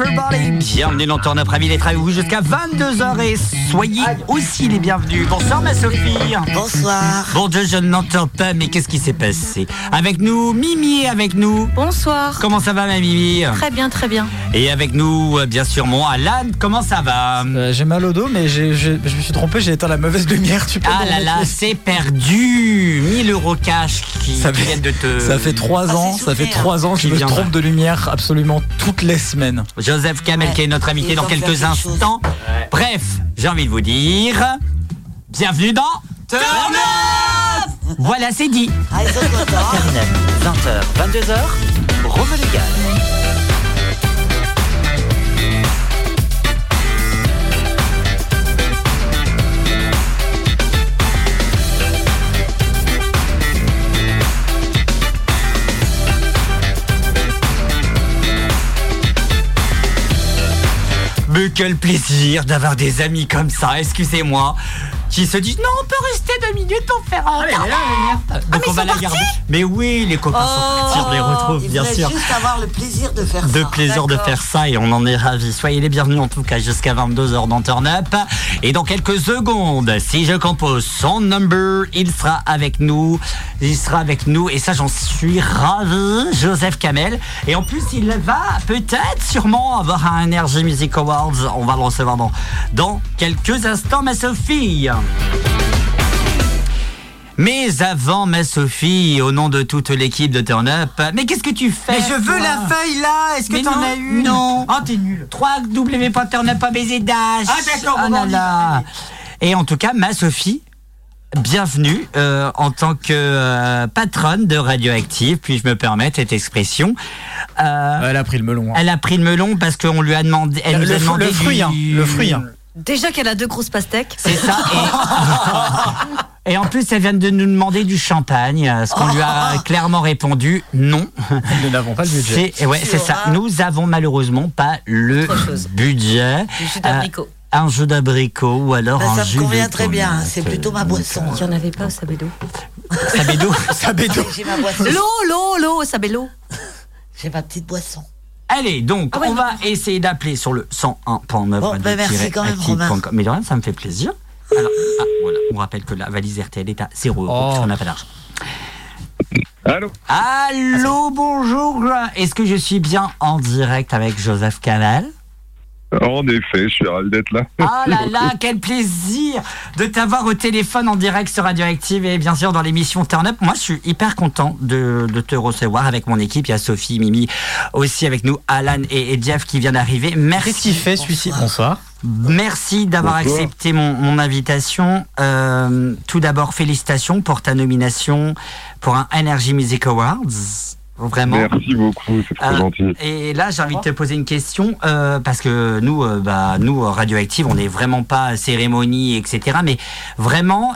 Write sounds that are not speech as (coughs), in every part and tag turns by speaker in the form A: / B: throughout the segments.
A: everybody. Bienvenue dans Turn Up, ravi d'être avec vous jusqu'à 22h et soyez aussi les bienvenus. Bonsoir ma Sophie.
B: Bonsoir.
A: Bon Dieu, je ne l'entends pas, mais qu'est-ce qui s'est passé? Avec nous, Mimi est avec nous.
C: Bonsoir.
A: Comment ça va ma Mimi?
C: Très bien, très bien.
A: Et avec nous, euh, bien sûr, mon Alan, comment ça va?
D: Euh, j'ai mal au dos, mais je me suis trompé, j'ai éteint la mauvaise lumière. Tu peux
A: Ah là là, c'est perdu 1000 euros cash qui,
D: Ça
A: qui
D: fait-
A: viennent de te...
D: Ça fait trois
B: Ah,
D: ans, ça fait
B: souvenir.
D: trois ans que je me trompe de lumière absolument toutes les semaines.
A: Joseph Kamel
B: Ouais.
A: qui est notre invité dans quelques instants. Bref, j'ai envie de vous dire... Bienvenue dans... Turn Up Voilà, c'est dit.
B: Ah, ils sont contents.
E: 20h, 22h, Rome
A: Mais quel plaisir d'avoir des amis comme ça, excusez-moi, qui se disent non, on peut rester deux minutes pour faire un. Ah, Donc on va la garder. Mais oui, les copains sont partis, on les retrouve bien sûr.
B: juste avoir le plaisir de faire
A: De
B: ça.
A: plaisir de faire ça et on en est ravis. Soyez les bienvenus en tout cas jusqu'à 22h dans Turn Up. Et dans quelques secondes, si je compose son number, il sera avec nous. Il sera avec nous et ça j'en suis ravi, Joseph Kamel. Et en plus il va peut-être sûrement avoir un Energy Music Awards. On va le recevoir dans, dans quelques instants ma Sophie. Mais avant, ma Sophie, au nom de toute l'équipe de Turn Up, mais qu'est-ce que tu fais
F: Mais je veux la feuille là Est-ce que t'en
A: non,
F: as une
A: non.
F: Oh, t'es nul.
A: www.turnup.bzdash.
F: Ah, d'accord,
A: Ah
F: bon,
A: là
F: on y
A: là.
F: va.
A: Et en tout cas, ma Sophie, bienvenue euh, en tant que euh, patronne de Radioactive. Puis je me permets cette expression. Euh,
D: Elle a pris le melon. hein.
A: elle a pris le melon parce qu'on lui a demandé. Elle nous
D: le,
A: a
D: fru-
A: demandé
D: le fruit,
A: du-
D: hein, le fruit. hein.
C: Déjà qu'elle a deux grosses pastèques.
A: C'est ça. Et, (laughs) et en plus, elle vient de nous demander du champagne, euh, ce qu'on lui a clairement répondu non.
D: Nous n'avons pas le budget.
A: C'est ouais, c'est ça. Nous avons malheureusement pas le budget.
C: Du jus
A: Euh,
C: d'abricot.
A: un jus d'abricot ou alors
B: Ben,
A: un
B: ça
A: jus
B: me convient très bien. C'est plutôt ma boisson.
C: Il n'y en avait pas au.
A: Sabédo.
D: Sabédo.
B: J'ai ma boisson.
C: L'eau, l'eau, l'eau au Sabello.
B: J'ai ma petite boisson.
A: Allez, donc,
C: Ah ouais,
A: on
C: non.
A: va essayer d'appeler sur le 101.9.
B: Bon, ben, merci quand même, Romain.
A: Mais de rien, ça me fait plaisir. Alors, ah, voilà, on rappelle que la valise RTL est à 0 euros,
D: Oh.
A: parce qu'on n'a pas d'argent.
G: Allô
A: Allô, bonjour. Est-ce que je suis bien en direct avec Joseph Canal
G: En effet, je suis ravi d'être là.
A: Ah là là, (laughs) quel plaisir de t'avoir au téléphone en direct sur Radioactive et bien sûr dans l'émission Turn Up. Moi, je suis hyper content de, de te recevoir avec mon équipe. Il y a Sophie, Mimi, aussi avec nous, Alan et, et Jeff qui vient d'arriver. Merci.
D: Qu'est-ce qu'il fait celui-ci? Bonsoir.
A: Merci d'avoir
G: Bonsoir.
A: accepté mon, mon invitation. Euh, tout d'abord, félicitations pour ta nomination pour un Energy Music Awards. Vraiment.
G: Merci beaucoup, c'est trop
A: Euh,
G: gentil.
A: Et là, j'ai envie de te poser une question euh, parce que nous, euh, bah, nous Radioactive, on n'est vraiment pas cérémonie, etc. Mais vraiment,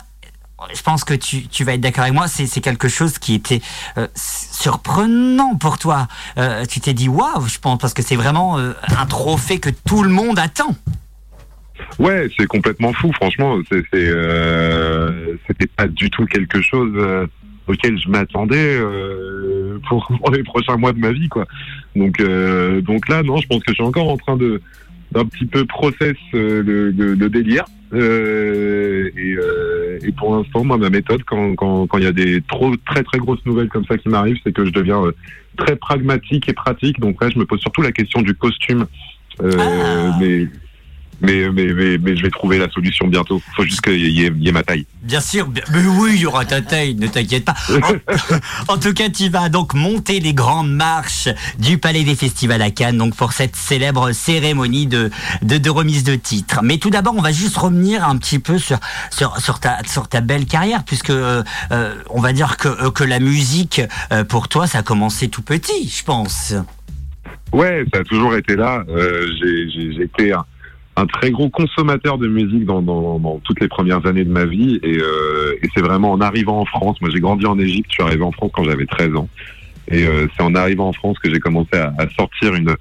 A: je pense que tu, tu vas être d'accord avec moi. C'est quelque chose qui était euh, surprenant pour toi. Euh, tu t'es dit waouh, je pense, parce que c'est vraiment euh, un trophée que tout le monde attend.
G: Ouais, c'est complètement fou, franchement. C'était pas du tout quelque chose auquel je m'attendais euh, pour, (laughs) pour les prochains mois de ma vie, quoi. Donc, euh, donc là, non, je pense que je suis encore en train de d'un petit peu process euh, le, le- le délire. Euh, et, et pour l'instant, moi, ma méthode, quand quand quand il y a des trop très très grosses nouvelles comme ça qui m'arrivent, c'est que je deviens très pragmatique et pratique. Donc là, je me pose surtout la question du costume.
A: Ah.
G: mais, mais, mais, mais, mais je vais trouver la solution bientôt. faut juste qu'il y, ait- il y ait ma taille.
A: Bien sûr, mais oui, il y aura ta taille, ne t'inquiète pas. (laughs) En, en tout cas, tu vas donc monter les grandes marches du Palais des Festivals à Cannes, donc pour cette célèbre cérémonie de, de, de remise de titres. Mais tout d'abord, on va juste revenir un petit peu sur, sur, sur, ta, sur ta belle carrière, puisque euh, euh, on va dire que, euh, que la musique, euh, pour toi, ça a commencé tout petit, je pense.
G: Ouais, ça a toujours été là. Euh, j'ai- été un, un très gros consommateur de musique dans, toutes les premières années de ma vie. Et, euh, et c'est vraiment en arrivant en France. Moi, j'ai grandi en Égypte. Je suis arrivé en France quand j'avais 13 ans. Et euh, c'est en arrivant en France que j'ai commencé à, sortir une,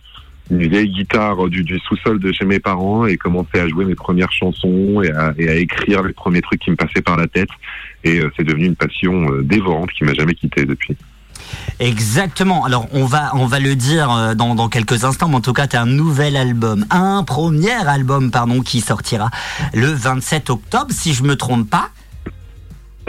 G: vieille guitare du, sous-sol de chez mes parents et commencer à jouer mes premières chansons et à, écrire les premiers trucs qui me passaient par la tête. Et euh, c'est devenu une passion dévorante qui m'a jamais quitté depuis.
A: Exactement. Alors on va on va le dire euh, dans, dans quelques instants, mais en tout cas, tu as un nouvel album, un premier album pardon qui sortira le 27 octobre si je me trompe pas.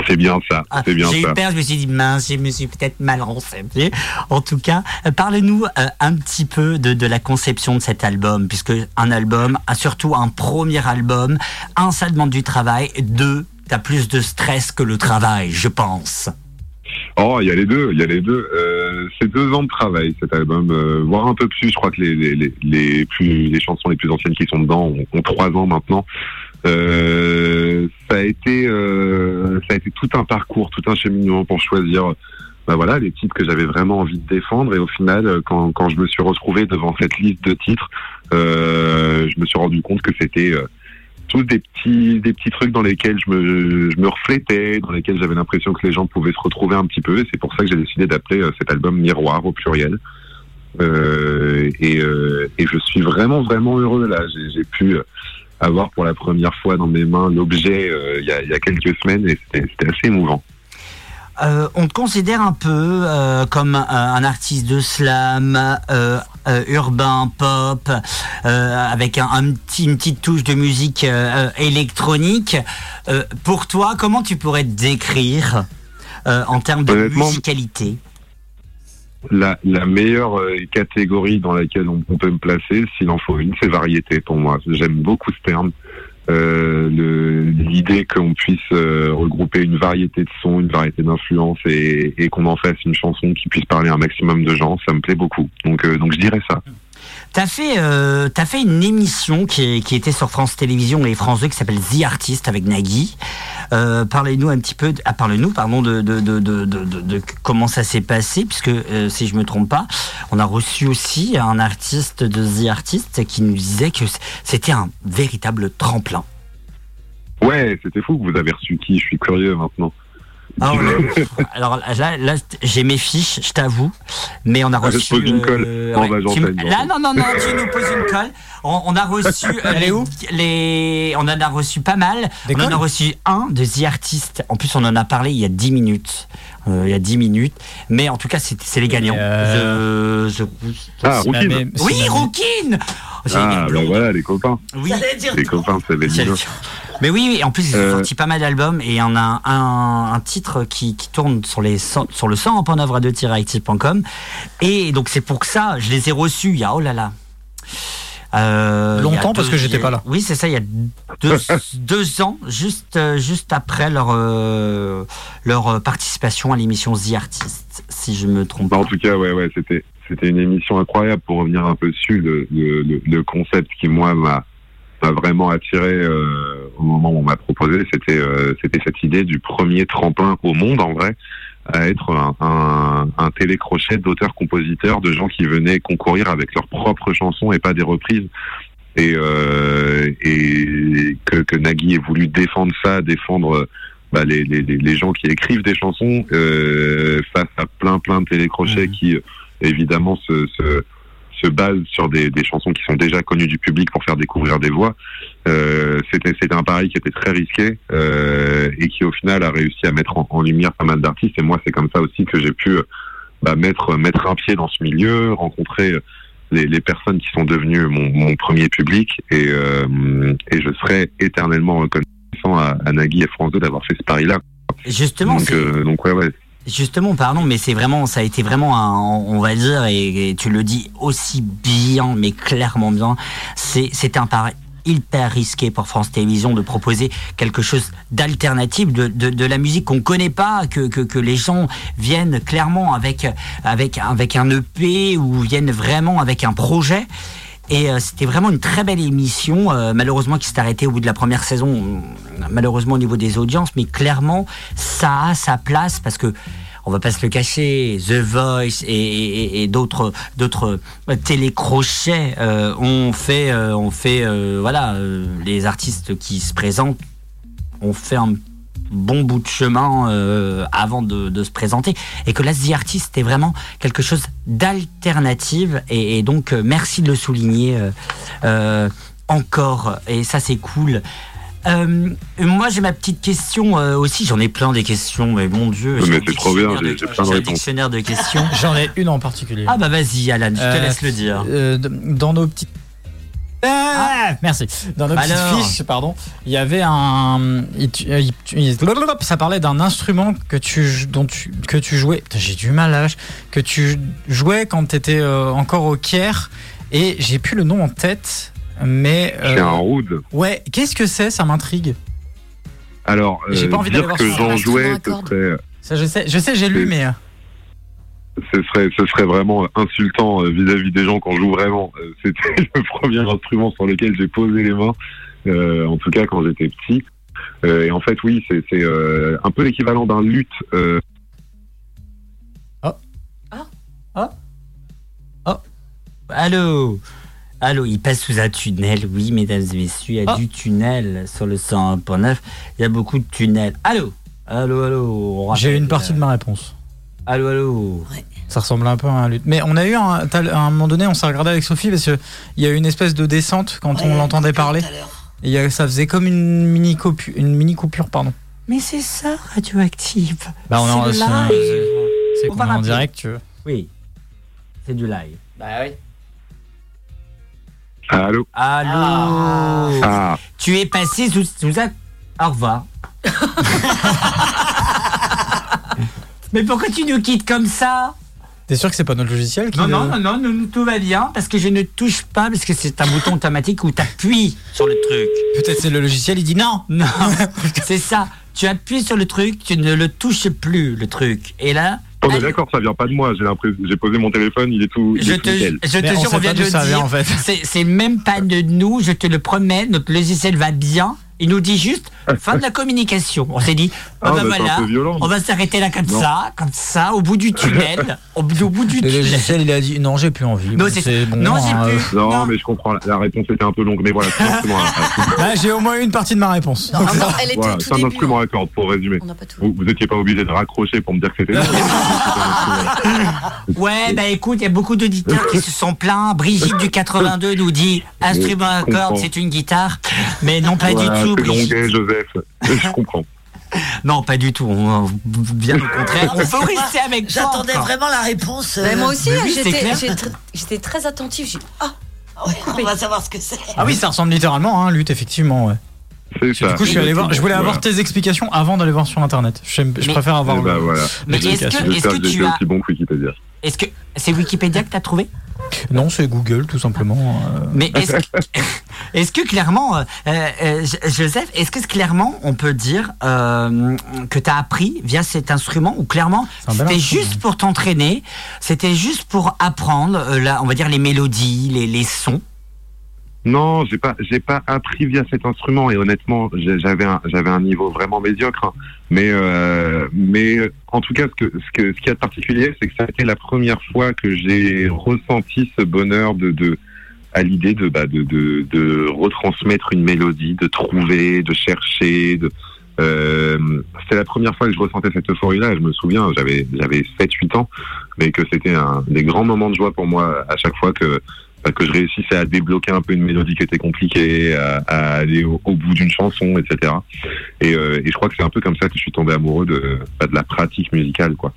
G: C'est bien ça,
A: Ah,
G: c'est bien
A: J'ai eu peur, je me suis dit mince, je me suis peut-être mal renseigné. En tout cas, euh, parle-nous euh, un petit peu de, de la conception de cet album, puisque un album, ah, surtout un premier album, un, ça demande du travail, deux, t'as plus de stress que le travail, je pense.
G: Oh, il y a les deux, il y a les deux. Euh, c'est deux ans de travail cet album, euh, voire un peu plus. Je crois que les, les, les, plus les chansons les plus anciennes qui sont dedans ont, trois ans maintenant. Euh, ça a été euh, ça a été tout un parcours, tout un cheminement pour choisir. Bah voilà, les titres que j'avais vraiment envie de défendre et au final, quand, quand je me suis retrouvé devant cette liste de titres, euh, je me suis rendu compte que c'était euh, tous des petits des petits trucs dans lesquels je me je me reflétais, dans lesquels j'avais l'impression que les gens pouvaient se retrouver un petit peu. Et c'est pour ça que j'ai décidé d'appeler euh, cet album Miroir au pluriel. Euh, et, euh, et je suis vraiment vraiment heureux là. J'ai pu avoir pour la première fois dans mes mains l'objet il y, a, y a quelques semaines et c'était assez émouvant.
A: Euh, on te considère un peu euh, comme un, un artiste de slam, euh, euh, urbain, pop, euh, avec un, un petit, une petite touche de musique euh, euh, électronique. Euh, pour toi, comment tu pourrais te décrire euh, en termes de musicalité?
G: La, la meilleure euh, catégorie dans laquelle on, on peut me placer, s'il en faut une, c'est variété pour moi. J'aime beaucoup ce terme. Euh, L'idée qu'on puisse euh, regrouper une variété de sons, une variété d'influences et, et qu'on en fasse une chanson qui puisse parler à un maximum de gens, ça me plaît beaucoup. Donc, euh, donc je dirais ça.
A: T'as fait, euh, t'as fait une émission qui, était sur France Télévisions et France 2 qui s'appelle The Artist avec Nagui. Euh, parlez-nous un petit peu, ah, parle-nous, pardon, de, de, de, de, comment ça s'est passé, puisque euh, si je me trompe pas, on a reçu aussi un artiste de The Artist qui nous disait que c'était un véritable tremplin.
G: Ouais, c'était fou que vous avez reçu qui? Je suis curieux maintenant.
A: Ah, on (laughs) alors là, là j'ai mes fiches, je t'avoue, mais on a
G: Ah, je
A: reçu.
G: pose une colle. Bon, bah,
A: tu là, non, non, non, tu nous poses une colle. On, on a reçu. euh, (laughs)
D: Elle est où
A: les- On en a reçu pas mal.
D: Des
A: on en a reçu un de The Artist. En plus, on en a parlé il y a 10 minutes. Euh, il y a 10 minutes. Mais en tout cas, c'est les gagnants.
D: Euh,
A: Je,
G: Ah,
D: la
G: Rookin
D: même-
A: Oui, Rookin
G: Ah, bah voilà, les copains.
A: Oui.
G: Les copains, c'est les
A: dire. Mais oui, oui, en plus, ils ont
G: Euh.
A: sorti pas mal d'albums et il y en a un, un titre qui, qui tourne sur, les, cent- sur le 100 en point d'œuvre à 2-active.com. Et donc, c'est pour que ça, je les ai reçus il y a, oh là là. Euh,
D: Longtemps, parce que j'étais pas là.
A: Oui, c'est ça, il y a deux, (laughs) deux ans, juste, euh, juste après leur, euh, leur participation à l'émission The Artist, si je me trompe
G: Bah,
A: pas.
G: en tout cas, ouais, ouais, c'était c'était une émission incroyable pour revenir un peu dessus. Le, le, le- le concept qui moi m'a m'a vraiment attiré euh, au moment où on m'a proposé, c'était euh, c'était cette idée du premier tremplin au monde en vrai à être un, un, un télécrochet d'auteurs-compositeurs, de gens qui venaient concourir avec leurs propres chansons et pas des reprises. Et, euh, et que, que Nagui ait voulu défendre ça, défendre bah, les, les, les gens qui écrivent des chansons euh, face à plein plein de télécrochets
D: Mhm.
G: qui évidemment se, se, se basent sur des, des chansons qui sont déjà connues du public pour faire découvrir des voix. Euh, c'était c'était un pari qui était très risqué euh, et qui au final a réussi à mettre en, en lumière pas mal d'artistes. Et moi c'est comme ça aussi que j'ai pu bah, mettre mettre un pied dans ce milieu, rencontrer les, les personnes qui sont devenues mon, mon premier public et, euh, et je serai éternellement reconnaissant à, à Nagui et France 2 d'avoir fait ce pari-là.
A: Justement,
G: donc ouais, ouais.
A: Justement, pardon, mais c'est vraiment, ça a été vraiment un, on va dire, et, tu le dis aussi bien, mais clairement bien, c'est, un pari hyper risqué pour France Télévisions de proposer quelque chose d'alternatif, de, de, de la musique qu'on connaît pas, que, que, que les gens viennent clairement avec, avec, avec un EP ou viennent vraiment avec un projet. Et euh, c'était vraiment une très belle émission, euh, malheureusement qui s'est arrêtée au bout de la première saison, euh, malheureusement au niveau des audiences, mais clairement ça a sa place parce que on va pas se le cacher, The Voice et, et- et d'autres d'autres télécrochets euh, ont fait euh, fait euh, voilà euh, les artistes qui se présentent ont fait un bon bout de chemin euh, avant de, de se présenter et que là The Artist est vraiment quelque chose d'alternative et, et donc euh, merci de le souligner euh, euh, encore et ça c'est cool euh, moi j'ai ma petite question euh, aussi. J'en ai plein des questions, mais mon Dieu.
G: Mais
A: j'ai un
G: c'est trop bien,
A: dictionnaire
G: j'ai-
A: de-
G: j'ai plein de
A: un
G: réponses.
A: dictionnaire de questions. (laughs)
D: J'en ai une en particulier.
A: ah bah vas-y, Alan, je te laisse le dire.
D: Euh, dans nos petites. Ah, merci. Dans nos petites fiches, pardon, il y avait un. il- tu- il- il- ça parlait d'un instrument que tu, dont tu, que tu jouais. Putain, J'ai du mal à lâcher. Que tu jouais quand tu étais encore au Caire. Et j'ai plus le nom en tête. Mais. euh,
G: C'est un rood.
D: ouais, qu'est-ce que c'est? Ça m'intrigue.
G: Alors,
D: J'ai
G: euh,
D: pas envie d'aller
G: dire
D: voir
G: que
D: sur un
G: j'en
C: instrument
G: jouais,
C: à
G: ce
C: cordes.
G: serait,
D: Ça, je sais, je sais j'ai lu, mais. euh,
G: ce serait, ce serait vraiment insultant euh, vis-à-vis des gens je joue vraiment. Euh, C'était (laughs) le premier instrument sur lequel j'ai posé les mains, euh, en tout cas quand j'étais petit. Euh, et en fait, oui, c'est euh, un peu l'équivalent d'un luth. euh,
A: Allô Allô, il passe sous un tunnel, oui, mesdames et messieurs, il y a
D: Ah.
A: du tunnel sur le 101.9, il y a beaucoup de tunnels. Allô Allô, allô
D: J'ai une partie
A: euh,
D: de ma réponse.
A: Allô, allô
D: Ça ressemble un peu à un lutte. Mais on a eu un, à un moment donné, on s'est regardé avec Sophie parce qu'il y a eu une espèce de descente quand
B: Ouais,
D: on l'entendait parler. Et il y a- ça faisait comme une mini coupure, une mini coupure, pardon.
A: Mais c'est ça, radioactive
D: Bah on est en-
A: C'est live.
D: Qu'on est en direct, tu veux.
A: Oui, c'est du live.
D: Bah oui.
G: Allô
A: Allô
G: Ah,
A: Tu es passé sous, sous un... Au revoir. (laughs) Mais pourquoi tu nous quittes comme ça
D: T'es sûr que c'est pas notre logiciel qui
A: Non, non, non, non, non, tout va bien, parce que je ne touche pas, parce que c'est un bouton automatique où tu appuies sur le truc.
D: Peut-être c'est le logiciel, il dit non. (laughs)
A: Non, c'est ça. Tu appuies sur le truc, tu ne le touches plus, le truc. Et là,
G: on est
A: Allô
G: d'accord, ça vient pas de moi. J'ai l'impression, j'ai posé mon téléphone, il est tout, il
A: je
G: est tout
A: te,
G: nickel.
A: je te
D: Mais on
A: jure, on vient de le dire.
D: en fait.
A: C'est même pas de nous, je te le promets, notre logiciel va bien. Il nous dit juste fin de la communication. On s'est dit, ah,
G: Ah,
A: bah
G: bah,
A: voilà, on va s'arrêter là comme
G: Non.
A: ça, comme ça, au bout du tunnel, (laughs) au, bout- au bout du
D: Le
A: tunnel.
D: logiciel, il a dit non, j'ai plus envie.
A: Non,
D: Bon,
A: c'est-
D: bon.
A: non, j'ai
D: hein,
A: plus.
G: Non,
A: Non.
G: mais je comprends, la, réponse était un peu longue, mais voilà, (laughs)
D: bah, j'ai au moins une partie de ma réponse.
C: Non, non, elle était
G: Voilà,
C: au tout
G: c'est un instrument à cordes, pour résumer. Vous, vous étiez pas obligé de raccrocher pour me dire que c'était. (laughs)
A: Ouais, bah écoute, il y a beaucoup d'auditeurs qui se sont plaints. Brigitte du 82 nous dit instrument à cordes, c'est une guitare. Mais non, pas du tout,
G: c'est
A: Brigitte.
G: longuet, Joseph. Je comprends. (laughs)
A: Non, pas du tout. On, bien au contraire. (laughs) On faut rester avec toi.
B: J'attendais vraiment la réponse. euh,
C: Mais moi aussi, hein,
A: oui,
C: j'étais très attentive. J'ai dit, ah,
B: ouais, on va savoir ce que c'est.
D: Ah oui, ça ressemble littéralement à un lutte, effectivement. Ouais.
G: C'est ça.
D: Du coup, je suis allé voir. Je voulais avoir
G: Voilà.
D: tes explications avant d'aller voir sur internet. Je, je
A: Mais-
D: préfère avoir le-
G: voilà.
A: Mais est-ce que, est-ce
G: J'espère
A: que
G: que
A: tu
G: j'étais
A: as.
G: aussi bon que Wikipédia.
A: Est-ce que c'est Wikipédia que tu as trouvé?
D: Non, c'est Google, tout simplement. euh.
A: Mais est-ce que, (laughs) clairement, euh, euh, Joseph, est-ce que clairement on peut dire euh, que tu as appris via cet instrument ou clairement c'était juste pour t'entraîner, c'était juste pour apprendre, euh, là, on va dire les mélodies, les, les sons?
G: Non, j'ai pas, j'ai pas appris via cet instrument et honnêtement, j'avais un, j'avais un niveau vraiment médiocre. hein. Mais, euh, mais euh, en tout cas, ce que, ce que, ce qu'il y a de particulier, c'est que ça a été la première fois que j'ai ressenti ce bonheur de, de à l'idée de, bah, de, de, de retransmettre une mélodie, de trouver, de chercher. De, euh, c'était la première fois que je ressentais cette euphorie-là. Je me souviens, j'avais, j'avais 7-8 ans, mais que c'était un des grands moments de joie pour moi à chaque fois que que je réussissais à débloquer un peu une mélodie qui était compliquée, à, aller au, bout d'une chanson, etc. Et, euh, et je crois que c'est un peu comme ça que je suis tombé amoureux de, bah, de la pratique musicale, quoi.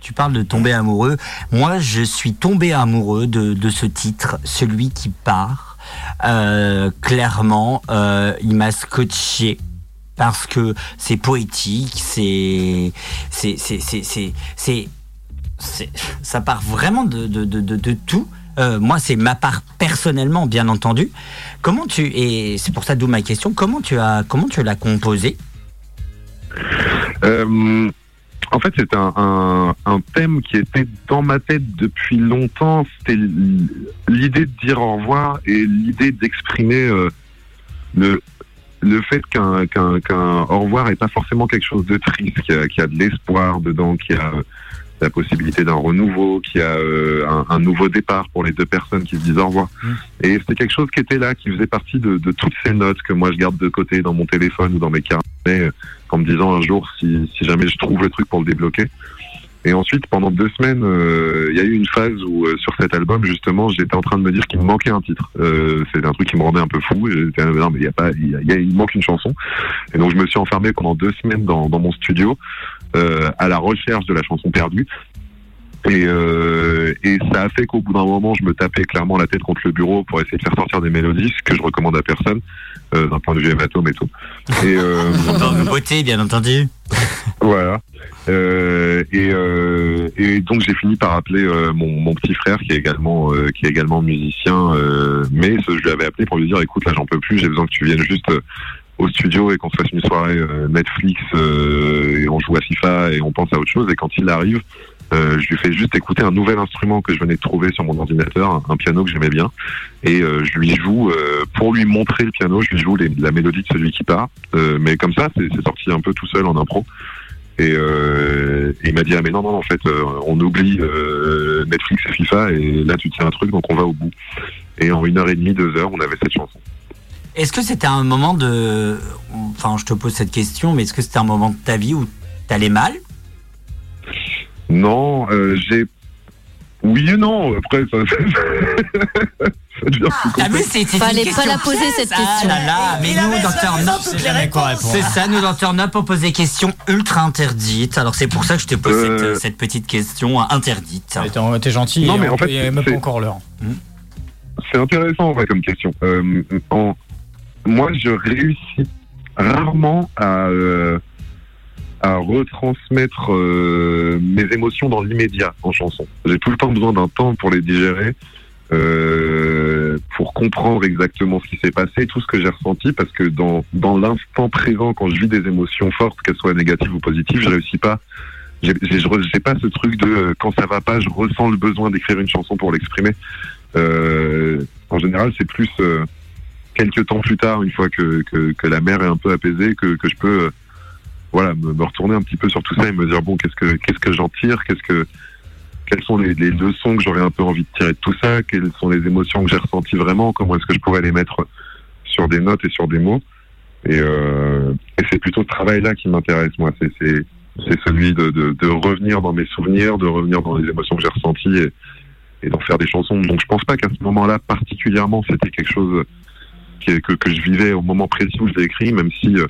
A: Tu parles de tomber amoureux. Moi, je suis tombé amoureux de, de ce titre, celui qui part. Euh, clairement, euh, il m'a scotché parce que c'est poétique, c'est, c'est, c'est, c'est, ça part vraiment de, de, de tout. Euh, moi, c'est ma part personnellement, bien entendu. Comment tu et c'est pour ça d'où ma question. Comment tu as comment tu l'as composé
G: Euh, en fait, c'est un, thème qui était dans ma tête depuis longtemps. C'était l'idée de dire au revoir et l'idée d'exprimer euh, le, le fait qu'un qu'un qu'un au revoir n'est pas forcément quelque chose de triste, qu'il y a, qu'il y a de l'espoir dedans, qu'il y a la possibilité d'un renouveau, qu'il y a euh, un, un nouveau départ pour les deux personnes qui se disent au revoir. Et c'était quelque chose qui était là, qui faisait partie de, de toutes ces notes que moi je garde de côté dans mon téléphone ou dans mes carnets, euh, en me disant un jour si, si jamais je trouve le truc pour le débloquer. Et ensuite, pendant deux semaines, euh, il y a eu une phase où euh, sur cet album, justement, j'étais en train de me dire qu'il me manquait un titre. Euh, C'était un truc qui me rendait un peu fou. J'étais, non, mais il y a pas, il y a- il y a- il manque une chanson. Et donc je me suis enfermé pendant deux semaines dans, dans mon studio euh, à la recherche de la chanson perdue. Et, euh, et ça a fait qu'au bout d'un moment, je me tapais clairement la tête contre le bureau pour essayer de faire sortir des mélodies, ce que je recommande à personne, euh, d'un point de vue hématome et tout. Et, euh, (laughs)
A: beauté, bien entendu. (laughs)
G: voilà. Euh, et, euh, et donc j'ai fini par appeler euh, mon, mon petit frère qui est également euh, qui est également musicien, euh, mais je lui avais appelé pour lui dire écoute là j'en peux plus, j'ai besoin que tu viennes juste euh, au studio et qu'on se fasse une soirée euh, Netflix euh, et on joue à FIFA et on pense à autre chose. Et quand il arrive, euh, je lui fais juste écouter un nouvel instrument que je venais de trouver sur mon ordinateur, un, piano que j'aimais bien, et euh, je lui joue euh, pour lui montrer le piano, je lui joue la mélodie de celui qui part. Euh, mais comme ça, c'est sorti un peu tout seul en impro. Et euh, il m'a dit ah mais non non en fait on oublie Netflix et FIFA et là tu tiens un truc donc on va au bout. Et en une heure et demie deux heures on avait cette chanson.
A: Est-ce que c'était un moment de. Enfin, je te pose cette question, mais est-ce que c'était un moment de ta vie où t'allais mal?
G: Non euh, j'ai oui et non après ça, (laughs)
A: Ah, mais c'est c'est
C: Fallait pas
A: question
C: la poser, cette
A: Ah
C: question.
A: là là, mais nous, docteur Nop,
D: c'est
B: les
D: jamais quoi
B: réponses.
D: répondre.
A: c'est ça, nous, docteur Nop, on pose des questions ultra interdites. Alors c'est pour ça que je te pose
G: Euh.
A: cette, cette petite question interdite.
D: T'es t'es gentil,
G: Non, mais en fait,
D: même pas encore l'heure.
G: C'est intéressant en vrai comme question. Euh, en- moi, je réussis rarement à, euh, à retransmettre euh, mes émotions dans l'immédiat en chanson. J'ai tout le temps besoin d'un temps pour les digérer, euh, pour comprendre exactement ce qui s'est passé, tout ce que j'ai ressenti, parce que dans, dans l'instant présent, quand je vis des émotions fortes, qu'elles soient négatives ou positives, je réussis pas. J'ai j'ai- j'ai pas ce truc de euh, quand ça va pas, je ressens le besoin d'écrire une chanson pour l'exprimer. Euh, en général, c'est plus euh, quelques temps plus tard, une fois que, que, la mer est un peu apaisée, que, que je peux euh, voilà me, retourner un petit peu sur tout ça et me dire bon qu'est-ce que qu'est-ce que j'en tire, qu'est-ce que quelles sont les, les leçons que j'aurais un peu envie de tirer de tout ça, quelles sont les émotions que j'ai ressenties vraiment, comment est-ce que je pourrais les mettre sur des notes et sur des mots. Et, euh, et c'est plutôt ce travail-là qui m'intéresse moi. C'est c'est celui de, de, de revenir dans mes souvenirs, de revenir dans les émotions que j'ai ressenties et, et d'en faire des chansons. Donc je pense pas qu'à ce moment-là particulièrement c'était quelque chose que, que je vivais au moment précis où je l'ai écrit, même si euh,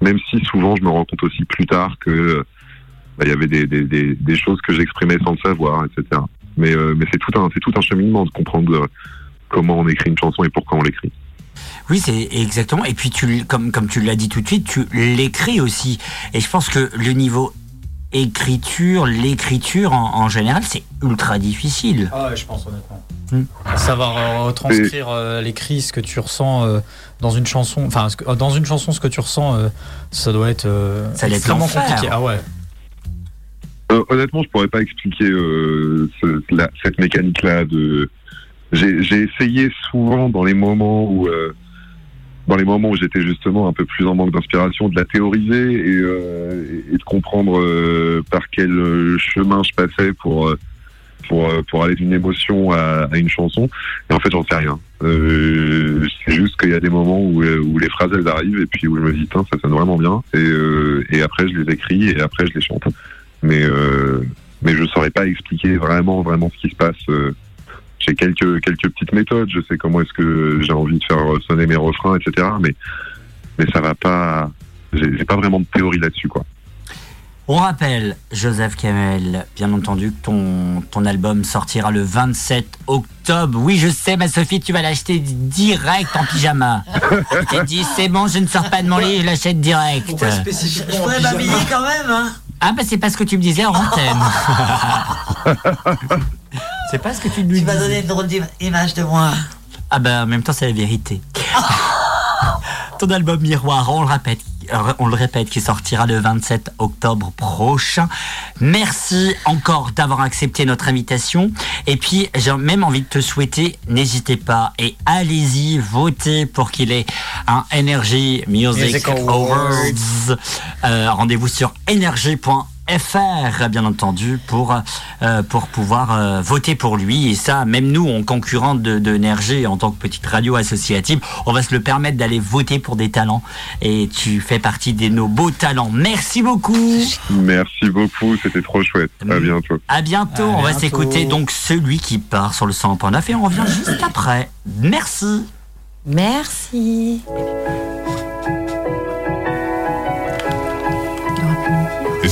G: même si souvent je me rends compte aussi plus tard que euh, bah, il y avait des, choses que j'exprimais sans le savoir, etc. Mais euh, mais c'est tout un tout un cheminement de comprendre comment on écrit une chanson et pourquoi on l'écrit.
A: Oui, c'est exactement. Et puis, tu, comme, comme tu l'as dit tout de suite, tu l'écris aussi. Et je pense que le niveau écriture, l'écriture en, en général, c'est ultra difficile.
D: Ah ouais, je pense honnêtement.
A: Hmm.
D: Savoir euh, retranscrire euh, l'écrit, ce que tu ressens euh, dans une chanson, enfin ce que- euh, dans une chanson, ce que tu ressens, euh, ça doit être euh,
A: Ça doit être
D: extrêmement compliqué. Ah ouais.
G: Euh, honnêtement, je pourrais pas expliquer euh, ce- la- cette mécanique-là. De, j'ai j'ai essayé souvent dans les moments où, euh, dans les moments où j'étais justement un peu plus en manque d'inspiration, de la théoriser et, euh, et de comprendre euh, par quel euh, chemin je passais pour euh, pour euh, pour aller d'une émotion à, à une chanson. Et en fait, j'en sais rien. Euh, c'est juste qu'il y a des moments où, où les phrases elles arrivent et puis où je me dis, ça sonne vraiment bien. Et, et après, je les écris et après, je les chante mais mais je saurais pas expliquer vraiment vraiment ce qui se passe. J'ai quelques quelques petites méthodes, je sais comment est-ce que j'ai envie de faire sonner mes refrains, etc. Mais mais ça va pas. J'ai pas vraiment de théorie là-dessus, quoi.
A: On rappelle, Joseph Kamel, bien entendu, que ton, ton album sortira le 27 octobre. Oui, je sais, ma Sophie, tu vas l'acheter direct en pyjama. (laughs) J'ai dit, c'est bon, je ne sors pas de mon lit, je l'achète direct.
B: Je pourrais m'habiller quand même, hein.
A: Ah, bah c'est pas ce que tu me disais en antenne. (laughs) (laughs) pas ce que tu lui
B: Tu m'as
A: disais.
B: donné une drôle d'image de moi.
A: Ah ben en même temps c'est la vérité. (laughs) Ton album Miroir, on le répète, euh, on le répète, qui sortira le 27 octobre prochain. Merci encore d'avoir accepté notre invitation. Et puis j'ai même envie de te souhaiter, n'hésitez pas et allez-y, votez pour qu'il ait un Energy Music
D: Music
A: Awards.
D: Awards.
A: Euh, Rendez-vous sur energy.fr FR, bien entendu, pour, euh, pour pouvoir euh, voter pour lui. Et ça, même nous, en concurrente de, de NRG, en tant que petite radio associative, on va se le permettre d'aller voter pour des talents. Et tu fais partie de nos beaux talents. Merci beaucoup.
G: Merci beaucoup, c'était trop chouette. À bientôt.
A: À bientôt.
D: À
A: on va s'écouter donc celui qui part sur le 100.9 et on revient juste après. Merci.
C: Merci.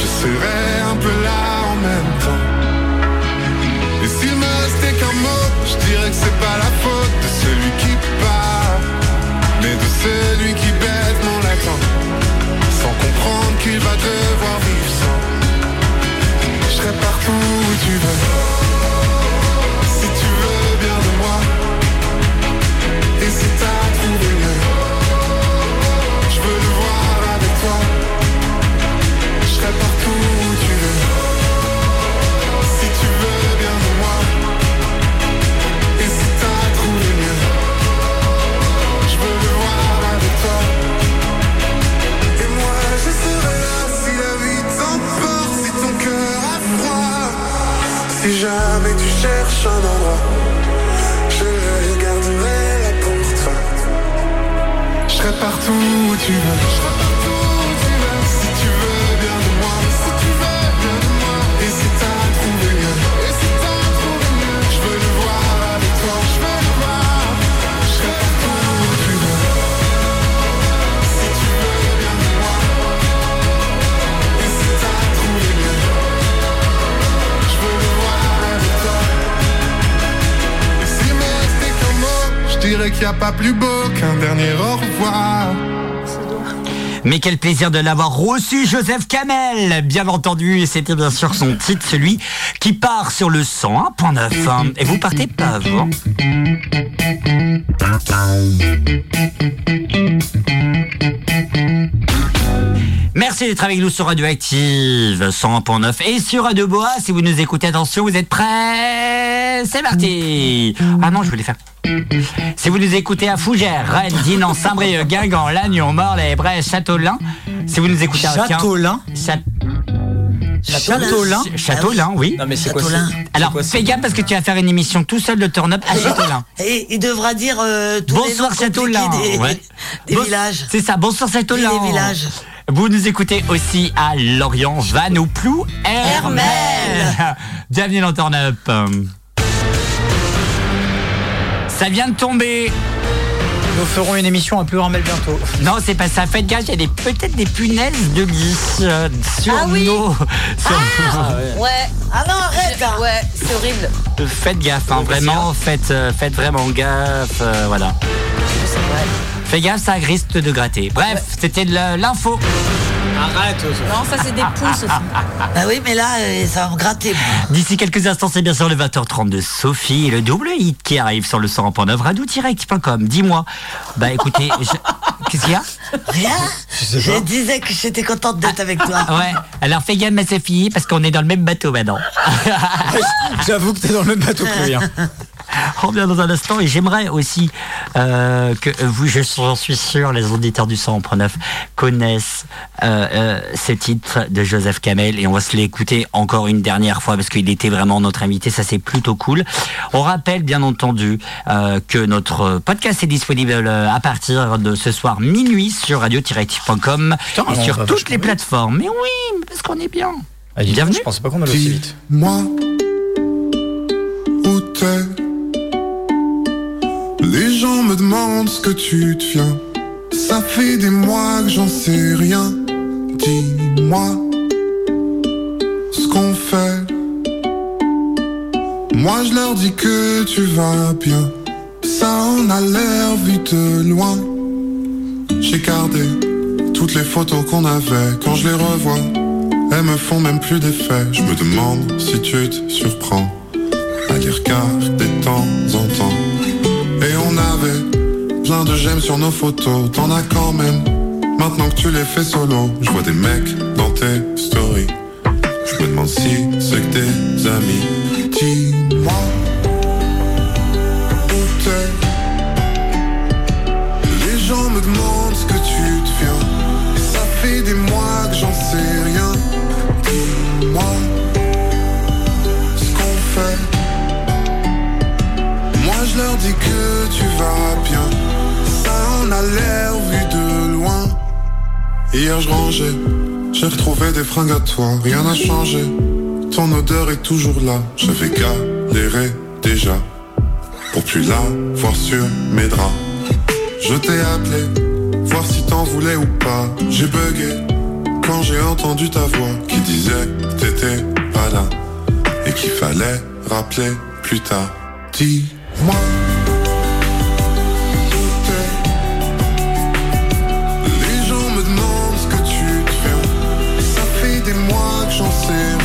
H: Je serai un peu là en même temps. Et s'il me restait qu'un mot, je dirais que c'est pas la faute de celui qui part, mais de celui qui bêtement l'attend, sans comprendre qu'il va devoir cherches un endroit, je le garderai là pour toi. Je serai partout où tu veux. Qu'il n'y a pas plus beau qu'un dernier au revoir.
A: Mais quel plaisir de l'avoir reçu, Joseph Kamel, bien entendu. Et c'était bien sûr son titre, celui qui part sur le 101.9. hein. Et vous partez pas avant. Merci d'être avec nous sur Radioactive 101.9 et sur Radio Bois. Si vous nous écoutez, attention, vous êtes prêts? C'est parti Ah non, je voulais faire. Si vous nous écoutez à Fougères, Rennes, Dinan, Saint-Brieuc, Guingamp, Lannion, Morlaix, Brest, Châteaulin, si vous nous écoutez à Quin-
D: Châteaulin?
A: Châ-
D: Châteaulin
A: Châteaulin, oui.
D: Non mais c'est quoi ça
B: Châteaulin.
A: Alors,
D: quoi,
A: fais gaffe parce que tu vas faire une émission tout seul de turn-up à Châteaulin.
B: Et il devra dire euh, tous les
A: Bonsoir
B: noms
A: Châteaulin.
B: des,
A: Ouais.
B: des villages.
A: C'est ça, bonsoir Châteaulin.
B: Les villages.
A: Vous nous écoutez aussi à Lorient, Vannes ou Plou, Hermel. Bienvenue dans Turn Up. Ça vient de tomber.
D: Nous ferons une émission à Pleuramel bientôt.
A: Non, c'est pas ça. Faites gaffe, il y a des- peut-être des punaises de lit euh, sur
C: Ah oui.
A: nos. (laughs) sur-
C: Ouais.
B: Ah non, arrête.
C: Ouais, c'est horrible.
A: Faites gaffe, hein, vraiment, faites, euh, faites vraiment gaffe, euh, voilà. Fais gaffe, ça risque de gratter. Bref, c'était de la- l'info.
D: Arrête
C: Non, ça c'est des pouces (laughs) aussi.
B: Bah oui, mais là, euh, ça va me gratter.
A: D'ici quelques instants, c'est bien sûr le 20h30 de Sophie et le double hit qui arrive sur le 100.9 radio-direct.com. Dis-moi. Bah écoutez, (laughs) je- qu'est-ce qu'il y a
B: Rien Je disais que j'étais contente d'être avec toi.
A: Ouais, alors fais gaffe, ma Sophie, parce qu'on est dans le même bateau maintenant. (laughs)
D: J'avoue que t'es dans le même bateau que lui. hein.
A: On revient dans un instant et j'aimerais aussi euh, que vous, je j'en suis sûr, les auditeurs du 100.9 connaissent euh, euh, ce titre de Joseph Kamel et on va se l'écouter encore une dernière fois parce qu'il était vraiment notre invité, ça c'est plutôt cool. On rappelle bien entendu euh, que notre podcast est disponible euh, à partir de ce soir minuit sur radio-active.com et sur toutes les
D: vite.
A: plateformes. Mais oui, mais parce qu'on est bien.
D: Ah,
A: Bienvenue.
D: Je pensais pas qu'on allait aussi vite.
H: Moi, où t'es Les gens me demandent ce que tu deviens. Ça fait des mois que j'en sais rien. Dis-moi ce qu'on fait. Moi je leur dis que tu vas bien. Ça en a l'air vu de loin. J'ai gardé toutes les photos qu'on avait quand je les revois. Elles me font même plus d'effet. Je me demande si tu te surprends à les regarder de temps en temps. Et on avait plein de j'aime sur nos photos. T'en as quand même. Maintenant que tu les fais solo, je vois des mecs dans tes stories. Je me demande si c'est que tes amis. Tu vas bien. Ça en a l'air vu de loin. Hier je rangeais, j'ai retrouvé des fringues à toi, rien n'a changé. Ton odeur est toujours là, j'avais galéré déjà. Pour plus la voir sur mes draps. Je t'ai appelé, voir si t'en voulais ou pas. J'ai bugué quand j'ai entendu ta voix qui disait t'étais pas là et qu'il fallait rappeler plus tard. Dis-moi.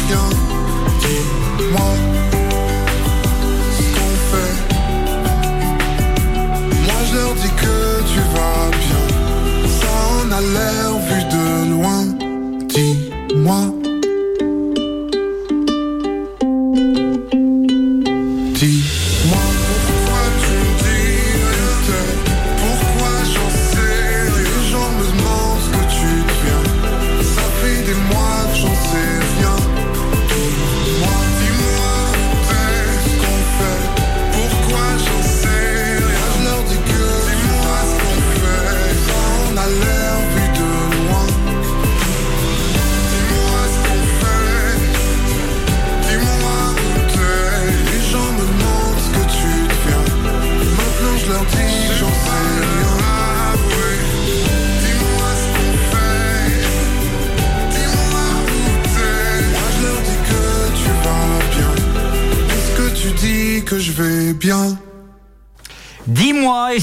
H: Sais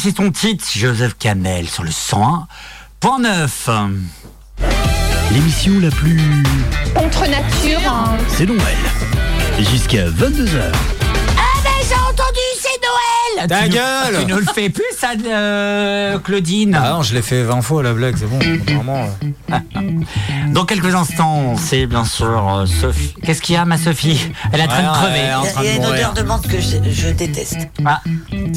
A: c'est ton titre, Joseph Kamel, sur le 101.9.
I: L'émission la plus.
C: Contre nature. hein.
I: C'est Noël. Jusqu'à 22h.
A: Ah ben j'ai entendu, c'est Noël
D: Ta
A: Tu
D: gueule
A: Tu ne le fais plus, ça, euh, Claudine
D: Ah non, je l'ai fait 20 fois la blague, c'est bon. Vraiment. euh. (laughs)
A: Dans quelques instants, c'est bien sûr euh, Sophie. Qu'est-ce qu'il y a, ma Sophie? Elle est en train de crever.
B: Il y a- y une odeur de menthe que je, je déteste.
A: Ah,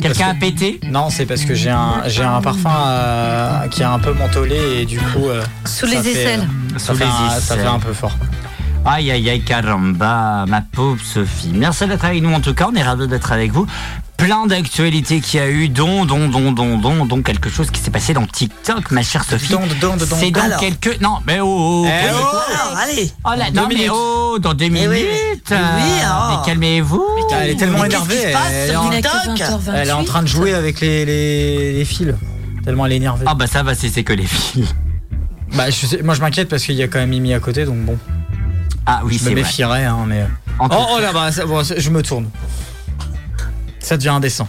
A: quelqu'un a pété
D: Non, c'est parce que j'ai un, j'ai un parfum euh, qui est un peu mentholé et du coup. euh,
C: Sous
D: ça
C: les
D: fait,
C: aisselles.
D: euh, Ça,
A: Sous
D: fait
A: les
D: un, ça
A: aisselles.
D: fait un peu fort.
A: Aïe, aïe, aïe, caramba, ma pauvre Sophie. Merci d'être avec nous en tout cas, on est ravis d'être avec vous. Plein d'actualités qu'il y a eu, dont, dont, dont, dont, dont, dont quelque chose qui s'est passé dans TikTok, ma chère Sophie.
D: Don, don, don, don.
A: C'est dans
B: Alors.
A: quelques... Non, mais oh, oh,
D: Eh
A: oh,
D: oh
B: Alors, allez.
A: oh là, mais
D: minutes.
A: oh, dans deux minutes.
B: oui.
A: euh,
B: Oui, oh.
A: Mais calmez-vous.
D: Putain, elle est tellement
B: Mais
D: énervée.
B: qui se passe
D: Elle, est en,
C: Il a que
B: TikTok
C: 20h28.
D: elle est en train de jouer avec les, les, les fils. Tellement elle est énervée.
A: Ah bah ça va, c'est c'est que les filles.
D: Bah, je sais- moi je m'inquiète parce qu'il y a quand même Mimi à côté, donc bon.
A: Ah oui,
D: je me
A: c'est
D: méfierais, hein, mais. Oh, oh là bas bon, c'est- je me tourne. Ça devient indécent.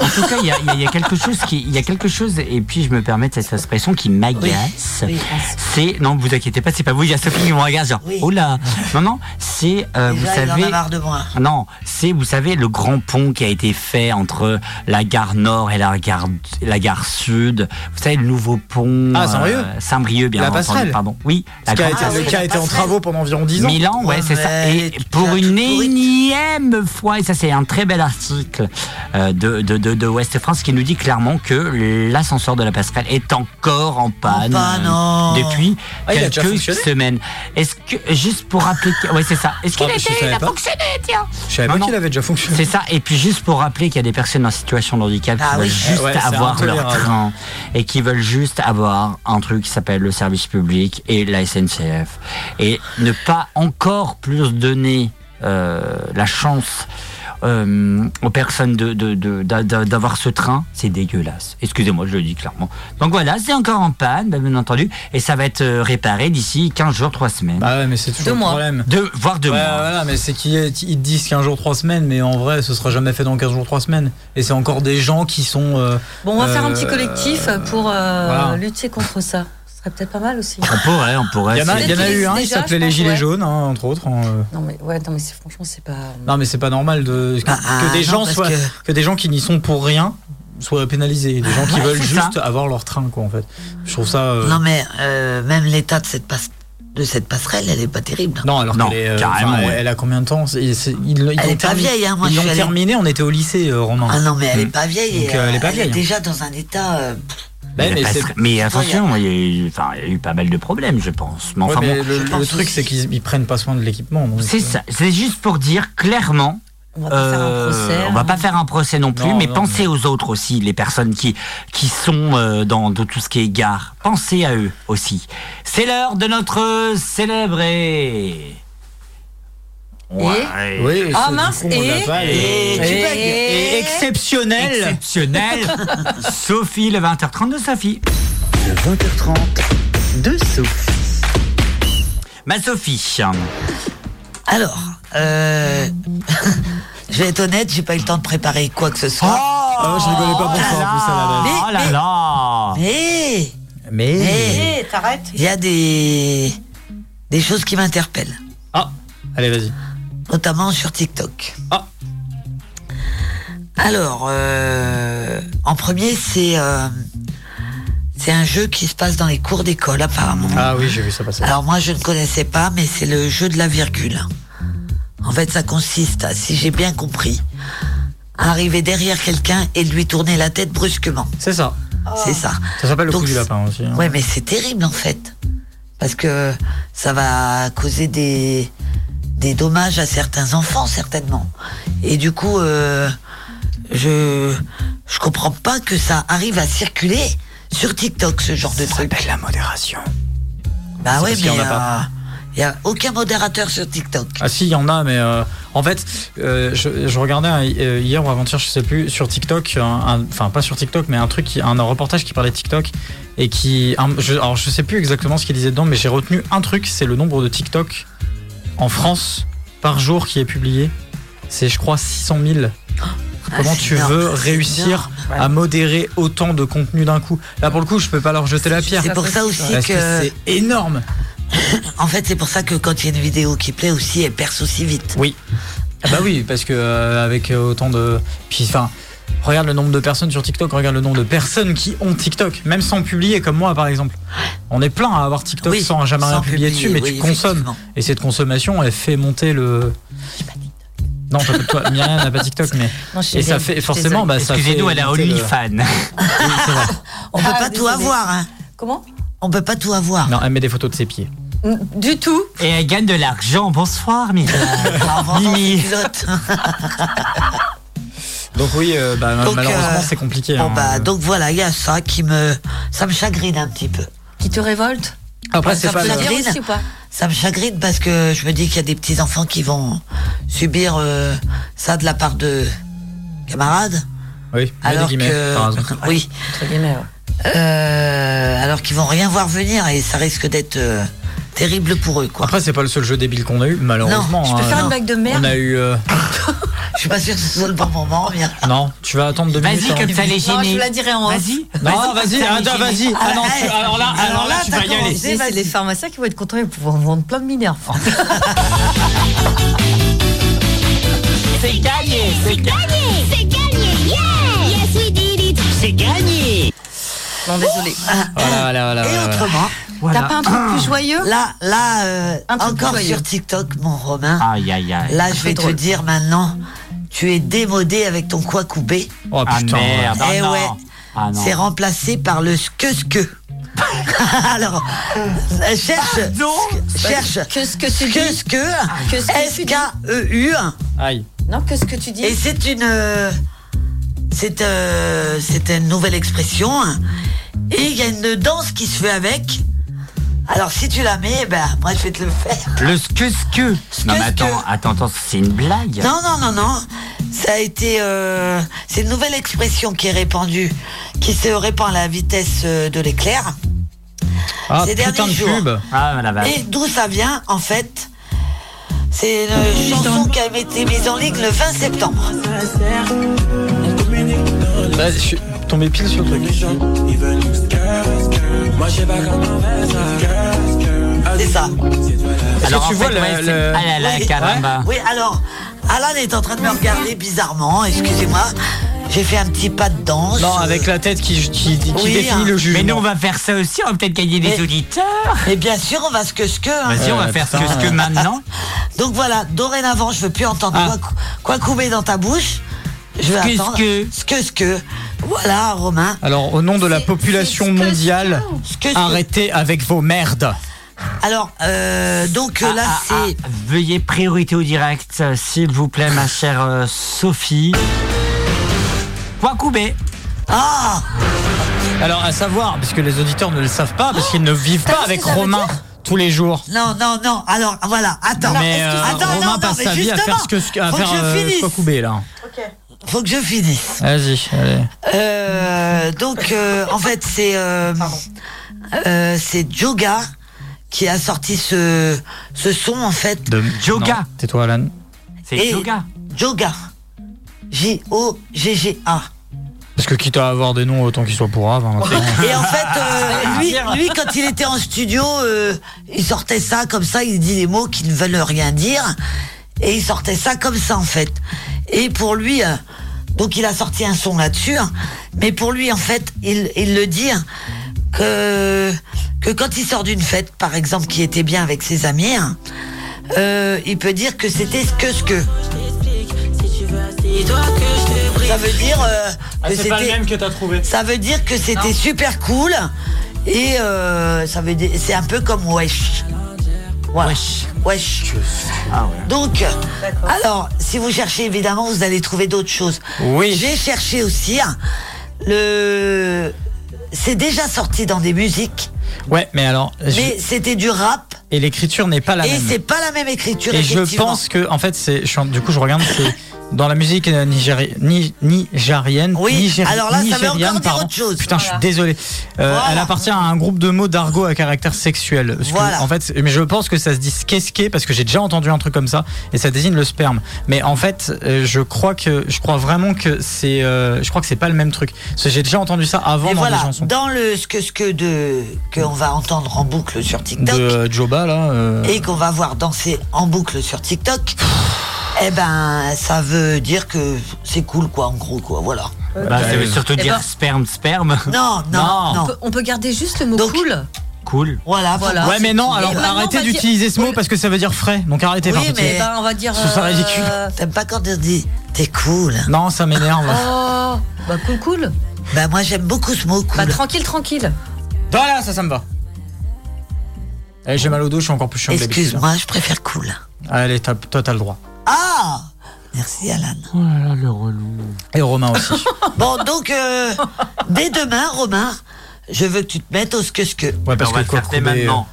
A: en tout cas, il y a, il y quelque chose qui, il y a quelque chose, et puis je me permets de cette expression qui m'agace.
B: Oui.
A: C'est non, vous inquiétez pas, c'est pas vous, il y a Sophie qui regarde genre,
B: Oui.
A: oh là, non non, c'est euh, vous
B: Déjà, il en
A: savez,
B: a marre de moi.
A: non, c'est vous savez le grand pont qui a été fait entre la gare nord et la gare la gare sud. Vous savez le nouveau pont.
D: Ah, Saint-Brieuc
A: Saint-Brieuc, bien
D: La
A: entendu,
D: passerelle.
A: pardon. Oui, la
D: Qui a été,
B: Ah oui,
D: qui a
B: la
D: été en travaux pendant environ 10 ans.
A: Milan, ouais,
B: Ouais,
A: c'est ça. Et pour une énième fois, et ça c'est un très bel article euh, de, de, de, de Ouest France qui nous dit clairement que l'ascenseur de la passerelle est encore en panne,
B: panne,
A: euh,
B: oh.
A: depuis
D: Ah,
A: quelques semaines. Est-ce que juste pour rappeler, ouais c'est ça. Est-ce qu'il
D: Ah,
A: il a
D: pas.
A: fonctionné, tiens.
D: Je savais
A: Non,
D: pas qu'il avait déjà fonctionné.
A: C'est ça. Et puis juste pour rappeler qu'il y a des personnes en situation de handicap qui
B: Ah
A: veulent
B: oui.
A: juste
D: Ouais,
A: avoir leur train et qui veulent juste avoir un truc qui s'appelle le service public et la SNCF et ne pas encore plus donner euh, la chance. Euh, aux personnes de, de- de- d'avoir ce train, c'est dégueulasse. Excusez-moi, je le dis clairement. Donc voilà, c'est encore en panne, bah, bien entendu, et ça va être euh, réparé d'ici 15 jours, 3 semaines.
D: Bah ouais, mais c'est toujours
J: Deux
D: le
J: mois.
D: problème.
A: Deux, voire deux
D: Ouais,
A: mois.
D: voilà, mais c'est qu'ils ils te disent 15 jours, 3 semaines, mais en vrai, ce sera jamais fait dans 15 jours, 3 semaines. Et c'est encore des gens qui sont. euh,
J: Bon, on va faire un
D: Euh,
J: petit collectif pour euh,
D: voilà.
J: lutter contre ça. Ce serait peut-être pas mal aussi.
A: On pourrait, on pourrait.
D: Il y en a,
A: c'est-
D: il y en a eu un, il s'appelait les Gilets
J: ouais.
D: jaunes, hein, entre autres. hein, euh.
J: Non mais ouais, non mais c'est franchement c'est pas.
D: Non, mais c'est pas normal de, que,
B: Bah, ah,
D: que des
B: non,
D: gens soient, que...
B: que-
D: des gens qui n'y sont pour rien soient pénalisés. Des gens qui
A: Ouais,
D: veulent
A: ça.
D: juste avoir leur train, quoi, en fait. Je trouve ça. euh,
B: Non, mais euh, même l'état de cette, passe- de cette passerelle, elle est pas terrible.
D: Non, alors
A: Non,
D: qu'elle est, euh,
A: carrément,
D: elle,
A: ouais.
D: elle a combien de temps C'est- c'est- ils, ils
B: Elle est pas
D: terminé-
B: vieille, hein, moi,
D: Ils l'ont
B: suis allée-
D: terminé, on était au lycée, euh, Romain.
B: Ah non, mais elle est
A: Mm.
B: pas vieille.
D: Donc, euh, elle est pas vieille, hein.
B: déjà dans un état. euh,
D: Ben,
A: Mais, attention, il y, a eu, enfin, il y a eu pas mal de problèmes, je pense. Mais
D: Ouais,
A: enfin
D: mais
A: bon,
D: le,
B: je
D: le
B: pense
D: truc, c'est qu'ils ils prennent pas soin de l'équipement.
A: c'est
D: euh,
A: ça. C'est juste pour dire clairement.
J: On va pas faire un
A: euh,
J: procès.
A: on va
J: hein.
A: pas faire un procès non plus,
D: Non,
A: mais
D: non,
A: pensez aux autres aussi, les personnes qui qui sont euh, dans, dans tout ce qui est gare. Pensez à eux aussi. C'est l'heure de notre célébré. Ouais.
D: Oui,
J: Ah, mince, et-
A: et-
D: et- et- et exceptionnel.
A: Exceptionnel. (laughs) Sophie, le 20h30 de Sophie.
I: Le 20h30 de Sophie.
A: Ma Sophie.
B: Alors, euh, (laughs) je vais être honnête, j'ai pas eu le temps de préparer quoi que ce soit.
D: Ah, je rigolais pas pour ça, en plus, à la.
A: Oh
B: Mais-
A: là.
B: Mais
D: Mais.
B: Mais-
J: Eh, t'arrêtes
B: il y a des des choses qui m'interpellent,
D: Ah, allez, vas-y.
B: Notamment sur TikTok.
D: Ah.
B: Alors, euh, en premier, c'est euh, c'est un jeu qui se passe dans les cours d'école apparemment.
D: Ah oui, j'ai vu ça passer.
B: Alors moi je ne connaissais pas, mais c'est le jeu de la virgule. En fait, ça consiste, à, si j'ai bien compris, à arriver derrière quelqu'un et de lui tourner la tête brusquement.
D: C'est ça.
B: C'est ça.
D: Ça s'appelle le
B: Donc,
D: coup du lapin aussi. hein.
B: Ouais, mais c'est terrible en fait, parce que ça va causer des des dommages à certains enfants certainement. Et du coup, euh, je je comprends pas que ça arrive à circuler sur TikTok ce genre de truc.
D: la modération.
B: Bah ouais, mais
D: a
B: il y a aucun modérateur sur TikTok.
D: Ah si, il y en a, mais euh, en fait, euh, je, je regardais un- euh, hier ou avant-hier, je sais plus, sur TikTok, un- un- enfin pas sur TikTok, mais un truc, qui- un, reportage qui parlait de TikTok et qui, un- je, alors je sais plus exactement ce qu'il disait dedans, mais j'ai retenu un truc, c'est le nombre de TikTok en France par jour qui est publié. C'est, je crois, 600 000. Comment
B: Ah, c'est
D: tu
B: énorme,
D: veux réussir
B: énorme.
D: à modérer autant de contenu d'un coup? Là, pour le coup, je peux pas leur jeter la pierre.
B: C'est pour ça aussi
D: Parce que,
B: que,
D: c'est énorme. (coughs)
B: en fait, c'est pour ça que quand il y a une vidéo qui plaît aussi, elle perce aussi vite.
D: Oui. Ah bah oui, parce que euh, avec euh, autant de. Puis enfin, regarde le nombre de personnes sur TikTok, regarde le nombre de personnes qui ont TikTok, même sans publier, comme moi par exemple. On est plein à avoir TikTok
B: Oui,
D: sans jamais rien publier dessus, mais tu consommes. Et cette consommation, elle fait monter le. Non, pas toi, Myriam n'a pas TikTok, mais. (laughs)
J: Non,
D: Et ça
J: désolée,
D: fait forcément, bah, ça fait.
A: Excusez-nous, elle a
D: monter le-
A: OnlyFans.
D: Oui, c'est vrai. (laughs)
B: On peut
J: Ah,
B: pas tout avoir, hein.
J: Comment?
B: On peut pas tout avoir.
D: Non, elle met des photos de ses pieds.
J: Du tout.
A: Et elle gagne de l'argent. Bonsoir, (laughs)
B: vendant
A: Mimi.
D: Donc oui, euh, bah,
B: Donc,
D: malheureusement,
B: euh,
D: c'est compliqué.
B: Bon
D: hein.
B: bah donc voilà, il y a ça qui me, ça me chagrine un petit peu.
J: Qui te révolte
D: Après,
B: ça
D: c'est pas. le-
B: dire-
J: Dire aussi ou pas
B: Ça me chagrine parce que je me dis qu'il y a des petits enfants qui vont subir euh, ça de la part de camarades,
D: Oui, des
B: alors
D: guillemets,
B: que (laughs) oui,
J: Entre guillemets, ouais.
B: euh, alors qu'ils vont rien voir venir et ça risque d'être euh, terrible pour eux quoi.
D: Après, c'est pas le seul jeu débile qu'on a eu, malheureusement.
B: Non,
J: Tu peux
D: hein.
J: faire
B: non.
J: une blague de
D: On
J: merde
D: a eu. (laughs)
B: Je suis pas sûr que ce soit le bon moment, mais
D: Non, tu vas attendre deux minutes.
A: Vas-y,
D: hein.
A: comme ça, les
J: Non, je la dirai en.
A: Vas-y.
D: Non, vas-y, vas-y. Ah non, alors là, alors là, tu vas y aller.
J: C'est les pharmaciens qui vont être contents, ils vont pouvoir vendre plein de mineurs. (laughs)
A: C'est gagné. C'est gagné.
K: C'est gagné, yeah! Yes, we did it!
A: C'est gagné.
J: Non, désolé.
D: Voilà, voilà, voilà.
B: et
D: voilà.
J: T'as pas un truc plus joyeux?
B: Là, là, euh,
J: Un truc
B: encore
J: joyeux.
B: sur TikTok, mon Romain.
A: Aïe, aïe, aïe.
B: Là, je vais te dire maintenant tu es démodé avec ton quoi coupé.
D: Oh
A: Ah
D: putain.
A: merde, ah
B: Eh
A: non.
B: ouais.
A: Ah.
B: C'est remplacé par le ske-ske. (laughs) Alors, euh, cherche. Cherche.
J: Que ce que tu. Que ce que.
B: S-K-E-U.
D: Aïe.
J: Non, que ce que tu dis?
B: Et c'est une. euh, C'est euh, c'est une nouvelle expression. Et il y a une danse qui se fait avec. Alors si tu la mets, ben moi je vais te le faire.
A: Le sque-sque. Non mais attends, attends, attends, c'est une blague.
B: Non, non, non, non. Ça a été. euh, c'est une nouvelle expression qui est répandue, qui se répand à la vitesse euh, de l'éclair.
D: Ah
B: Ces
D: putain
B: derniers
D: de
B: jours.
D: pub.
A: Ah la vache.
B: Et d'où ça vient, en fait? C'est une chanson qui a été mise en ligne le 20 septembre.
D: Bah, je suis tombé pile sur le truc.
B: C'est ça.
A: Alors,
D: tu
A: en
D: vois
A: fait,
D: le-
A: ouais, c'est-
D: le-
A: Ah là là,
B: Oui.
A: caramba.
B: Oui, alors, Alan est en train de me regarder bizarrement, excusez-moi. J'ai fait un petit pas de danse.
D: Non, avec la tête qui, qui, qui
B: Oui,
D: définit
B: hein.
D: le jugement.
A: Mais nous on va faire ça aussi, on va peut-être gagner des
B: Mais-
A: auditeurs.
B: Et bien sûr, on va ce que ce que. hein.
A: Vas-y, on va faire
D: putain,
A: sque-sque
D: ouais.
A: maintenant. (laughs)
B: Donc voilà, dorénavant, je veux plus entendre
D: Ah.
B: quoi, quoi couper dans ta bouche. Je vais attendre.
A: sque.
B: Ce que ce que. Voilà, Romain.
D: Alors, au nom de la
J: C'est-
D: population
J: c'est
D: mondiale, arrêtez avec vos merdes.
B: Alors, euh, donc
A: Ah,
B: là,
A: ah,
B: c'est.
A: ah, veuillez priorité au direct, s'il vous plaît, ma chère euh, Sophie. Wakoubé.
B: Ah
D: Alors, à savoir, parce que les auditeurs ne le savent pas, parce qu'ils ne vivent
B: T'as
D: pas avec Romain tous les jours.
B: Non, non, non. Alors, voilà, attends.
D: mais euh,
B: Attends,
D: Romain
B: non, non,
D: passe
B: mais
D: sa vie à faire ce que à
B: faut
D: faire
B: que je
D: euh,
B: finisse. Faut que je finisse.
D: Vas-y, allez.
B: Euh, donc, euh, en fait, c'est euh, euh, c'est Joga qui a sorti ce, ce son, en fait.
D: De...
A: Joga.
D: Tais-toi, Alan.
A: C'est
B: Et-
A: yoga.
B: Joga. J-O-G-G-A.
D: Parce que quitte à avoir des noms, autant qu'ils soient pour Ave. hein, maintenant.
B: Et en fait, euh, (laughs) lui, lui, quand il était en studio, euh, il sortait ça comme ça, il dit des mots qui ne veulent rien dire. Et il sortait ça comme ça, en fait. Et pour lui, euh, donc il a sorti un son là-dessus. hein. mais pour lui, en fait, il, il le dit hein, que, que quand il sort d'une fête, par exemple, qui était bien avec ses amis, hein, euh, il peut dire que c'était ce que ce que. Ça veut dire euh, que c'était.
D: que t'as trouvé.
B: Ça veut dire que c'était super cool et euh, ça veut dire c'est un peu comme wesh. Voilà. Wesh.
A: Ah ouais.
B: Donc, alors, si vous cherchez évidemment, vous allez trouver d'autres choses.
D: Oui.
B: J'ai cherché aussi hein, le. C'est déjà sorti dans des musiques,
D: Ouais, mais alors. je-
B: mais c'était du rap
D: Et l'écriture n'est pas la
B: et
D: même.
B: c'est pas la même écriture.
D: Et je pense que, en fait, c'est. Du coup, je regarde, c'est. Dans la musique euh, nigéri- ni- nigérienne.
B: Oui,
D: nigéri-
B: alors là, ça veut encore dire autre chose.
D: Putain, je suis désolé. Euh,
B: Voilà.
D: Elle appartient à un groupe de mots d'argot à caractère sexuel. Que,
B: Voilà.
D: en fait, mais je pense que ça se dit skeské parce que j'ai déjà entendu un truc comme ça et ça désigne le sperme. Mais en fait, euh, je crois que, je crois vraiment que c'est, euh, je crois que c'est pas le même truc. J'ai déjà entendu ça avant
B: Et
D: dans
B: voilà,
D: des chansons.
B: dans le ce que ce que de qu'on va entendre en boucle sur TikTok.
D: De Joba là. euh,
B: et qu'on va voir danser en boucle sur TikTok, eh ben, ça veut dire que c'est cool, quoi, en gros, quoi, voilà.
A: Bah, ça veut surtout dire
J: ben-
A: sperme, sperme.
B: Non, non, (laughs)
D: Non.
B: non.
J: On peut, on peut garder juste le mot
B: Donc-
J: cool.
A: Cool.
B: Voilà,
J: Voilà.
D: Ouais, mais non, alors arrêtez
J: dire-
D: d'utiliser ce mot parce que ça veut dire frais. Donc arrêtez,
B: Oui, mais-
J: Eh ben, on va dire.
D: Ce serait ridicule.
J: euh,
B: T'aimes pas quand on dit t'es cool
D: Non, ça m'énerve.
J: Oh, bah cool, cool.
B: Ben, moi, j'aime beaucoup ce mot
J: Bah
B: cool.
J: tranquille, tranquille.
D: Voilà, ça, ça me va. Eh, j'ai mal au dos, je suis encore plus chiant.
B: Excuse-moi, je préfère cool.
D: Allez, t'as- toi, t'as le droit.
B: Ah Merci, Alan.
A: Oh là là, le relou.
D: Et Romain aussi. (laughs)
B: Bon, donc, euh, dès demain, Romain, je veux que tu te mettes au ce que ce que.
D: Ouais, parce
A: on va
D: que
A: le faire maintenant.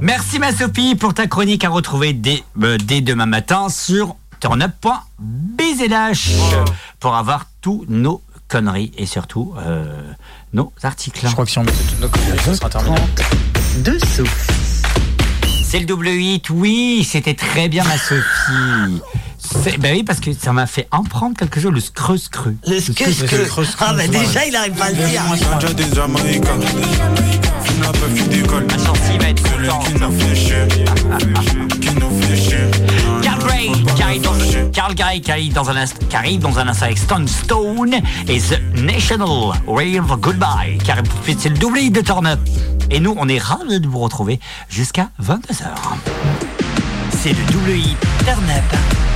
A: Merci ma Sophie pour ta chronique à retrouver dès, euh, dès demain matin sur turnup.bzlh pour avoir tous nos conneries et surtout euh, nos articles.
D: Je crois que si on mettait toutes nos conneries, ça sera terminé.
I: De souffle.
A: C'est le double hit, oui, c'était très bien ma Sophie. C'est- Ben oui, parce que ça m'a fait emprunter quelque chose, le screux scru.
B: Le que.
D: creux, ce
B: Ah, ben, déjà, il arrive pas à le dire.
A: Ma chancy va être. Carl Gray, qui arrive dans, Carl Gray qui arrive dans un instant, qui arrive dans un instant avec Stone Stone et The National Rave Goodbye, suite, c'est le double hit de Turn Up. Et nous, on est ravis de vous retrouver jusqu'à 22h. C'est le double hit Turn Up.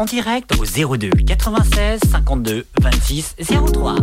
L: En direct au 02 96 52 26 03.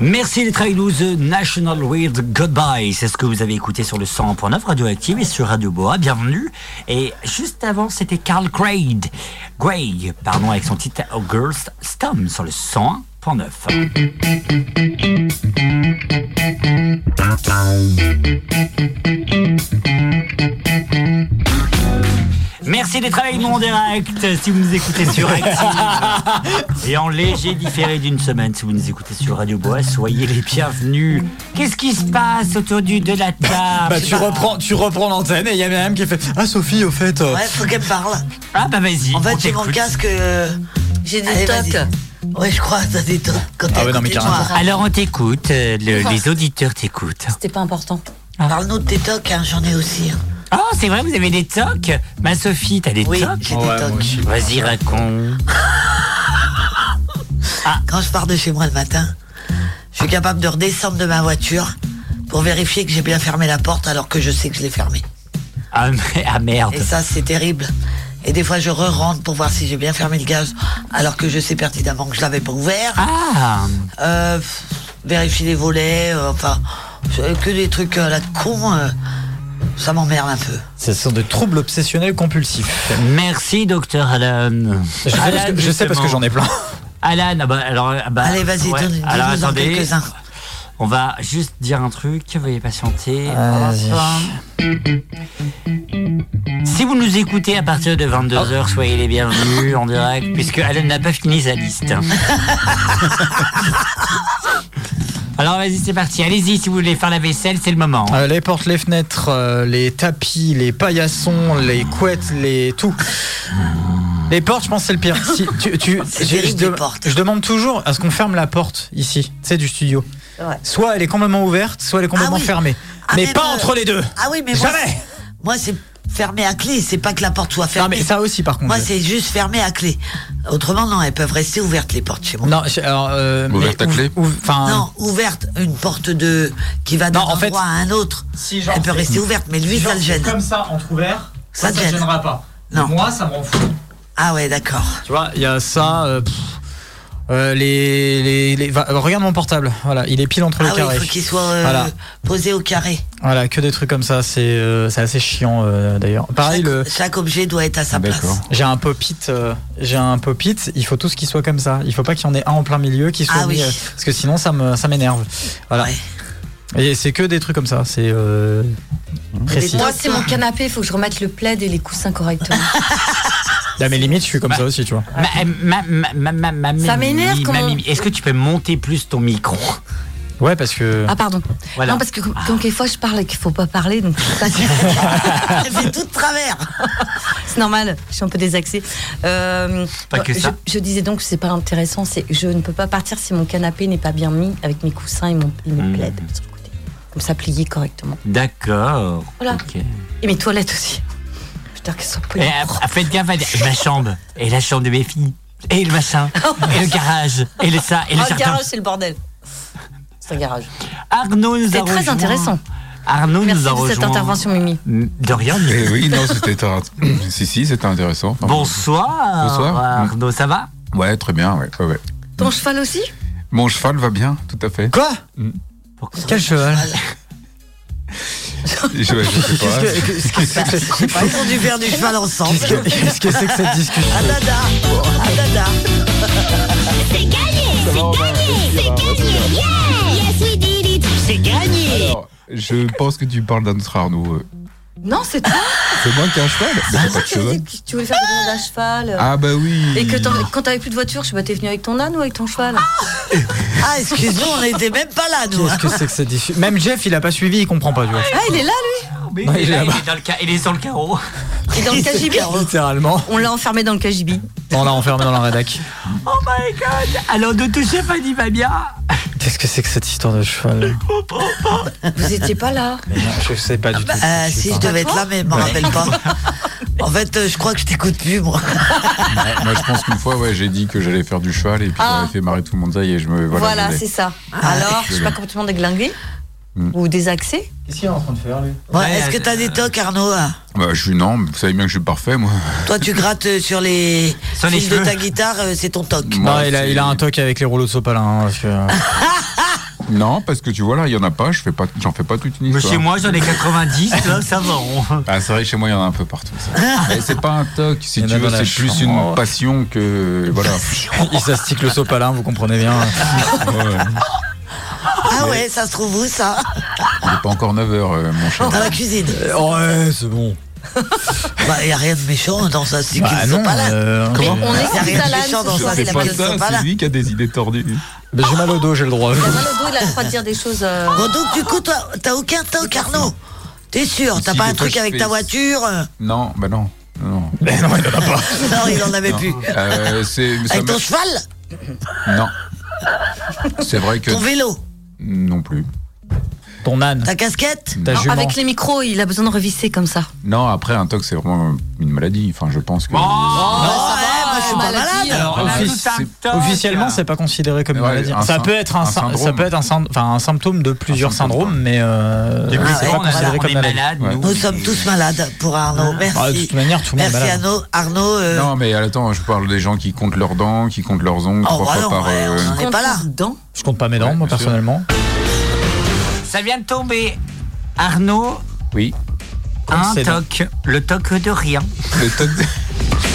A: Merci avec nous, The National Weird Goodbye. C'est ce que vous avez écouté sur le 100.9 Radioactive et sur Radio Boa. Bienvenue. Et juste avant, c'était Carl Gray, Gray, pardon, avec son titre Girl's Stum sur le 100.9. Merci d'être avec nous en direct si vous nous écoutez sur Active. (laughs) Et en léger différé d'une semaine si vous nous écoutez sur Radio Bois, soyez les bienvenus. Qu'est-ce qui se passe autour du, de la table?
D: Bah tu reprends, tu reprends l'antenne et il y a Myriam qui fait Ah Sophie au fait. euh,
B: Ouais, faut qu'elle parle.
A: Ah bah vas-y.
B: En
A: on
B: fait, j'ai mon casque. euh,
J: J'ai des tocs.
B: Ouais, je crois, t'as des tocs. Quand t'es
D: Ah ouais, non, mais.
A: Alors on t'écoute, euh, le- les auditeurs t'écoutent.
J: C'était pas important.
B: Parle-nous de tes tocs, hein, j'en ai aussi. hein.
A: Oh c'est vrai, vous avez des tocs Ma Sophie, t'as des
B: Oui,
A: tocs
B: j'ai des tocs.
A: Vas-y, raconte. (laughs)
B: Quand je pars de chez moi le matin, je suis capable de redescendre de ma voiture pour vérifier que j'ai bien fermé la porte alors que je sais que je l'ai fermée.
A: Ah, mais- ah, merde.
B: Et ça, c'est terrible. Et des fois, je re-rentre pour voir si j'ai bien fermé le gaz alors que je sais pertinemment que je l'avais pas ouvert.
A: Ah
B: Euh, vérifier les volets, euh, enfin, c'est que des trucs à la con. euh, ça m'emmerde un peu.
D: Ce sont des troubles obsessionnels compulsifs.
A: Merci, docteur Alan.
D: Je sais, parce que, je sais parce que j'en ai plein.
A: Alan, ah bah, alors, ah bah,
B: Allez, vas-y,
A: ouais.
B: donne-
A: Alors,
B: en
A: attendez,
B: quelques-uns.
A: on va juste dire un truc, veuillez patienter. Si vous nous écoutez à partir de 22h, soyez les bienvenus en direct, puisque Alan n'a pas fini sa liste. (laughs) Alors vas-y, c'est parti. Allez-y, si vous voulez faire la vaisselle, c'est le moment.
D: Euh, les portes, les fenêtres, euh, les tapis, les paillassons, les couettes, les tout. Les portes, je pense que c'est le pire. Si, tu, tu- (laughs)
B: C'est
D: je,
B: les
D: de-
B: portes.
D: je demande toujours à ce qu'on ferme la porte ici, tu sais, du studio.
J: Ouais.
D: Soit elle est complètement ouverte, soit elle est complètement
B: Ah oui.
D: fermée.
B: Ah,
D: mais pas
B: euh,
D: entre les deux.
B: Ah oui, mais moi,
D: Jamais.
B: c'est- moi, c'est fermé à clé. C'est pas que la porte soit
D: Non,
B: fermée.
D: mais ça aussi, par contre.
B: Moi, c'est juste fermé à clé. Autrement, non, elles peuvent rester ouvertes, les portes chez moi.
D: Non, alors. euh,
M: Ouverte
D: mais
M: à clé.
B: Non, ouverte, une porte de qui va d'un
D: Non, en fait,
B: endroit à un autre.
D: Si, genre,
B: Elle peut rester ouverte, mais lui,
D: si,
B: ça
D: genre,
B: le gêne.
D: Comme ça, entre ouvert,
B: Ça gêne.
D: gênera pas.
B: Non.
D: Moi, ça m'en fout.
B: Ah ouais, d'accord.
D: Tu vois, il y a ça. euh, pff, euh, les, les, les- va- regarde mon portable. Voilà, il est pile entre
B: Ah
D: les
B: oui,
D: carrés.
B: il faut qu'il soit euh,
D: Voilà.
B: posé au carré.
D: Voilà, que des trucs comme ça. C'est euh, c'est assez chiant euh, d'ailleurs. Pareil,
B: chaque,
D: le.
B: chaque objet doit être à sa place.
D: J'ai un pop-it, euh, j'ai un pop-it, il faut tous qu'ils soient comme ça. Il faut pas qu'il y en ait un en plein milieu qui soit
B: Ah oui.
D: euh, parce que sinon ça me ça m'énerve. Voilà.
B: Ouais.
D: Et c'est que des trucs comme ça, c'est euh, précis.
J: Moi, c'est mon canapé, il faut que je remette le plaid et les coussins correctement. (laughs)
D: Là, mes limites, je suis comme ça aussi, tu vois.
A: Ma- ma- ma- ma- ma- ma-
J: Ça m'énerve
A: ma- Est-ce que tu peux monter plus ton micro
D: Ouais, parce que.
J: Ah, pardon.
A: Voilà.
J: Non, parce que quand quelquefois je parle et qu'il faut pas parler, donc (laughs) (laughs) c'est
B: tout de travers. (laughs)
J: c'est normal, je suis un peu désaxée. Euh,
A: Pas que
J: je,
A: ça.
J: je disais donc que c'est pas intéressant, c'est je ne peux pas partir si mon canapé n'est pas bien mis avec mes coussins et mon et mes plaids sur le côté. Comme ça, plié correctement.
A: D'accord.
J: Voilà. Et mes toilettes aussi. Putain, qu'elles sont
A: Et, faites gaffe à et ma chambre, et la chambre de mes filles, et le machin, et le garage, et le ça, et le
J: Ah, le
A: jardin.
J: garage, c'est le bordel. C'est un garage.
A: Arnaud nous a
J: C'est très
A: rejoint.
J: intéressant.
A: Arnaud
J: Merci
A: nous a
J: de
A: rejoint.
J: cette intervention, Mimi.
A: De rien.
M: Eh oui, non, c'était. (coughs) si, si, c'était intéressant. Enfin,
A: Bonsoir.
M: Bonsoir.
A: Arnaud, ça va?
M: Ouais, très bien, ouais, ouais, ouais.
J: Ton cheval aussi?
M: Mon cheval va bien, tout à fait.
D: Quoi?
A: Pourquoi?
D: Quel cheval?
M: Je, je sais pas.
D: Qu'est-ce que- c'est que
B: pas entendu faire du cheval ensemble.
D: qu'est-ce que- qu'est-ce que c'est que cette discussion
B: Ah dada, ah dada.
K: C'est gagné C'est gagné C'est gagné Yeah Yes, we did it
A: C'est gagné.
M: Alors, je pense que tu parles d'un autre Arnaud.
J: Non, c'est toi.
M: C'est moi qui ai un cheval Mais t'as pas de
J: que tu voulais faire des balades à cheval.
M: Ah bah oui.
J: Et que quand t'avais plus de voiture, je sais pas, t'es venu avec ton âne ou avec ton cheval
B: Ah, excuse-nous, on n'était même pas là, nous.
D: Qu'est-ce que c'est que cette Même Jeff, il a pas suivi, il comprend pas, tu vois.
J: Ah, il est là, lui
A: Mais il, est dans le ca- il est sur le carreau.
J: Il est dans le cagibi.
D: Littéralement.
J: On l'a enfermé dans le cagibi.
D: On l'a enfermé dans la rédac.
A: Oh my god. Alors ne touchez pas dit Fabien.
D: Qu'est-ce que c'est que cette histoire de cheval?
J: Vous étiez pas là.
D: Mais non, Je sais pas du tout.
B: Euh,
D: Je sais
B: si, je devais être là, mais je m'en rappelle pas. En fait, euh, je crois que je t'écoute plus, moi.
M: Ouais, moi, je pense qu'une fois, ouais, j'ai dit que j'allais faire du cheval et puis
J: Ah.
M: j'avais fait marrer tout le monde. Ça y est, je me. Voilà,
J: Voilà, c'est ça.
B: Ah,
J: Alors, je suis pas complètement déglingué Ou désaxé.
D: Qu'est-ce qu'il est en train de faire, lui
B: Ouais,
A: Ouais,
B: Est-ce que
A: euh,
B: t'as des tocs, Arnaud hein
M: Bah, je suis non, mais vous savez bien que je suis parfait, moi.
B: Toi, tu grattes euh, sur les
A: Sur les
B: fils de ta guitare, euh, c'est ton toc.
M: Moi,
D: Non, il a,
M: c'est-
D: il a un toc avec les rouleaux de sopalin. hein, parce que... (laughs)
M: Non, parce que tu vois là, il y en a pas. Je fais pas, j'en fais pas toute une
A: Mais
M: histoire.
A: chez moi, j'en ai 90, (laughs) là, ça va. on-
M: Ah, c'est vrai, chez moi, il y en a un peu partout. (laughs) c'est pas un toc, si tu veux, c'est plus
D: chambre.
M: une passion que voilà.
D: Il s'astique le sopalin, vous comprenez bien.
M: Ouais.
B: Ah ouais, ça se trouve où ça
M: Il n'est pas encore 9h, mon cher.
B: Dans la cuisine.
D: Ouais, c'est bon. (laughs)
B: Bah, y a rien de méchant dans ça, c'est
D: Bah non,
B: sopalin.
D: euh,
M: Comment
J: On est
B: rien de méchant dans ça,
J: il
B: c'est pas
J: pas
B: sopalin.
M: c'est lui qui a des idées tordues.
D: Mais j'ai mal au dos, j'ai le droit.
J: Il a mal au dos, il a le droit de dire des choses. euh,
B: Bon, donc du coup, toi, t'as aucun toc, Arnaud T'es sûr T'as
M: Si,
B: pas un truc avec
M: fais-
B: ta voiture euh
M: Non, bah non. Non, (laughs)
D: Mais non, il en a pas. (laughs)
B: Non, il en avait
M: non.
B: plus.
M: Euh,
B: Avec ton cheval
M: Non. C'est vrai que
B: Ton vélo
M: non plus.
D: Ton âne.
B: Ta casquette
D: Ta
J: non,
D: jument.
J: avec les micros, il a besoin de revisser comme ça.
M: Non, après un toc, c'est vraiment une maladie. Enfin, je pense que.
B: Oh,
J: ça va,
B: je suis pas
J: maladie,
B: malade
A: Alors, on a
D: Office-
A: tout un
D: c'est-
A: toc.
D: Officiellement, c'est pas considéré comme une
M: Ouais,
D: maladie.
M: un
D: Ça
M: syn-
D: peut être un,
M: un
D: syn- ça
M: syndrome.
D: peut être un, syn- enfin, un symptôme de plusieurs
M: symptôme,
D: syndromes, mais euh,
A: Depuis
D: c'est
B: ouais,
D: pas
A: quand on, a-
D: considéré
A: on
D: comme
A: est
D: maladie.
A: malade,
M: Ouais.
A: nous
B: Nous sommes tous malades pour Arnaud. Merci.
D: Ah, de toute manière, tout le monde est
B: Merci
D: malade.
B: Arnaud. Arnaud, euh,
M: Non, mais attends, je parle des gens qui comptent leurs dents, qui comptent leurs ongles
B: Oh,
M: trois
B: bah
M: fois
B: non,
M: par.
B: ouais,
M: euh,
B: on pas là.
J: Dedans.
D: Je compte pas mes dents,
M: Ouais,
D: moi,
M: bien sûr.
D: personnellement.
A: Ça vient de tomber. Arnaud,
M: Oui.
A: un toc. Le toc de rien.
M: Le toc.
B: Et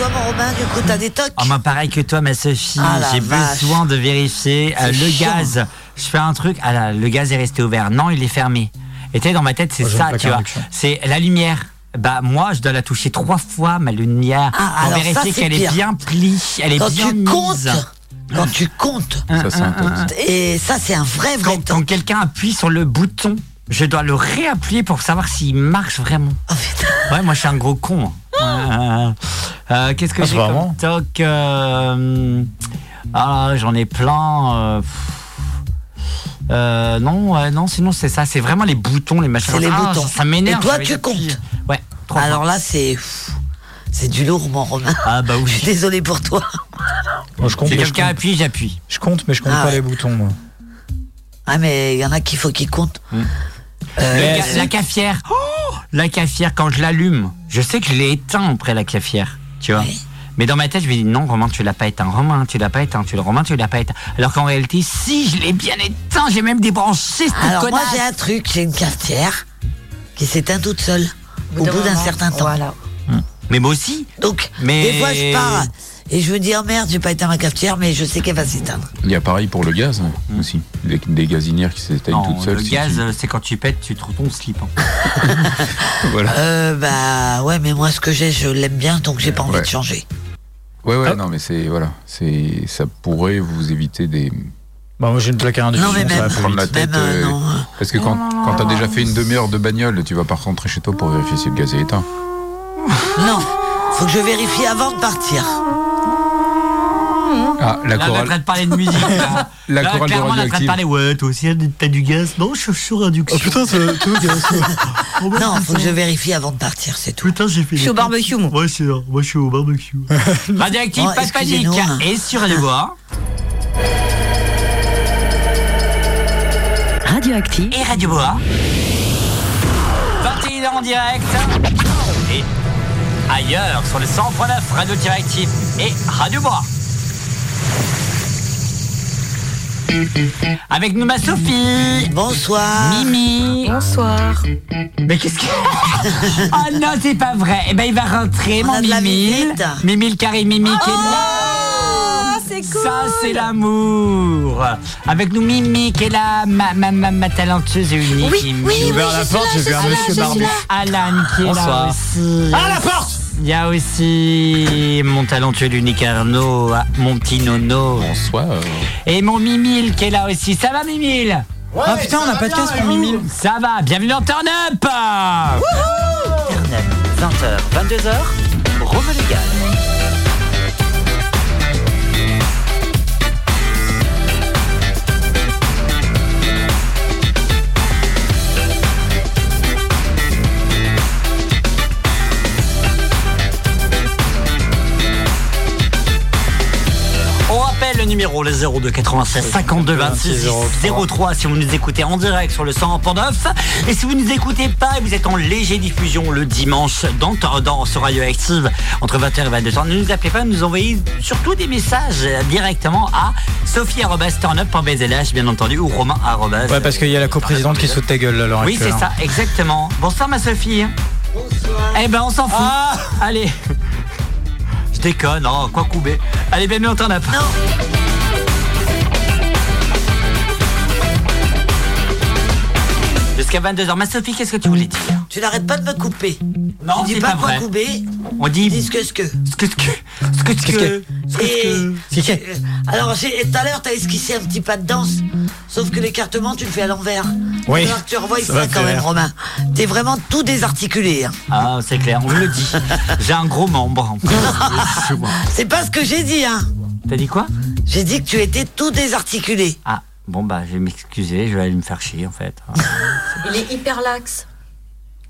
B: toi, mon Romain, du coup, t'as des tocs
A: Oh, pareil que toi, ma Sophie,
B: Ah,
A: j'ai besoin de vérifier euh, le
B: chiant.
A: gaz. Je fais un truc, ah là, le gaz est resté ouvert. Non, il est fermé. Et tu sais, dans ma tête, c'est
D: j'aime
A: ça, tu vois. C'est la lumière. Bah moi, je dois la toucher trois fois, ma lumière,
B: Ah,
A: pour vérifier qu'elle est bien plie, elle est
B: Quand
A: bien
B: tu
A: mise.
B: comptes, quand tu comptes,
M: Ça, c'est un toc.
B: et ça, c'est un vrai, vrai
A: Quand, quand quelqu'un appuie sur le bouton, je dois le réappuyer pour savoir s'il marche vraiment.
B: Oh, putain.
A: Ouais, moi je suis un gros con. Euh, euh, Qu'est-ce que
D: Ah,
A: j'ai comme
D: vraiment
A: toc euh, Ah, j'en ai plein. euh. Euh, non, ouais, non, sinon c'est ça, c'est vraiment les boutons, les machins.
B: C'est les
A: Ah,
B: boutons.
A: Ça, ça m'énerve.
B: Et toi, tu comptes
A: Ouais. trois
B: Alors
A: fois.
B: là, c'est. C'est du lourd, mon Romain.
A: Ah bah
B: Je suis
A: oui.
B: désolé pour toi.
D: Moi, je compte,
A: Si quelqu'un appuie, j'appuie.
D: je compte, mais je compte
B: Ah
D: pas
B: ouais.
D: les boutons, moi.
B: Ah, mais il y en a qu'il faut qu'ils comptent.
A: Hmm.
B: Euh,
A: Le
D: Mais
A: ca-
D: c'est-
A: la cafetière. Oh la cafetière, quand je l'allume, je sais que je l'ai éteint après la cafetière. Tu vois
B: Oui.
A: Mais dans ma tête, je me dis non, Romain, tu l'as pas éteint. Romain, tu l'as pas éteint. Tu, Romain, tu l'as pas éteint. Alors qu'en réalité, si, je l'ai bien éteint. J'ai même débranché cette
B: Alors, moi,
A: connasse.
B: j'ai un truc, j'ai une cafetière qui s'éteint toute seule au bout d'un certain temps.
J: Voilà.
A: Mais moi aussi.
B: Donc,
A: Mais-
B: des fois, je pars et je me dis, oh merde, j'ai pas éteint ma cafetière, mais je sais qu'elle va s'éteindre.
M: Il y a pareil pour le gaz hein, aussi. Des, des gazinières qui s'éteignent toutes seules.
A: le
M: si
A: gaz,
M: tu-
A: euh, c'est quand tu pètes, tu trouves ton slip. hein. (laughs)
M: Voilà.
B: Euh, bah, ouais, mais moi, ce que j'ai, je l'aime bien, donc j'ai pas envie
M: Ouais.
B: de changer.
M: Ouais, ouais,
D: Ah.
M: non, mais c'est. Voilà. C'est, ça pourrait vous éviter des.
D: Bah, moi, j'ai une plaque à induction,
B: Non, mais
D: ça va
B: même-
M: prendre la tête.
B: Même, euh,
M: euh. Parce que quand, quand t'as déjà fait une demi-heure de bagnole, tu vas pas rentrer chez toi pour vérifier si le gaz est éteint.
B: Non, faut que je vérifie avant de partir.
M: Ah, la
A: Là, on est en train de parler de musique. Là, (laughs)
M: La
A: Là,
M: chorale de
A: clairement, on est en train de
M: radioactive.
A: parler. Ouais, toi aussi, t'as du gaz. Non, je suis sur induction.
D: Oh putain, c'est tout gaz. (laughs)
B: Non, faut que je vérifie avant de partir, c'est tout.
A: Putain, j'ai fait.
J: Je suis au barbecue, moi.
A: Moi, je suis, moi, je suis au barbecue. (laughs) Radioactive,
B: Oh,
A: pas de panique.
B: hein.
A: Et sur les bois.
I: Radioactive.
A: Et Radio Bois. 21 en direct. Et ailleurs, sur le 100.9 Radio Directif et Radio Bois. Avec nous, ma Sophie.
B: Bonsoir.
A: Mimi.
J: Bonsoir.
A: Mais qu'est-ce que. oh (laughs) non, c'est pas vrai. Eh ben, il va rentrer,
B: On
A: mon
B: a de la
A: Mimi. Mimi le carré Mimi qui est là.
J: C'est cool.
A: Ça, c'est l'amour. Avec nous, Mimi qui est là, ma, ma, ma, ma talentueuse et unique.
J: Oui,
A: Mimi.
J: oui,
D: J'ai ouvert la porte, j'ai vu un monsieur barbu.
A: Alan qui est là
D: Bonsoir.
A: aussi.
D: Ah, la porte
A: Il y a aussi mon talentueux l'unique Arnaud, ah, mon petit Nono.
M: Bonsoir.
A: Et mon Mimile qui est là aussi. Ça va, Mimile?
D: Ah putain, on a pas de casque pour Mimi.
A: Ça va, bienvenue dans Turn Up
E: Internet, 20h, 22h, Rome Légal.
A: Le numéros, le 02 96 52 26 03 si vous nous écoutez en direct sur le 100.9. Et si vous ne nous écoutez pas et vous êtes en léger diffusion le dimanche dans, dans sur Radioactive entre 20h et 22h, ne nous appelez pas, nous envoyez surtout des messages directement à sophie.turnup.bzlh bien entendu ou romain.
D: Ouais, parce qu'il y a la coprésidente qui saute ta gueule là,
A: Oui, c'est ça, exactement. Bonsoir ma Sophie. Bonsoir. Eh ben on s'en fout. Allez. Je déconne, oh, quoi couper. Allez, bienvenue en turn up. Jusqu'à 22h. Ma Sophie, qu'est-ce que tu voulais dire
B: Tu n'arrêtes pas de me couper.
A: Non,
B: tu dis pas,
A: pas
B: quoi
A: vrai.
B: couper.
A: On dit.
B: Dis ce que ce que.
A: Ce que ce que. Ce que ce que. ce que-
B: Et-
A: ce que-
B: alors, tout à l'heure, t'as esquissé un petit pas de danse. Sauf que l'écartement, tu le fais à l'envers.
A: Oui.
B: Alors tu revois
A: Ça
B: quand même, Romain. T'es vraiment tout désarticulé. hein.
A: Ah, c'est clair, on me le dit. J'ai un gros membre. (laughs)
B: C'est pas ce que j'ai dit, hein.
A: T'as dit quoi?
B: J'ai dit que tu étais tout désarticulé.
A: Ah, bon bah, je vais m'excuser, je vais aller me faire chier en fait. (laughs)
J: Il est hyper lax.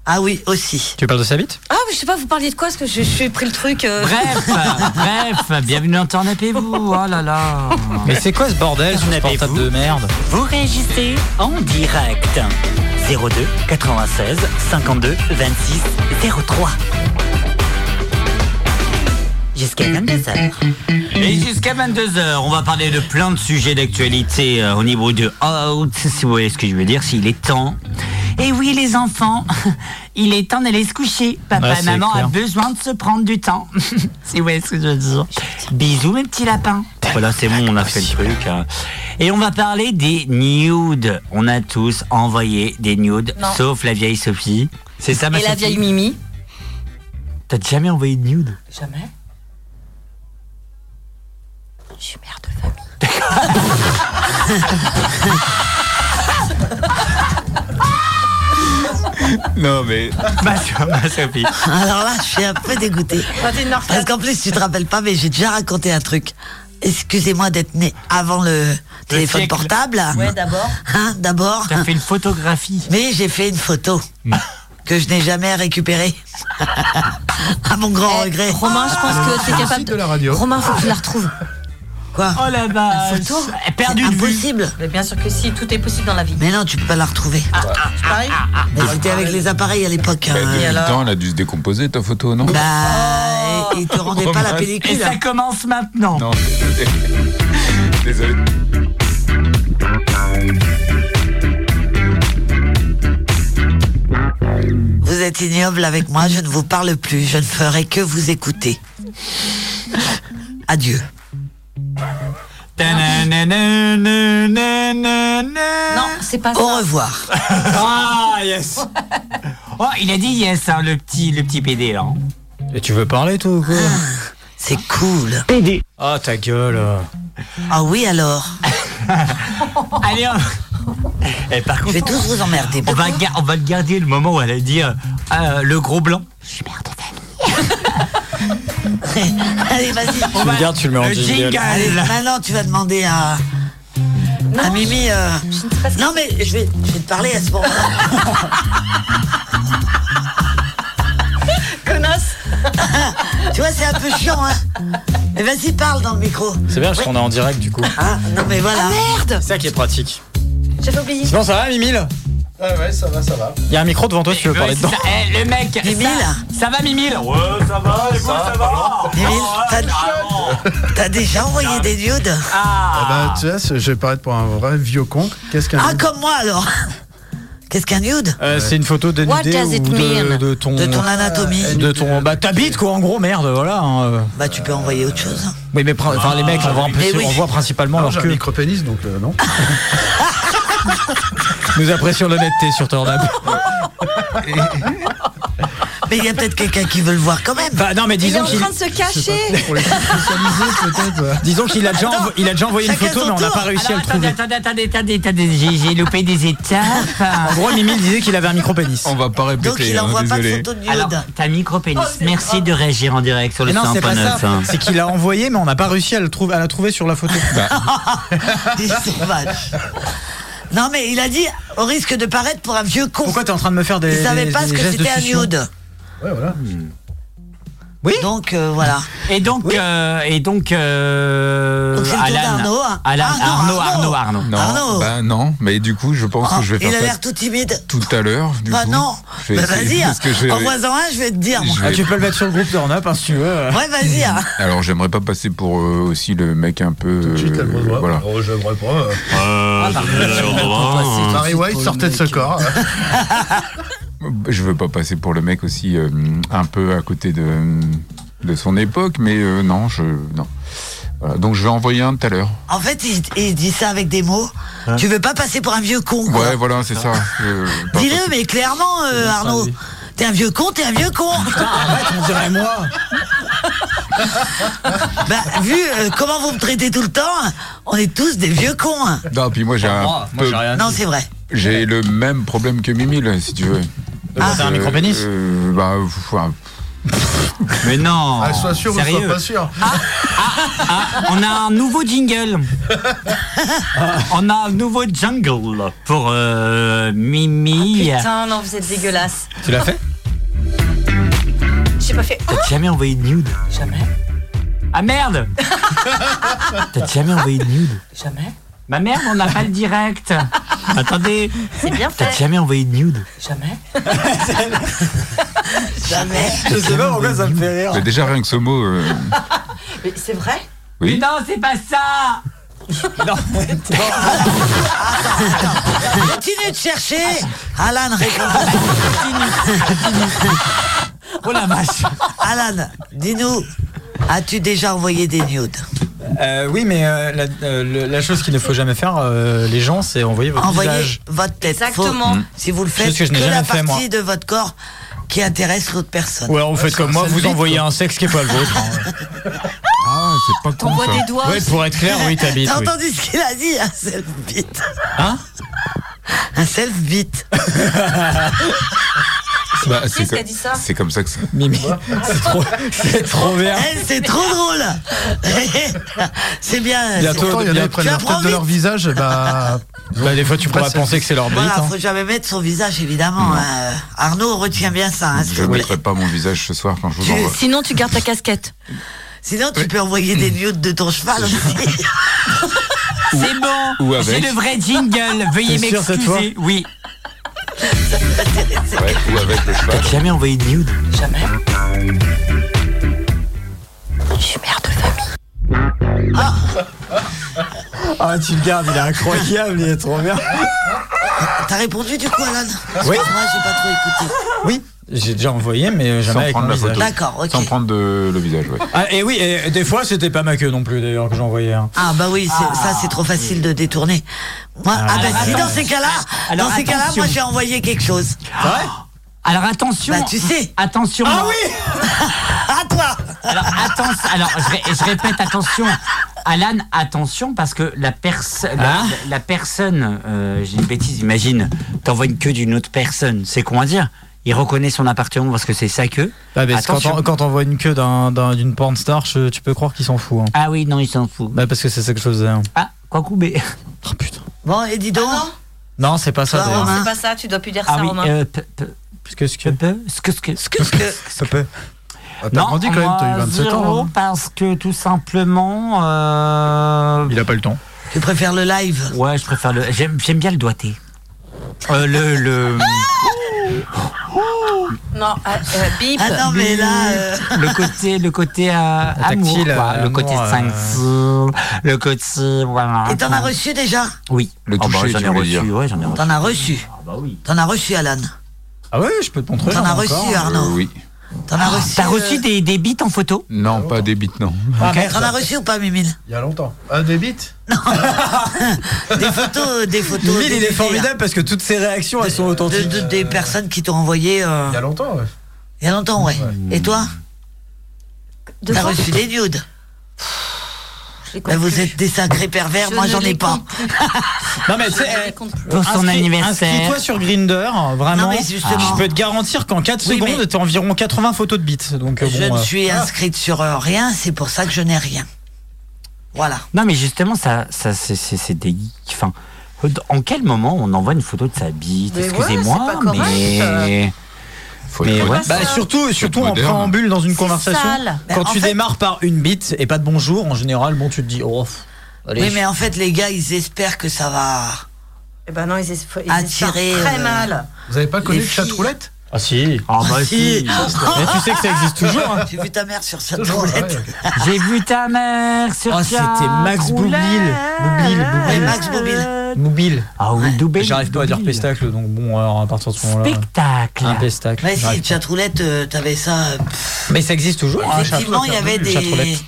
B: Ah oui, aussi.
D: Tu parles de sa bite
J: Ah, mais je sais pas, vous parliez de quoi? Parce que je, je suis pris le truc. euh.
A: Bref, bref, bienvenue en turn up et vous. Oh là là. (laughs)
D: Mais c'est quoi ce bordel sur ce portable de merde?
A: Vous réagissez en direct. 02 96 52 26 03. Jusqu'à 22h. Et jusqu'à 22h, on va parler de plein de sujets d'actualité euh, au niveau de out, si vous voyez ce que je veux dire, s'il est temps. Et oui, les enfants, (laughs) il est temps d'aller se coucher. Papa
D: Ouais,
A: et
D: c'est
A: maman
D: clair.
A: a besoin de se prendre du temps. (laughs) si vous voyez ce que je veux dire. Bisous, mes petits lapins. Voilà, c'est bon, on a fait le truc. hein. Et on va parler des nudes. On a tous envoyé des nudes,
J: Non.
A: sauf la vieille Sophie. C'est ça, ma
J: Et la
A: Sophie
J: vieille Mimi
A: T'as jamais envoyé de nude
J: Jamais. Je suis mère de famille. (laughs)
M: Non, mais.
A: Ma, ma Sophie.
B: Alors là, je suis un peu dégoûtée. Parce qu'en plus, tu te rappelles pas, mais j'ai déjà raconté un truc. Excusez-moi d'être né avant le téléphone
A: siècle.
B: portable.
J: Ouais, d'abord. (laughs)
B: Hein, d'abord.
A: T'as fait une photographie.
B: Mais j'ai fait une photo (laughs) que je n'ai jamais récupérée. à mon grand regret.
J: Eh, Romain, je pense que t'es capable
N: de la radio.
J: Romain, faut que tu la retrouves.
B: Quoi
A: Oh la vache
J: photo
A: Perdu de vue.
B: Impossible.
J: Mais bien sûr que si, tout est possible dans la vie.
B: Mais non, tu peux pas la retrouver.
J: Ah,
B: Mais c'était avec les appareils à l'époque. hein.
M: Depuis le temps, elle a dû se décomposer ta photo, non
B: Bah, et, et te rendais pas la
A: Et
B: pellicule.
A: ça commence maintenant.
M: Non, désolé. (laughs) désolé.
B: Vous êtes ignoble avec moi, je ne vous parle plus, je ne ferai que vous écouter. Adieu.
J: Non, c'est pas ça.
B: Au revoir. (laughs)
A: Ah, yes (laughs) Oh, il a dit yes, hein, le petit, le petit PD, là.
D: Et tu veux parler toi ou quoi
B: C'est cool.
A: PD.
D: Ah ta gueule
B: Ah oui alors (laughs)
A: Allez, on... Eh, par
B: Je
A: contre,
B: vais tous vous emmerder.
A: on va, ga- on va le garder le moment où elle a dit euh, euh, le gros blanc. Je suis mère de famille.
B: Allez, vas-y.
D: Tu le gardes, tu le mets en
A: Le
D: jingle.
A: jingle.
B: Allez, maintenant tu vas demander à, à Mimi. euh, Non mais je vais, je vais te parler à ce moment-là. (laughs)
J: Connasse (laughs)
B: tu vois, c'est un peu chiant, hein. Mais vas-y, parle dans le micro.
D: C'est bien parce qu'on est en direct du coup.
B: Ah, non mais voilà.
J: Merde
D: C'est ça qui est pratique.
J: J'avais oublié.
D: Sinon ça va Mimi là
N: Ouais, ouais, ça va, ça va.
D: Il y a un micro devant toi si tu veux parler dedans.
A: ça- eh, le mec, ça, ça va Mimile Ouais, ça va, et vous, ça, va
B: t'as-
A: Ah,
B: t'as déjà envoyé des nudes
N: Ah bah, tu vois, je vais paraître pour un vrai vieux con. Qu'est-ce qu'un.
B: Ah, comme moi alors Qu'est-ce qu'un nude
D: Euh, c'est une photo
J: What does it
D: ou de, de ton
B: De ton anatomie
D: de ton bah ta bite quoi en gros merde voilà. hein, euh.
B: Bah, tu peux envoyer autre chose.
D: Oui mais enfin les mecs on voit,
B: oui.
D: on voit principalement
N: Non,
D: leur
N: j'ai un
D: queue.
N: micro-pénis, donc euh, non. (laughs)
D: Nous apprécions l'honnêteté sur Turn Up.
B: Mais il y a peut-être quelqu'un qui veut le voir quand même.
D: Bah non mais
J: Il est
D: disons
J: en
D: qu'il
J: train de se cacher
N: Pour les spécialisés, peut-être.
D: disons qu'il a déjà envo- il a déjà envoyé une photo
B: son
D: mais on n'a
B: tour.
D: pas réussi
A: Alors,
D: à le
A: attendez,
D: trouver.
A: attendez, attendez, attendez, attendez, j'ai j'ai loupé des étapes.
D: En gros Mimi disait qu'il avait un micro pénis.
M: On va pas répéter,
B: Donc il
M: hein,
B: envoie pas de
M: désolé.
B: photo de nude.
A: Alors, t'as micro-pénis. Merci de réagir en direct sur le
D: Mais non c'est pas ça.
A: 100.9. hein.
D: C'est qu'il a envoyé mais on n'a pas réussi à le trouver à la trouver sur la photo. (laughs)
B: Ils sont vaches. Non mais il a dit au risque de paraître pour un vieux con.
D: Pourquoi t'es en train de me faire des
B: Il savait
D: des-
B: pas ce que
D: gestes de
B: c'était un
D: succion
B: nude.
N: Ouais, voilà.
A: Oui.
B: Donc euh, voilà.
A: Et donc, euh, et donc, euh,
B: Donc
A: Alan,
B: d'Arnaud, hein.
A: Alan- Arnaud,
B: Arnaud.
A: Arnaud, Arnaud.
M: Non,
B: Arnaud.
M: bah non, mais du coup, je pense
B: Oh,
M: que je vais
B: il
M: faire
B: a
M: ça
B: l'air tout timide.
M: tout à l'heure. du
B: Bah
M: coup.
B: non. Bah vas-y. hein.
M: parce
B: Envoie-en un, je vais te dire.
D: Ah, tu peux le mettre sur le groupe Turn Up hein, si tu veux.
B: Ouais, vas-y. hein. (laughs)
M: Alors, j'aimerais pas passer pour euh, aussi le mec un peu.
N: Tout de suite,
M: euh, voilà.
N: Oh, j'aimerais pas.
A: Euh,
D: Ah,
N: Barry White sortait de ce corps. (laughs)
M: Je veux pas passer pour le mec aussi euh, un peu à côté de, de son époque, mais euh, non, je non. Voilà, donc je vais envoyer un tout à l'heure.
B: En fait, il, il dit ça avec des mots. Tu veux pas passer pour un vieux con, quoi.
M: Ouais, voilà, c'est ça. (laughs) Euh,
B: Dis-le, mais clairement, euh, Arnaud. T'es un vieux con, t'es un vieux con.
D: Arrête, on dirait moi. (laughs)
B: bah, vu euh, comment vous me traitez tout le temps, on est tous des vieux cons. hein.
M: Non, puis moi j'ai un
D: moi, moi,
M: peu-
D: j'ai rien
B: Non, c'est vrai.
M: J'ai le même problème que Mimi, là, si tu veux.
D: Ah, t'as un micro-pénis
M: euh, Bah, enfin,
A: Mais non.
N: Ah, sois sûr ou
A: Sérieux.
N: sois pas sûr.
A: Ah, on a un nouveau jingle. on a un nouveau jungle pour euh, Mimi.
J: Putain, non, vous êtes dégueulasse.
D: Tu l'as fait
J: J'ai pas fait.
A: T'as jamais envoyé de nude
J: Jamais,
A: Ah merde (laughs) T'as jamais envoyé de nude
J: jamais,
A: Ma merde, on n'a pas le direct. Attendez,
J: c'est bien
A: t'as
J: fait.
A: jamais envoyé de nude
J: Jamais. (laughs)
B: Jamais.
D: Je sais pas pourquoi ça me fait rire.
M: mais déjà rien que ce mot. euh, (laughs)
J: Mais c'est vrai
M: oui.
A: Non, c'est pas ça (laughs)
D: Non,
B: Continue de chercher. Alan, réponds.
A: Oh la vache
B: Alan, dis-nous, as-tu déjà envoyé des nudes?
D: Euh, oui, mais euh, la, euh, la chose qu'il ne faut jamais faire, euh, les gens, c'est envoyer votre
B: Envoyez
D: visage.
B: votre tête.
J: Exactement.
B: Faut- si vous le faites,
D: que je n'ai
B: la
D: fait,
B: partie
D: moi.
B: de votre corps qui intéresse l'autre personne.
D: Ou alors vous faites comme moi, vous envoyez
N: quoi.
D: un sexe qui est pas le vôtre. hein. (laughs)
M: Ah, c'est pas con
J: des doigts.
D: Ouais, pour être clair, oui, t'habites.
B: T'as
D: Oui.
B: entendu ce qu'il a dit Un self-beat.
D: Hein?
B: Un self-beat. (laughs)
M: Bah,
J: Qui
M: c'est co-
J: dit ça
M: C'est comme ça que ça.
D: Mimi, c'est trop, c'est trop bien.
B: Eh, c'est trop drôle. (laughs) c'est bien.
D: Bientôt,
B: c'est-
N: il y en a qui prennent tête de leur visage, bah. (laughs)
D: Bah, des fois, tu pourras penser que c'est leur bite.
B: Voilà,
D: hein.
B: faut jamais mettre son visage, évidemment. hein. Arnaud, retiens bien ça. hein,
M: Je ne mettrai pas mon visage ce soir quand je vous
B: Tu-
M: envoie.
J: Sinon, tu gardes ta casquette.
B: Sinon, tu peux envoyer des nudes de ton cheval aussi. (laughs)
A: C'est bon
M: avec.
A: le vrai jingle, veuillez
D: T'es
A: m'excuser. Oui.
M: Ouais, ou avec le cheval.
A: T'as jamais envoyé de nude
J: Jamais. Je suis mère de famille.
D: Ah, tu le gardes, il est incroyable, il est trop bien.
B: T'as répondu du coup, Alan?
D: Oui.
B: Moi, j'ai pas trop écouté.
D: Oui, j'ai déjà envoyé, mais jamais
M: Sans
D: avec
M: prendre
D: mon
M: la
D: visage.
M: photo.
B: D'accord, ok.
M: Sans prendre de- le visage, ouais.
D: Ah, et oui, et des fois, c'était pas ma queue non plus, d'ailleurs, que j'envoyais. hein.
B: Ah bah oui, c'est- ça c'est trop facile de détourner. Moi, ah, bah si dans ces cas-là,
A: Alors,
B: dans ces cas-là,
A: attention.
B: moi j'ai envoyé quelque chose.
D: C'est vrai?
A: Alors attention
B: Bah tu sais.
A: Attention
D: Ah oui (laughs)
B: À toi.
A: Alors, attention, alors je, ré- je répète, attention. Alan, attention, parce que la, perso- la,
D: Ah.
A: la personne, euh, j'ai une bêtise, imagine, t'envoies une queue d'une autre personne, c'est con à dire. Il reconnaît son appartement parce que c'est sa queue.
D: Ah, mais quand, on, quand on voit une queue d'un- d'un- d'une porn star, je- tu peux croire qu'il s'en fout. hein.
A: Ah oui, non, il s'en fout.
D: Bah, parce que c'est ça que je faisais. hein.
A: Ah, quoi couper (laughs)
D: Oh putain.
B: Bon, et dis donc.
D: Non, c'est pas ça.
B: Romain
J: C'est pas ça, tu dois plus dire
A: Ah
J: ça,
A: oui,
J: Romain.
A: euh,
D: que, ce que,
A: ce que, ce que, ce que, (laughs) ce que-
D: ça peut.
N: Ah, T'as grandi quand même, t'as eu
A: moi,
N: 27 ans. hein.
A: parce que tout simplement, euh,
N: Il a pas le temps.
B: Tu préfères le live
A: ouais, je préfère le, j'aime, j'aime bien le doigté. Euh, le, le, (laughs)
J: Non, ah, euh, bip.
B: Ah non mais là, euh,
A: le côté, le côté euh, amour,
D: tactile,
A: quoi.
D: euh,
A: le
D: amour,
A: côté
D: euh,
A: sensible, le côté, voilà.
B: et t'en as reçu déjà?
A: Oui.
M: Le
A: Oh, bah,
M: toucher,
A: j'en ai
M: tu voulais
A: reçu,
M: dire.
A: ouais, j'en ai reçu.
B: T'en as reçu.
A: Ah bah oui.
B: T'en as reçu, Alan?
D: Ah ouais, je peux te montrer.
B: T'en
D: j'en
B: as reçu. Arnaud?
M: Euh, oui.
B: T'en as reçu.
A: T'as
B: euh,
A: reçu des, des bites en photo
M: Non, pas des bites, non.
D: Ah,
B: T'en as reçu ou pas, Mimile
N: Il y a longtemps. Ah, des bites (laughs)
B: Des photos, des photos.
D: Mimile,
B: des
D: il est formidable parce que toutes ses réactions, elles sont
B: De-
D: authentiques.
B: de- des personnes qui t'ont envoyé euh,
N: Il y a longtemps, ouais.
B: il y a longtemps, ouais. Et toi
J: De
B: T'as
J: quoi
B: reçu des nudes Bah, Vous
J: plus.
B: êtes des sacrés pervers,
J: Je
B: moi j'en ai pas. (laughs)
D: Non, mais
J: ne
D: eh.
A: Pour son anniversaire.
D: Inscris-toi sur Grinder, vraiment.
B: Non, mais justement.
D: Je peux te garantir qu'en 4
B: Oui,
D: secondes,
B: mais-
D: t'as environ 80 photos de bites. Donc, euh,
B: Je
D: bon,
B: ne
D: euh,
B: suis inscrite sur euh, rien, c'est pour ça que je n'ai rien. Voilà.
A: Non, mais justement, ça, ça c'est, c'est, c'est des. Enfin, en quel moment on envoie une photo de sa bite?
J: Mais ouais,
A: Excusez-moi,
J: c'est
A: mais.
D: Ouais. Bah, surtout, surtout en préambule dans une conversation.
B: sale.
D: Quand
B: en
D: tu
B: fait-
D: démarres par une bite et pas de bonjour, en général, bon, tu te dis, oh, allez.
B: Oui, mais en fait, les gars, ils espèrent que ça va
J: Eh ben non, ils, es- ils
B: attirer.
J: espèrent très
B: euh,
J: mal.
N: Vous avez pas connu le chat
B: filles.
N: roulette?
D: Ah si.
A: Ah bah
B: Ah,
A: si.
B: si.
D: Mais tu sais que ça existe toujours. hein.
B: J'ai vu ta mère sur sa roulette.
A: J'ai vu ta mère sur
D: Oh,
A: Chat
D: c'était Max
A: Roulette.
D: Boublil. Boublil.
B: Max.
D: Mobile.
A: Ah oui, Doubel.
D: J'arrive pas à dire pestacle, donc bon, alors à partir de ce moment-là.
A: Spectacle.
D: Un pestacle.
B: Mais si,
D: j'arrive
B: le chat roulette, euh, t'avais ça. euh,
D: Mais ça existe toujours. hein,
B: Effectivement, il y avait des.
D: chatroulette.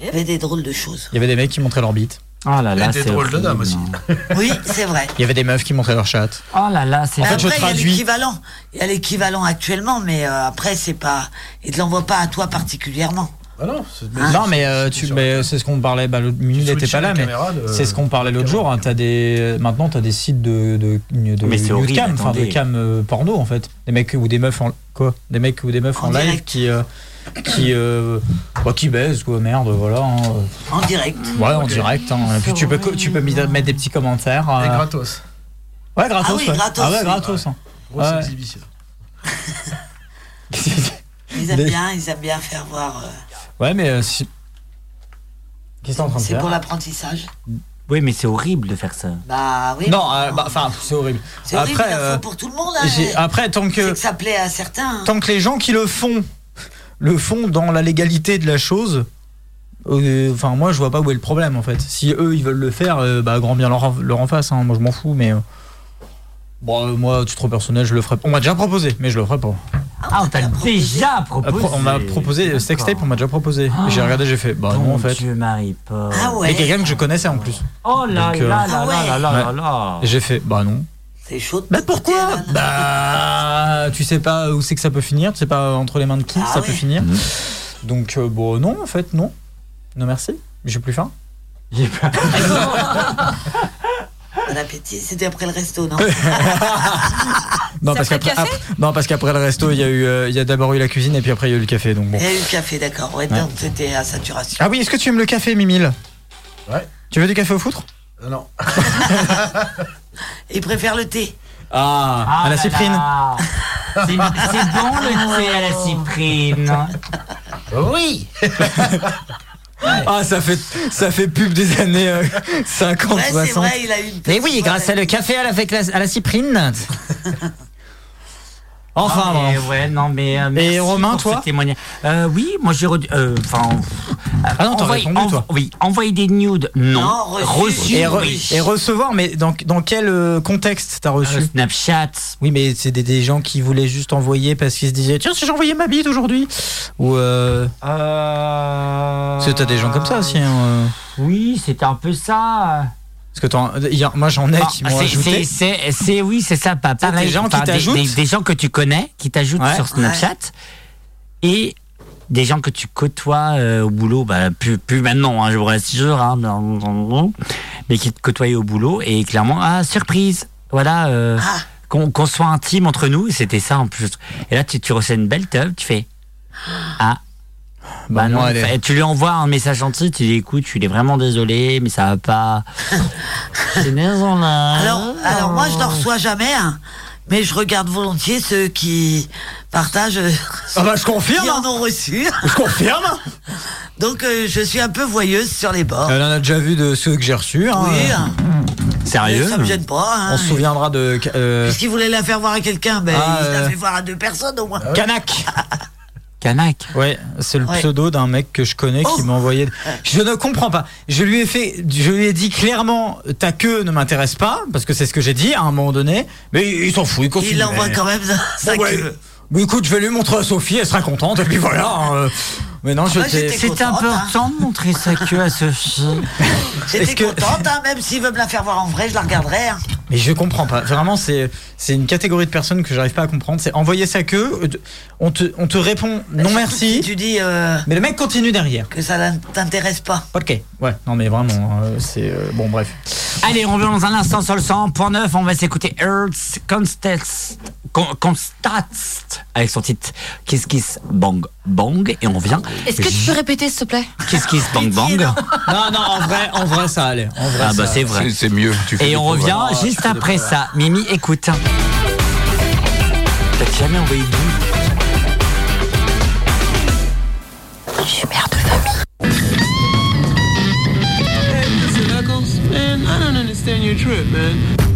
B: Il y avait des drôles de choses.
D: Il y avait des mecs qui montraient leur bite.
A: Oh là là, c'est
N: drôles de dames aussi. (laughs)
B: Oui, c'est vrai.
D: Il y avait des meufs qui montraient leur chat.
A: Oh là là, c'est
B: Mais
D: fait, je
B: après, il y a
D: traduis.
B: l'équivalent. Il y a l'équivalent actuellement, mais euh, après, c'est pas. Il te l'envoie pas à toi particulièrement.
N: Ah non, c'est-
D: non, mais, euh, tu, mais c'est ce qu'on parlait. Bah, l'autre minute n'était pas là, mais c'est ce qu'on parlait l'autre jour. Hein, as des, maintenant, tu as des sites de, de, de
A: Mais horrible,
D: cam, enfin de cam euh, porno en fait. Des mecs ou des meufs en quoi? Des mecs ou des meufs en,
B: En
D: live qui euh, qui euh, bah, qui baisent quoi, merde, voilà. hein.
B: En direct.
D: Ouais, en direct. Hein. Et puis tu peux co- tu peux mettre des petits commentaires.
N: Et
D: euh,
N: gratos.
D: Ouais, gratos.
B: Ah oui,
D: ouais.
B: gratos,
D: Ah ouais, gratos. hein.
N: Grosse
D: Ouais.
N: exhibition. (laughs)
B: Ils aiment bien, ils aiment bien faire voir. euh,
D: Ouais, mais euh, si- qu'est-ce que t'es en train de
B: c'est
D: faire
B: pour l'apprentissage.
A: Oui, mais c'est horrible de faire ça.
B: Bah oui.
D: Non, euh, bah, enfin, c'est horrible.
B: c'est horrible,
D: Après,
B: il en faut
D: euh,
B: pour tout le monde. hein.
D: j'ai- après, tant
B: C'est
D: que
B: que ça plaît à certains. hein.
D: tant que les gens qui le font le font dans la légalité de la chose. euh, Enfin, moi, je vois pas où est le problème en fait. Si eux, ils veulent le faire, euh, bah, grand bien leur, leur en face. hein. Moi, je m'en fous, mais. euh, Bon, euh, moi, titre personnel, je le ferai. On m'a déjà proposé, mais je le ferai pas.
A: Ah, on t'a déjà proposé.
D: pro- on m'a proposé sextape, on m'a déjà proposé.
A: Ah.
D: J'ai regardé, j'ai fait. Bah non, en fait.
A: Dieu, Marie-Paul.
B: Ah
D: Et
B: ouais.
D: quelqu'un que je connaissais en plus.
A: Oh là
D: Donc, euh,
A: là là
B: Ah ouais.
A: là là là là.
D: Et j'ai fait. Bah non.
B: C'est chaud. de
D: Bah
B: côté,
D: pourquoi. Bah tu sais pas où c'est que ça peut finir, tu sais pas entre les mains de qui
B: Ah
D: ça
B: ouais.
D: peut finir.
A: Mhm.
D: Donc euh, bon non en fait non. Non merci, j'ai plus faim.
A: J'ai pas- (laughs)
B: Bon appétit, c'était après le resto, non (laughs)
D: Non parce
J: après
D: non parce qu'après le resto il y a eu euh, il y a d'abord eu la cuisine et puis après il y a eu le café donc bon.
B: Il y a eu le café, d'accord. Ouais,
D: Ouais.
B: donc c'était à saturation.
D: Ah oui est-ce que tu aimes le café Mimile?
N: Ouais.
D: Tu veux du café au foutre?
N: Ah non. (laughs)
B: Il préfère le thé.
D: Ah,
A: Ah
D: à la cyprine. (laughs)
A: C'est bon le thé à la cyprine.
N: Oui. (laughs)
D: Ah ça fait ça fait pub des années euh, 50
B: Ouais, c'est
D: 60.
B: vrai, il a eu une
D: Mais oui, grâce à le café à la, avec la, à la cyprine. Enfin,
A: Ah, mais
D: bon.
A: ouais, non, mais. euh,
D: Et Romain,
A: pour
D: toi
A: ce témoignage. Euh, Oui, moi j'ai. redu- euh, Enfin.
D: Ah non, t'as
A: envoyer-
D: répondu, toi.
A: Oui, envoyer des nudes, non.
B: Non, reçu.
A: Reçu,
D: Et, re-
A: oui.
D: et recevoir, mais dans, dans quel euh, contexte t'as reçu?
A: Euh, Snapchat.
D: Oui, mais c'est des, des gens qui voulaient juste envoyer parce qu'ils se disaient Tiens, si j'envoyais ma bite aujourd'hui Ou. Euh...
A: Euh...
D: T'as des gens comme ça aussi. Hein, euh.
A: Oui, c'était un peu ça.
D: Parce que hier, moi j'en ai
A: Ah,
D: qui m'ont
A: c'est-
D: ajouté.
A: c'est- oui, c'est ça, pareil.
D: des gens qui t'ajoutent
A: des, des gens que tu connais, qui t'ajoutent
D: Ouais.
A: sur Snapchat, et des gens que tu côtoies euh, au boulot, bah, plus, plus maintenant, hein, je vous rassure, hein, mais qui te côtoient au boulot, et clairement, ah, surprise, voilà, euh,
B: Ah.
A: qu'on soit intime entre nous, c'était ça en plus. Et là, tu, tu reçois une belle teuf, tu fais, ah, bah,
D: Bah,
A: non, tu lui envoies un message gentil, tu dis écoute, je suis vraiment désolé, mais ça va pas. (laughs) C'est désolé.
B: Alors, alors moi, je n'en reçois jamais, hein, mais je regarde volontiers ceux qui partagent.
D: Ah bah je confirme
B: qui en
D: hein.
B: ont reçu.
D: Je confirme (laughs)
B: Donc, euh, je suis un peu voyeuse sur les bords.
D: Elle en a déjà vu de ceux que j'ai reçus. hein.
B: oui, hein,
A: Sérieux?
B: Ça me gêne pas. hein.
D: On se souviendra de. euh,
B: Puisqu'il voulait la faire voir à quelqu'un, ben,
D: Ah,
B: il l'a
D: euh.
B: fait voir à deux personnes au moins.
D: Canac (laughs)
A: Canac.
D: Ouais, c'est le
B: Ouais.
D: pseudo d'un mec que je connais qui
B: Oh.
D: m'a envoyé. Je ne comprends pas. Je lui ai fait, je lui ai dit clairement, ta queue ne m'intéresse pas parce que c'est ce que j'ai dit à un moment donné. Mais il s'en fout, il continue.
B: Il l'envoie quand même (laughs) sa
D: Bon, ouais.
B: queue.
D: Bon, écoute, je vais lui montrer à Sophie, elle sera contente et puis voilà. hein, euh. Mais non, je
B: Moi,
D: t'ai-
B: j'étais
A: C'est important de montrer sa queue à Sophie. (laughs)
B: J'étais
D: que-
B: contente, hein, même s'il veut me la faire voir en vrai, je la regarderai. hein.
D: Mais je comprends pas. Vraiment, c'est c'est une catégorie de personnes que j'arrive pas à comprendre. C'est envoyer sa queue, euh, on te on te répond non merci.
B: Si tu dis euh,
D: Mais le mec continue derrière.
B: que ça ne t'intéresse pas.
D: Ok. Ouais. Non mais vraiment, euh, c'est euh, bon bref.
A: Allez, on revient dans un instant sur le 100.9. On va s'écouter Earth Constance, Constat avec son titre Kiss Kiss Bang Bang et on vient.
J: Est-ce que tu peux répéter s'il te plaît?
A: Kiss Kiss Bang Bang.
D: non non en vrai en vrai ça allait. En vrai,
A: ah bah c'est vrai.
M: C'est mieux. Tu fais
A: et on revient
D: oh,
A: juste après ça. Mimi écoute. T'as jamais envoyé de
O: Je suis mère de famille.
P: Hey, man. I don't understand your man.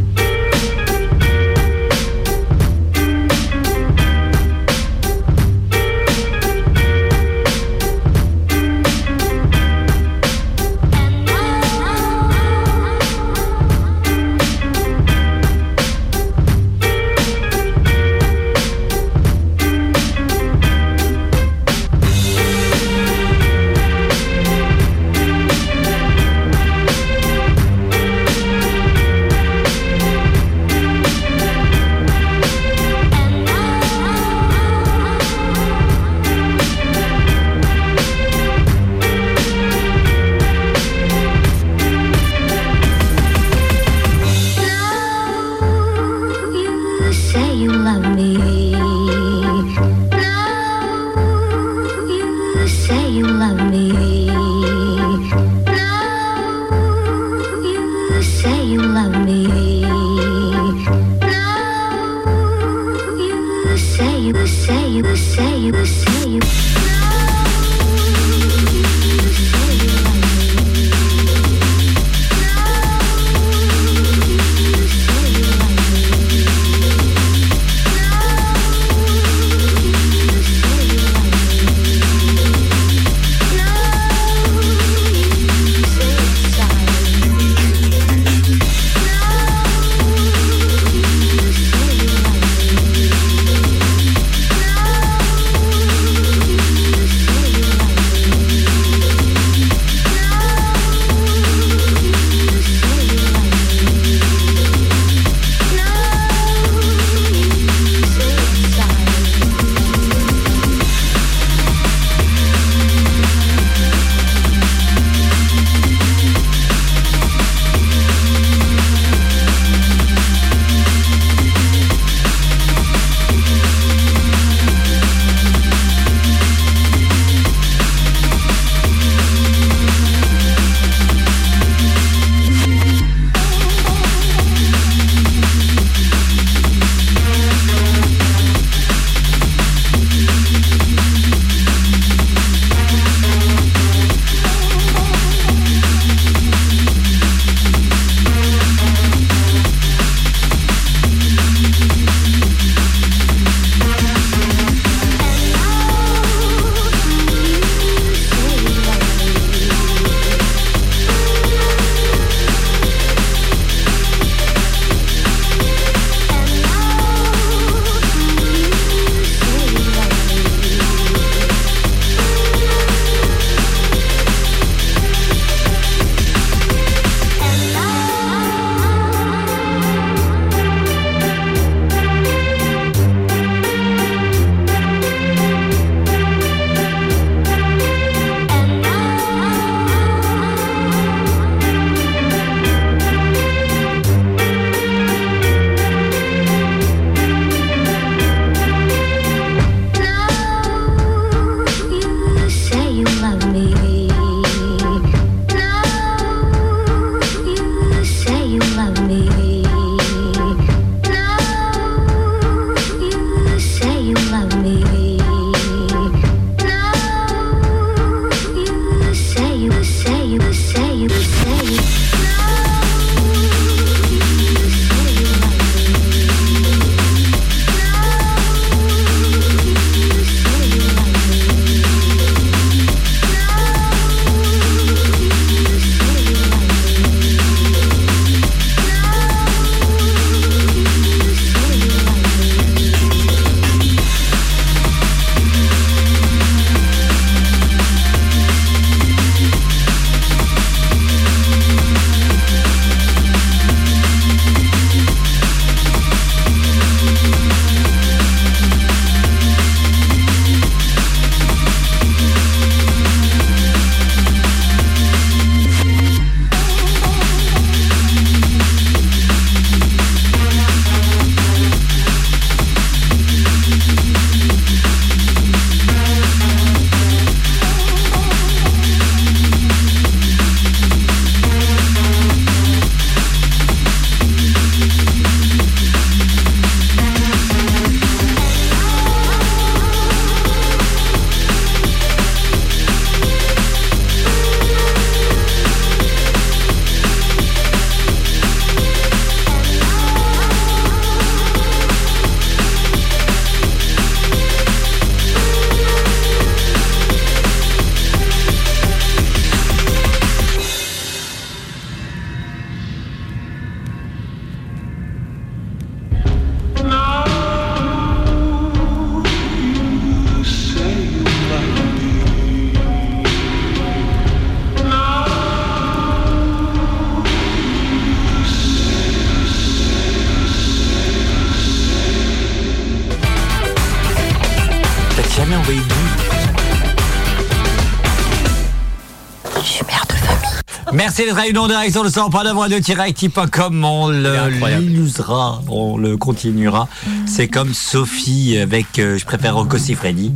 P: Avec nous en direct sur le 100.9 de direct.com. On le l'illusera, on le continuera. C'est comme Sophie avec euh, Je préfère Rocco Siffredi.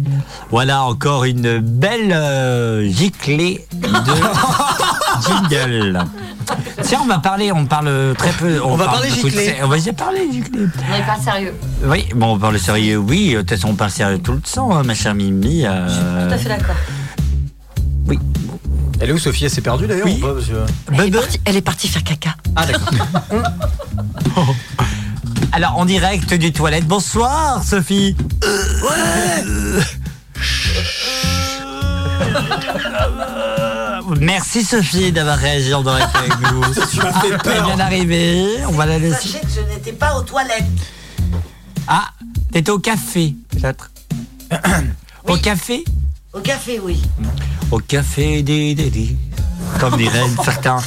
P: Voilà encore une belle euh, giclée de (laughs) jingle.
A: Tiens, on va parler, on parle très peu.
D: On va
A: parle
D: parler giclée.
A: On va déjà parler giclée.
J: On n'est pas sérieux.
A: Oui, bon, on parle sérieux, oui. De toute façon, on parle sérieux tout le temps, hein, ma chère Mimi. euh,
J: Tout à fait d'accord.
D: Elle est où Sophie? Elle s'est perdue d'ailleurs
A: Oui.
D: ou pas Parce que-
J: Elle, est partie- elle est partie faire caca.
D: Ah d'accord. (laughs) (laughs)
A: Alors, en direct du toilette. Bonsoir, Sophie. (laughs) Merci Sophie d'avoir réagi en direct avec nous.
B: Tu m'as fait peur.
A: Elle vient d'arriver. On va la laisser.
B: Sachez que je n'étais pas aux toilettes.
A: Ah, t'étais au café, peut-être. Au café?
B: Au café, oui.
A: Au café des des. Comme dirait certains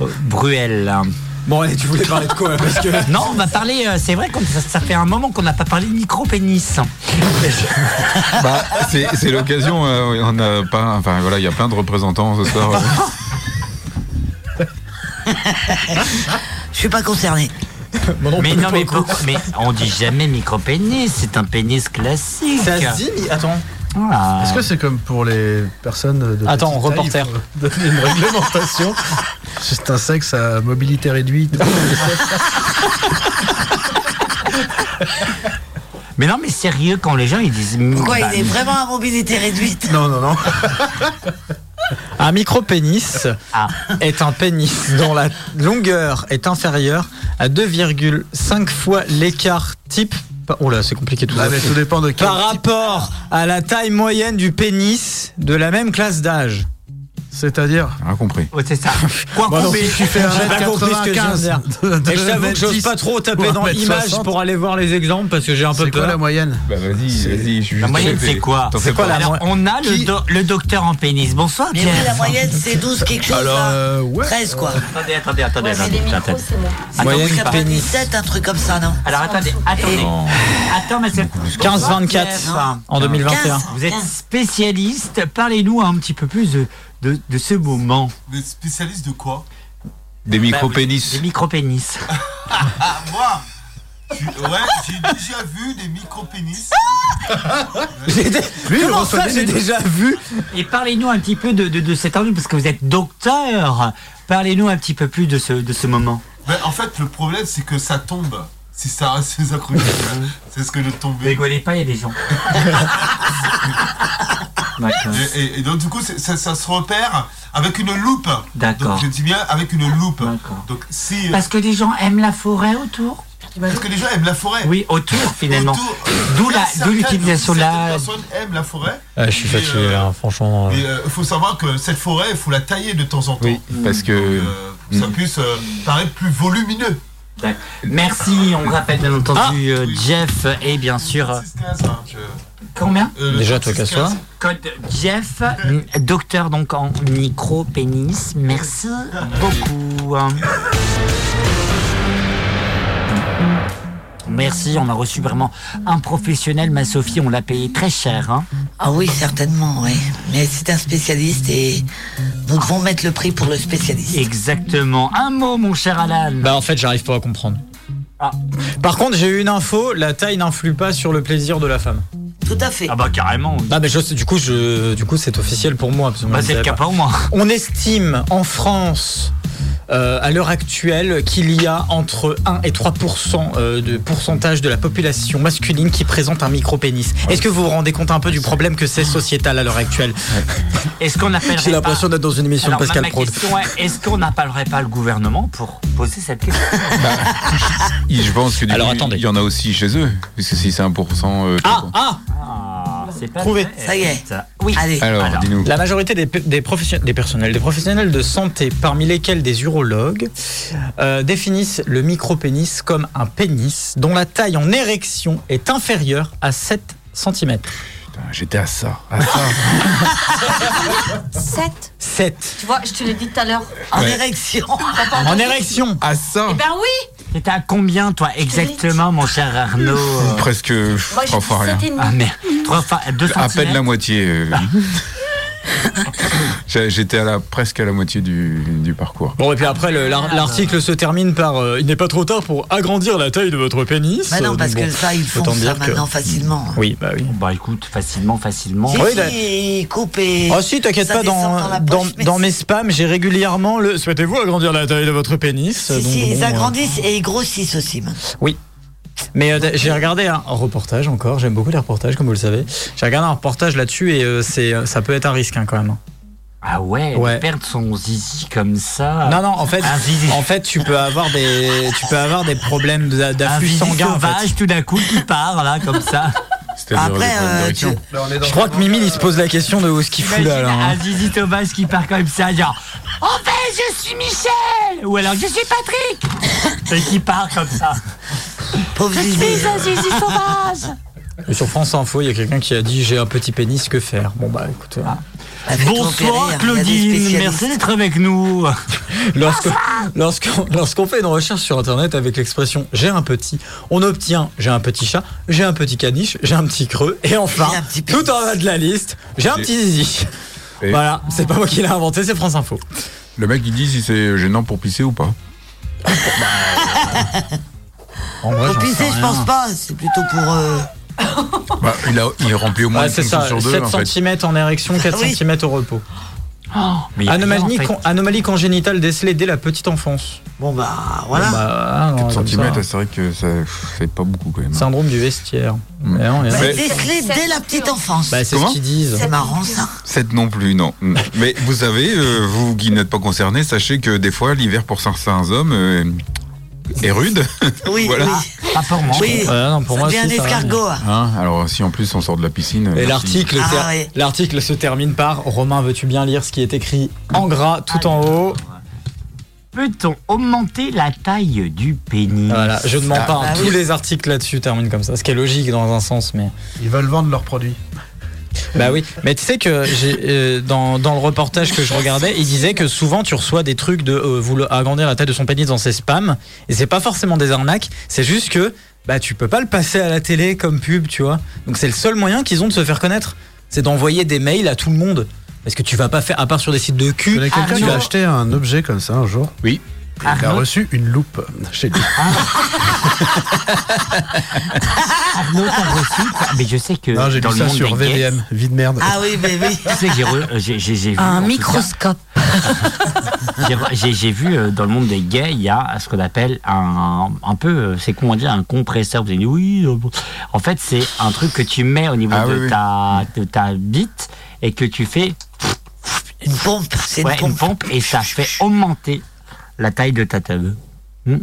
A: euh, Bruel.
D: Bon, allez, tu voulais parler de quoi Parce que (laughs)
A: Non, on va parler. euh, c'est vrai que ça, ça fait un moment qu'on n'a pas parlé de micro-pénis. (laughs)
M: Bah, c'est c'est l'occasion. euh, on a pas. Enfin voilà, il y a plein de représentants ce soir.
B: Je suis pas concerné.
A: mais non, mais pourquoi Mais on dit jamais micro-pénis. C'est un pénis classique.
N: Ça se dit,
D: Attends.
A: Ah.
N: Est-ce que c'est comme pour les personnes de
D: Attends,
N: petite taille,
D: reporter.
N: donner une réglementation. (laughs) C'est un sexe à mobilité réduite. (laughs)
A: Mais non, mais sérieux, quand les gens ils disent.
B: Pourquoi
A: bah,
B: il est vraiment à mobilité réduite?
N: Non, non, non. (laughs)
D: Un micro-pénis
A: Ah.
D: est un pénis dont la longueur est inférieure à 2,5 fois l'écart type. Oh là, c'est compliqué tout
N: Ah,
D: ça.
N: tout dépend de quel
D: Par rapport à la taille moyenne du pénis de la même classe d'âge.
N: C'est-à-dire
M: Ah, compris.
A: Ouais, c'est ça. (laughs) Quoi
N: Bon, donc,
A: combien
N: si tu fais (laughs)
D: J'ai pas compris ce que je viens de dire.
N: 1m95,
D: Et je t'avoue que j'ose pas trop taper dans
N: 1m60.
D: image pour aller voir les exemples parce que j'ai un peu
N: C'est quoi
D: peur.
N: la moyenne
M: Bah vas-y, vas-y. je suis
A: La moyenne, c'est quoi
M: t'en fais
D: quoi, la
A: Alors,
D: mo-
A: on a le, do- le docteur en pénis. Bonsoir,
B: Mais
A: Pierre.
B: oui, la moyenne, c'est 12 quelque chose.
N: Alors, euh, ouais.
B: 13, quoi.
A: Attendez, attendez, attendez.
J: Ouais, mais
A: attendez,
J: les micros,
A: attendez.
J: c'est
D: Moyenne
A: vous-
B: 97, un truc comme ça, non
A: Alors attendez, attendez. Attends, mais c'est
D: 15-24 en 2021.
B: 15.
A: Vous êtes spécialiste. Parlez-nous un petit peu plus de, de, de ce moment.
Q: Des spécialistes de quoi?
M: Des
A: Bah,
M: micro-pénis.
A: Des micro-pénis. (laughs)
Q: Ah, moi J'ai- Ouais, j'ai déjà vu des micro-pénis. (laughs)
N: Lui,
D: Comment ça, j'ai déjà vu
A: Et parlez-nous un petit peu de, de, de cet enjeu, parce que vous êtes docteur. Parlez-nous un petit peu plus de ce, de ce moment.
Q: Mais en fait, le problème, c'est que ça tombe. Si ça reste (laughs) c'est ce que de tomber.
A: Rigolez pas, il y a des gens. D'accord.
Q: Et, et- et donc, du coup, ça, ça se repère avec une loupe.
A: D'accord.
Q: Je dis bien avec une loupe.
A: D'accord.
Q: Donc, si.
A: Parce que les gens aiment la forêt autour.
Q: Parce que les gens aiment la forêt.
A: Oui, autour finalement.
Q: Autour.
A: D'où la,
Q: Certaines-
A: d'où l'utilisation de
Q: certaines
A: la.
Q: personnes aiment la forêt.
D: Ah, Je suis fatigué
Q: euh,
D: là, franchement.
Q: Il faut savoir que cette forêt, il faut la tailler de temps en temps.
M: Oui, parce que.
Q: Euh, pour ça puisse euh, paraître plus volumineux.
A: D'accord. Merci, on rappelle bien entendu euh, Jeff et bien sûr. euh,
Q: 6-15, hein, je-
A: Combien
Q: euh,
D: Déjà,
Q: 36-15.
D: toi, casse-toi.
A: Code Jeff, docteur donc en micro-pénis. Merci beaucoup. Merci, on a reçu vraiment un professionnel, ma Sophie, on l'a payé très cher. Hein.
B: Ah oui, certainement, oui. Mais c'est un spécialiste et nous devons mettre le prix pour le spécialiste.
A: Exactement. Un mot, mon cher Alan.
D: Bah en fait, j'arrive pas à comprendre.
A: Ah.
D: Par contre, j'ai eu une info, la taille n'influe pas sur le plaisir de la femme.
B: Tout à fait.
A: Ah bah carrément. oui.
D: Ah mais je du coup, je, du coup, c'est officiel pour moi.
A: Bah, c'est le cas
D: pas.
A: pour moi.
D: On estime en France, euh, à l'heure actuelle, qu'il y a entre 1 et 3 euh, de pourcentage de la population masculine qui présente un micro-pénis. Est-ce que vous vous rendez compte un peu du problème que c'est sociétal à l'heure actuelle
A: Est-ce qu'on appellerait
D: J'ai l'impression
A: pas-
D: d'être dans une émission
A: Alors,
D: de Pascal Prod.
A: est, est-ce qu'on n'appellerait pas le gouvernement pour poser cette question
M: Il- Je pense que du
D: Alors,
M: coup,
D: attendez.
M: il y en a aussi chez eux, puisque si c'est 1%. euh,
D: Ah, ah
A: Ah, c'est pas
D: Trouvé.
A: vrai.
B: Ça y est.
A: Oui.
B: Allez.
M: Alors,
A: Alors,
M: dis-nous.
D: La majorité des, professionnels, des personnels, des professionnels de santé, parmi lesquels des urologues, euh, définissent le micro-pénis comme un pénis dont la taille en érection est inférieure à 7 cm.
M: J'étais à ça. À ça. (laughs)
J: 7
D: 7.
J: Tu vois, je te l'ai dit tout à l'heure.
B: En
M: Ouais.
B: érection.
D: En érection
M: À ça.
J: Eh ben oui
A: C'était à combien, toi, exactement, mon cher Arnaud euh,
M: Presque
J: Moi, j'ai
M: trois
J: dit
M: fois rien.
J: 7 et demi.
A: Ah, merde. Trois fois, deux
M: À peine la moitié. euh. (laughs) (coughs) J'étais à la, presque à la moitié du, du parcours.
D: Bon, et puis après, le- l'ar- l'article se termine par euh, Il n'est pas trop tard pour agrandir la taille de votre pénis.
B: Bah non,
D: Euh,
B: parce
D: donc
B: que ça, ils font ça
D: que-
B: maintenant facilement.
D: Oui, bah oui.
A: Bah écoute, facilement, facilement.
B: Si,
D: Oui,
B: si, coupent et.
D: Ah si, t'inquiète pas, dans, dans,
B: poche,
D: mes spams, j'ai régulièrement le Souhaitez-vous agrandir la taille de votre pénis
B: Si,
D: Donc,
B: si, ils
D: euh,
B: agrandissent et ils grossissent aussi. maintenant.
D: Oui. Mais euh, j'ai regardé un reportage encore, j'aime beaucoup les reportages comme vous le savez. J'ai regardé un reportage là-dessus et euh, c'est euh, ça peut être un risque hein, quand même.
A: Ah ouais,
D: Ouais.
A: perdre son zizi comme ça.
D: Non non, en fait
A: Un
D: en fait tu peux avoir des tu peux avoir des problèmes d'a-
A: un
D: d'afflux sanguin en fait.
A: sauvage tout d'un coup qui part là comme ça. (laughs)
B: Après, euh, tu-
N: dans
D: Je crois que Mimi il se pose la question de où ce qu'il fout là. Là, hein.
A: un zizi sauvage qui part comme ça, genre En fait, je suis Michel Ou alors je suis Patrick (laughs) Et qui part comme ça.
B: Pauvre
A: Je
B: zizi.
A: suis un zizi sauvage
D: Et sur France Info, il y a quelqu'un qui a dit j'ai un petit pénis, que faire? Bon bah écoute. euh,
A: Bonsoir Claudine, merci d'être avec nous.
D: Lorsque- Lorsqu'on lorsqu'on fait une recherche sur internet avec l'expression j'ai un petit, on obtient j'ai un petit chat, j'ai un petit caniche, j'ai un petit creux, et enfin, tout en bas de la liste, j'ai un petit zizi.
M: Et (laughs)
D: Voilà, c'est pas moi qui l'ai inventé, c'est France Info.
M: Le mec, il dit si c'est gênant pour pisser ou pas. (laughs)
D: En vrai,
B: Pour pisser, je pense pas. C'est plutôt pour. euh,
M: Bah, il, a, il remplit au moins
D: Ouais,
M: une
D: c'est
M: fonction
D: ça,
M: sur deux,
D: 7
M: en fait.
D: cm en érection, 4
B: Oui.
D: cm au repos.
A: Mais rien,
D: Anomalie,
A: en fait.
D: con- anomalie congénitale décelée dès la petite enfance.
B: Bon, bah, voilà.
D: Bon, bah, ah, non,
M: 4
D: comme
M: cm, c'est vrai que ça fait pas beaucoup quand même.
D: Syndrome du vestiaire.
M: Mm.
D: Mais non, mais non.
B: Bah,
M: Mais-
B: décelé dès la petite enfance.
D: Bah, c'est ce
M: Comment
D: qu'ils disent.
B: C'est marrant, ça.
M: 7 non plus, non. Mm. Mais vous savez, euh, vous qui n'êtes pas concernés, sachez que des fois, l'hiver pour certains hommes euh, est rude.
B: Oui, (laughs)
M: Voilà.
B: oui.
A: Pas pour moi.
B: Oui.
D: Ouais, non, pour
B: ça
D: moi,
B: devient
D: si,
B: un escargot. hein.
M: Hein Alors, si en plus on sort de la piscine.
D: Et l'article,
B: Ah,
D: l'article se termine par Romain, veux-tu bien lire ce qui est écrit en gras tout en haut?
A: Peut-on augmenter la taille du pénis
D: Voilà, je ne mens pas, hein,
B: bah
D: tous
B: oui.
D: les articles là-dessus terminent comme ça, ce qui est logique dans un sens, mais.
N: Ils veulent vendre leurs produits.
D: Bah oui, mais tu sais que j'ai, euh, dans, dans le reportage que je regardais, il disait que souvent tu reçois des trucs de euh, vouloir agrandir la taille de son pénis dans ses spams, et c'est pas forcément des arnaques, c'est juste que bah tu peux pas le passer à la télé comme pub, tu vois. Donc c'est le seul moyen qu'ils ont de se faire connaître, c'est d'envoyer des mails à tout le monde. Parce que tu vas pas faire, à part sur des sites de cul,
N: connais quelqu'un qui
A: Arnaud.
N: a acheté un objet comme ça un jour?
M: Oui.
N: Il a reçu une loupe chez lui.
A: Arnaud, t'as reçu quoi Mais je sais que
N: Non, j'ai
A: dans
N: lu
A: le
N: ça
A: monde
N: sur VVM. Vie de merde.
B: Ah oui, mais oui.
A: tu sais que j'ai, vu
J: Un microscope.
A: j'ai, re- j'ai- j'ai vu euh, dans le monde des gays, il y a ce qu'on appelle un, un peu, euh, c'est comment dire, un compresseur. Vous avez dit oui. euh. En fait, c'est un truc que tu mets au niveau
M: Ah
A: de,
M: oui, oui.
A: ta, de ta bite et que tu fais
B: Une pompe. C'est
A: ouais,
B: une pompe
A: et ça fait augmenter la taille de ta table. Hmm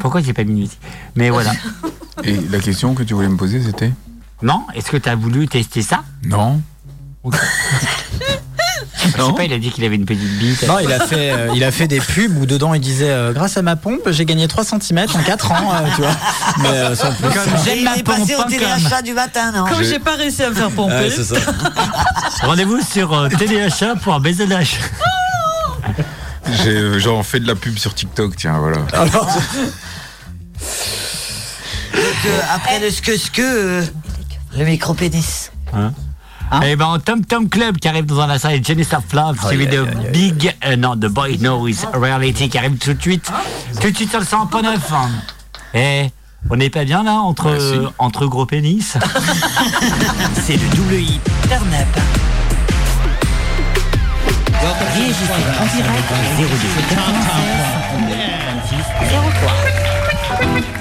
A: Pourquoi j'ai pas mis musique Mais voilà. (laughs)
M: Et la question que tu voulais me poser, c'était?
A: Non Est-ce que tu as voulu tester ça?
M: Non. (laughs)
A: Je sais pas, il a dit qu'il avait une petite bite.
D: Non, il a fait, euh, il a fait des pubs où dedans il disait euh, grâce à ma pompe j'ai gagné 3 cm en 4 ans, euh, tu vois. Mais euh, sans plus.
A: Comme
B: Et
A: j'aime ma
B: est passé au téléachat du matin, non
J: Comme j'ai pas réussi à me faire pomper.
D: Ouais.
A: Rendez-vous sur euh, téléachat.bzh. (laughs)
M: J'ai euh, genre fait de la pub sur TikTok, tiens, voilà.
D: Alors, (laughs)
B: Donc, euh, après le ske-ske, euh, le micro-pénis.
A: Et ben, Tom Tom Club qui arrive dans la salle, Jennifer Love, suivi de Big, euh, non, The Boy Knows Reality qui arrive tout de suite. Tout de suite sur le 100.9. Et on n'est pas bien là entre, euh, entre gros pénis? (laughs)
E: C'est le double hit Turn Up. Réagissez en direct au 02 96 26 03.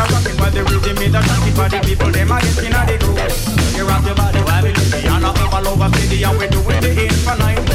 R: a rock it while the rhythm is a shock it for the people. Them a get inna the groove. You rock your body while we Louisiana, all over city, and we
K: do it the
A: infinite.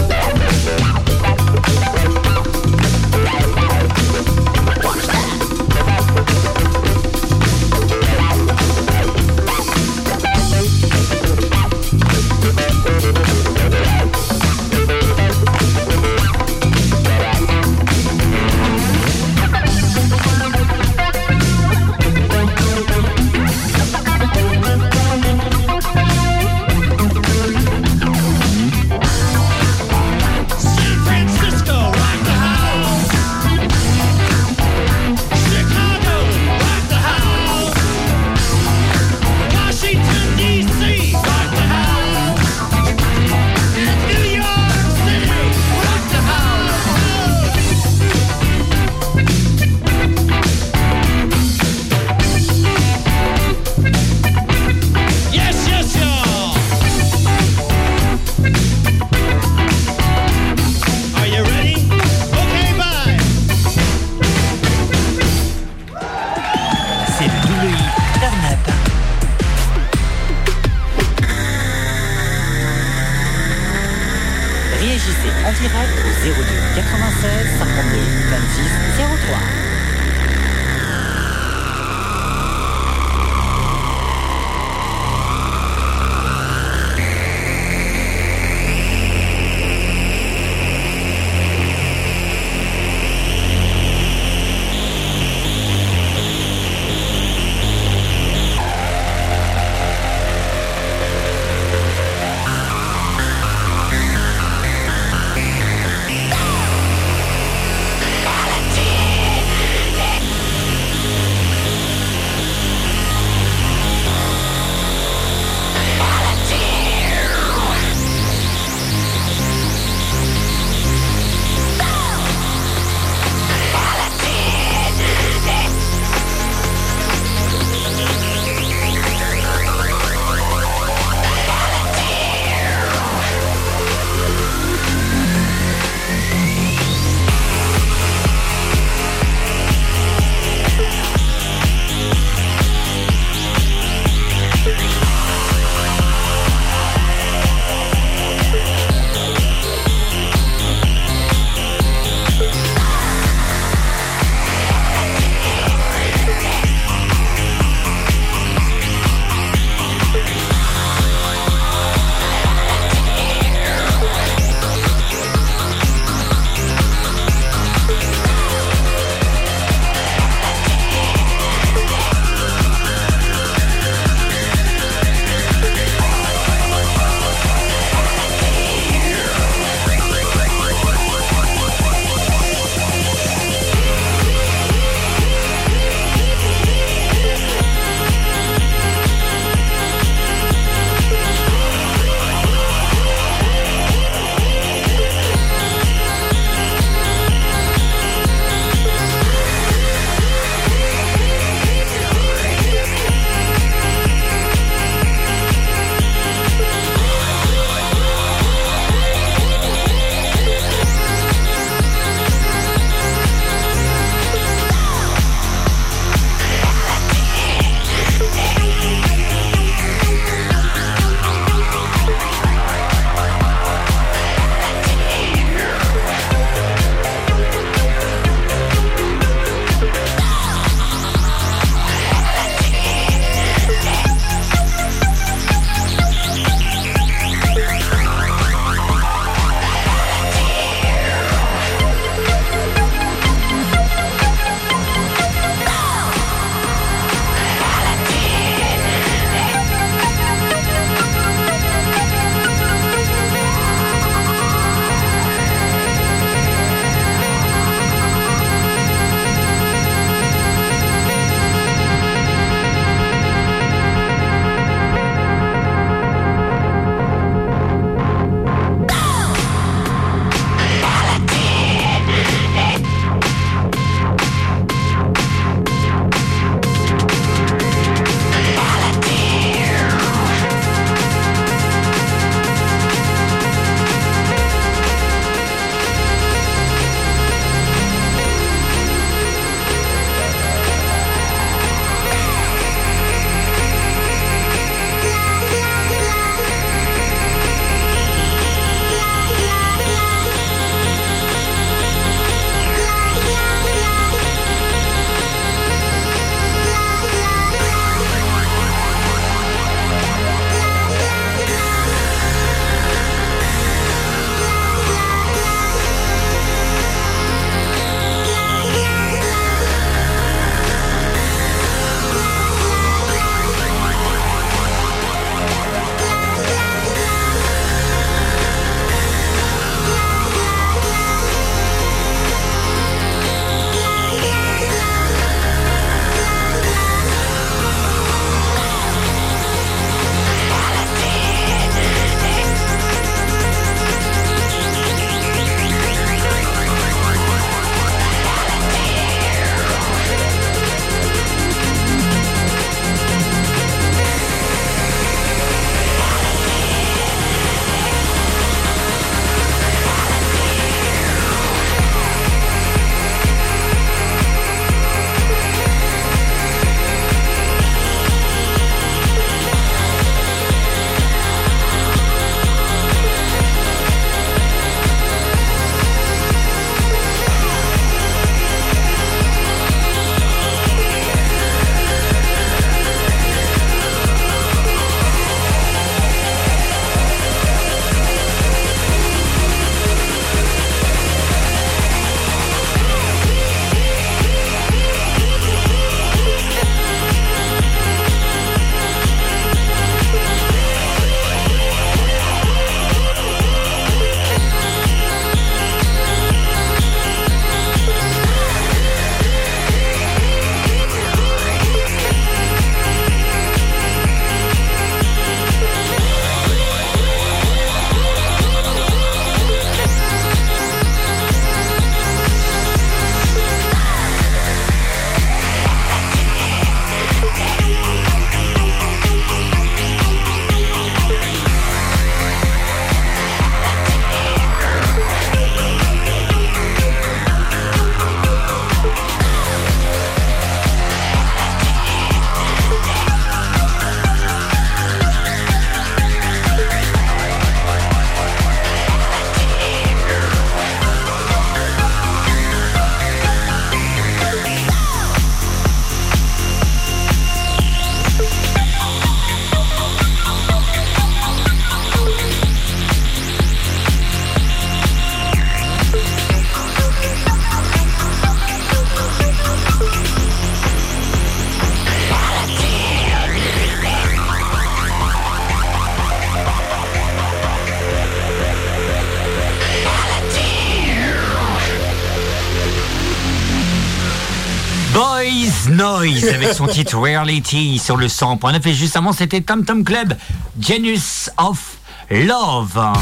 A: Son titre Reality sur le 100. On a fait juste avant, c'était Tom Tom Club, Genius of Love.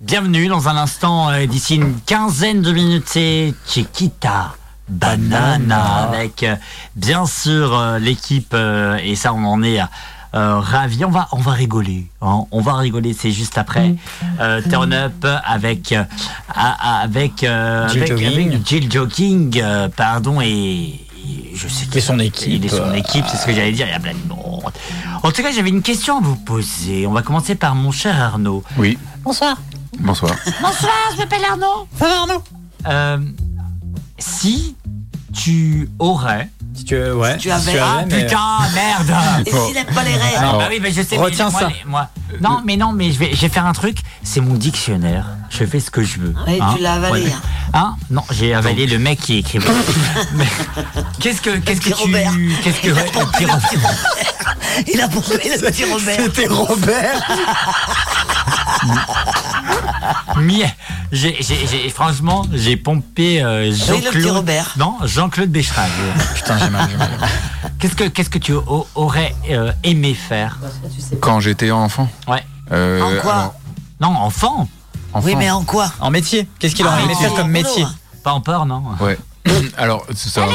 A: Bienvenue dans un instant, euh, d'ici une quinzaine de minutes, c'est Chiquita Banana avec euh, bien sûr euh, l'équipe et ça on en est euh, ravis. On va on va rigoler, hein. on va rigoler. C'est juste après euh, Turn Up avec euh, a- avec euh,
D: Jill
A: avec,
D: Jogging.
A: avec Jill Jogging, euh, pardon et, et je sais
D: Et son équipe.
A: il est son équipe, c'est ce que j'allais dire. Il y a plein de monde. En tout cas, j'avais une question à vous poser. On va commencer par mon cher Arnaud.
M: Oui,
A: Bonsoir.
M: bonsoir. (laughs)
A: Bonsoir, je m'appelle Arnaud. Ça va Arnaud euh, Si tu aurais...
D: Si tu, ouais,
A: tu avais... ah
D: mais-
A: putain, merde (laughs)
B: Et s'il aime pas les règles
A: Ah, bah oui, mais je sais. mais
D: Retiens
A: moi,
D: ça.
A: les- moi- Non, mais non, mais je vais, je vais faire un truc. C'est mon dictionnaire. Je fais ce que je veux.
B: Ouais, tu l'as avalé, hein.
A: Hein Non, j'ai avalé le mec qui écrit. (laughs) Mais qu'est-ce que, qu'est-ce que
B: Robert.
A: tu, qu'est-ce que, ouais, le petit Robert.
B: Il a pompé le petit (laughs) Robert.
D: C'était Robert. (laughs)
A: J'ai, franchement, j'ai pompé euh, Jean-Claude.
B: Robert.
A: Non, Jean-Claude Bécherel. (laughs)
D: Putain, j'ai mal, j'ai mal.
A: Qu'est-ce que, qu'est-ce que tu au- aurais euh, aimé faire?
M: Quand j'étais enfant.
A: Ouais.
M: Euh,
B: En quoi?
M: alors,
A: Non, enfant.
M: enfant.
B: Oui, mais en quoi?
D: En métier. Qu'est-ce qu'il aurait
A: Ah,
D: aimé faire comme métier?
B: hein.
A: Pas en peur, non?
M: Ouais. (laughs) Alors, ça,